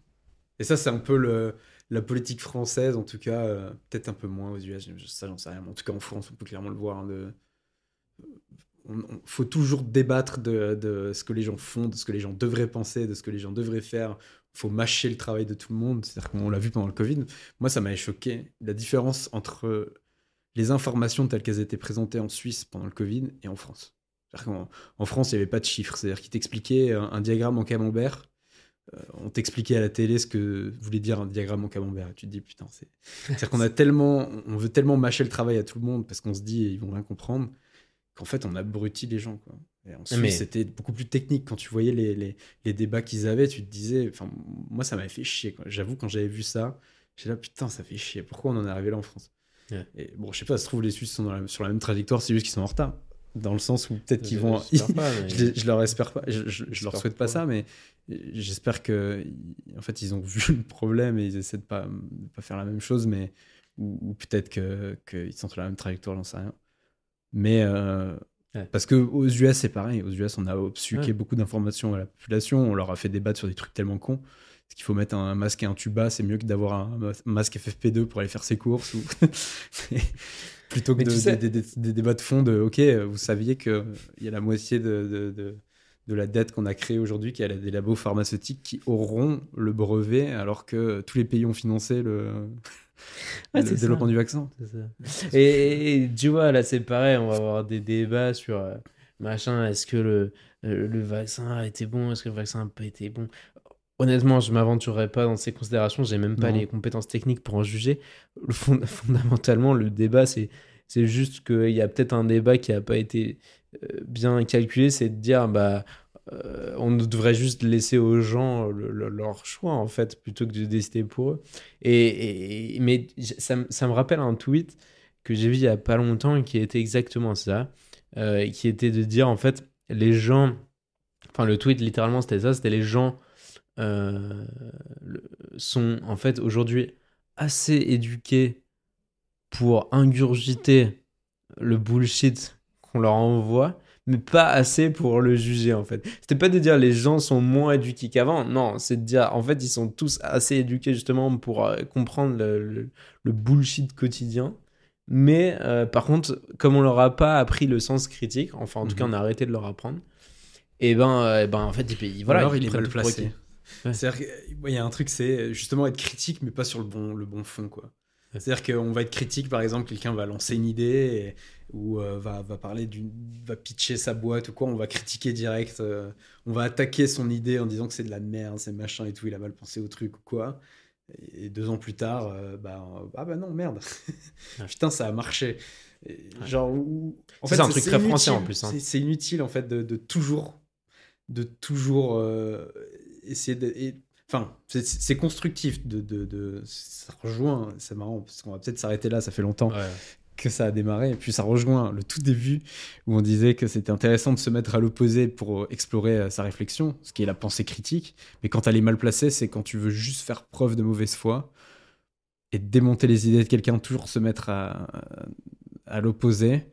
Speaker 2: Et ça, c'est un peu le, la politique française, en tout cas, peut-être un peu moins aux US, ça j'en sais rien, mais en tout cas en France, on peut clairement le voir. hein, de... on, on- faut toujours débattre de, de ce que les gens font, de ce que les gens devraient penser, de ce que les gens devraient faire. Il faut mâcher le travail de tout le monde. C'est-à-dire qu'on l'a vu pendant le Covid. Moi, ça m'avait choqué la différence entre les informations telles qu'elles étaient présentées en Suisse pendant le Covid et en France. C'est-à-dire qu'en en France, il n'y avait pas de chiffres. C'est-à-dire qu'ils t'expliquaient un, un diagramme en camembert. Euh, on t'expliquait à la télé ce que voulait dire un diagramme en camembert. Et tu te dis, putain, c'est. C'est-à-dire qu'on a tellement. On veut tellement mâcher le travail à tout le monde parce qu'on se dit, ils vont rien comprendre, qu'en fait, on abrutit les gens. Quoi. Et
Speaker 1: Mais-
Speaker 2: c'était beaucoup plus technique. Quand tu voyais les, les, les débats qu'ils avaient, tu te disais. Enfin, moi, ça m'avait fait chier. J'avoue, quand j'avais vu ça, j'ai là, putain, ça fait chier. Pourquoi on en est arrivé là en France?
Speaker 1: Ouais.
Speaker 2: Et bon, je sais pas, ça se trouve, les Suisses sont dans la- sur la même trajectoire, c'est juste qu'ils sont en retard. Dans le sens où peut-être qu'ils vont.
Speaker 1: J'espère pas, mais-
Speaker 2: je, je leur espère pas, je, je- je leur souhaite pas
Speaker 1: pas.
Speaker 2: ça, mais j'espère que, en fait, ils ont vu le problème et ils essaient de pas, de pas faire la même chose, mais ou, ou peut-être que qu'ils sont sur la même trajectoire, j'en sais rien. Mais euh,
Speaker 1: Ouais.
Speaker 2: parce que aux US c'est pareil, aux US on a obsuqué
Speaker 1: Ouais.
Speaker 2: beaucoup d'informations à la population, on leur a fait débattre sur des trucs tellement cons. Est-ce qu'il faut mettre un masque et un tuba, c'est mieux que d'avoir un mas- masque FFP2 pour aller faire ses courses ou plutôt que de-
Speaker 1: sais-
Speaker 2: des, des- des débats de fond de OK, vous saviez qu'il y a la moitié de, de, de- de la dette qu'on a créée aujourd'hui qui est à des labos pharmaceutiques qui auront le brevet alors que tous les pays ont financé le,
Speaker 1: Ouais,
Speaker 2: le
Speaker 1: c'est ça.
Speaker 2: développement du vaccin.
Speaker 1: Ça. Et, et tu vois, là, c'est pareil, on va avoir des débats sur euh, machin, est-ce que le, le, le vaccin a été bon, est-ce que le vaccin n'a pas été bon? Honnêtement, je m'aventurerai pas dans ces considérations, j'ai même pas
Speaker 2: Non.
Speaker 1: les compétences techniques pour en juger. Le fond- fondamentalement, le débat, c'est c'est juste qu'il y a peut-être un débat qui a pas été euh, bien calculé, c'est de dire bah euh, on devrait juste laisser aux gens le- leur choix en fait plutôt que de décider pour eux. Et, mais ça, me- rappelle un tweet que j'ai vu il y a pas longtemps qui était exactement ça, euh, qui était de dire en fait les gens, enfin le tweet littéralement c'était ça, c'était les gens euh, sont en fait aujourd'hui assez éduqués pour ingurgiter le bullshit qu'on leur envoie, mais pas assez pour le juger en fait. C'était pas de dire les gens sont moins éduqués qu'avant, non, c'est de dire en fait ils sont tous assez éduqués justement pour euh, comprendre le, le- le bullshit quotidien. Mais euh, par contre, comme on leur a pas appris le sens critique, enfin en tout cas
Speaker 2: Mhm.
Speaker 1: on a arrêté de leur apprendre, et ben, euh, ben en fait ils, voilà,
Speaker 2: alors
Speaker 1: ils
Speaker 2: il est mal placé.
Speaker 1: Ouais.
Speaker 2: C'est-à-dire qu'il y a un truc, c'est justement être critique, mais pas sur le bon, le bon fond. quoi. C'est-à-dire qu'on va être critique, par exemple, quelqu'un va lancer une idée et- ou euh, va, va parler d'une. va pitcher sa boîte ou quoi, on va critiquer direct. euh, on va attaquer son idée en disant que c'est de la merde, c'est machin et tout, il a mal pensé au truc ou quoi. Et deux ans plus tard, euh, bah, ah bah non, merde. Putain, ça a marché. Et Genre, où- en
Speaker 1: C'est ça, un truc
Speaker 2: c'est
Speaker 1: très français, en plus, hein.
Speaker 2: C'est- C'est inutile en fait de, de toujours, de toujours essayer de. et- Enfin, c'est- c'est constructif de, de, de- Ça rejoint, c'est marrant parce qu'on va peut-être s'arrêter là, ça fait longtemps
Speaker 1: Ouais.
Speaker 2: Que ça a démarré. Et puis ça rejoint le tout début où on disait que c'était intéressant de se mettre à l'opposé pour explorer euh, sa réflexion, ce qui est la pensée critique. Mais quand elle est mal placée, c'est quand tu veux juste faire preuve de mauvaise foi et démonter les idées de quelqu'un, toujours se mettre à, l'opposé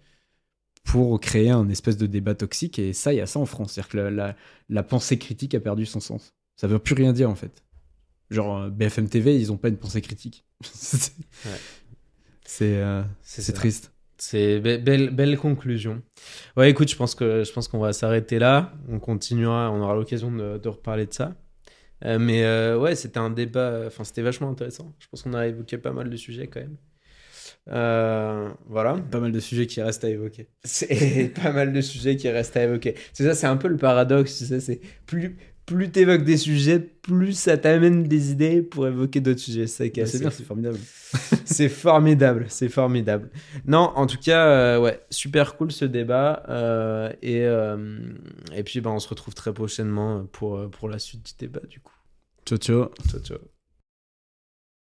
Speaker 2: pour créer un espèce de débat toxique. Et ça, il y a ça en France. C'est-à-dire que la, pensée critique a perdu son sens. Ça veut plus rien dire en fait. Genre euh, BFM TV, ils ont pas une pensée critique. c'est euh,
Speaker 1: C'est
Speaker 2: c'est triste.
Speaker 1: C'est be- belle, belle conclusion. Ouais, écoute, je pense que je pense qu'on va s'arrêter là. On continuera, on aura l'occasion de, de reparler de ça. Euh, mais euh, ouais, c'était un débat. Enfin, c'était vachement intéressant. Je pense qu'on a évoqué pas mal de sujets quand même. Euh, voilà.
Speaker 2: Pas mal de sujets qui restent à évoquer.
Speaker 1: C'est pas mal de sujets qui restent à évoquer. C'est ça, c'est un peu le paradoxe. Tu sais, c'est plus plus t'évoques des sujets, plus ça t'amène des idées pour évoquer d'autres sujets. C'est assez
Speaker 2: bien, c'est formidable.
Speaker 1: C'est formidable, c'est formidable. Non, en tout cas, euh, ouais, super cool ce débat. euh, et, euh, et puis, bah, on se retrouve très prochainement pour, pour la suite du débat, du coup.
Speaker 2: Ciao, ciao.
Speaker 1: Ciao, ciao.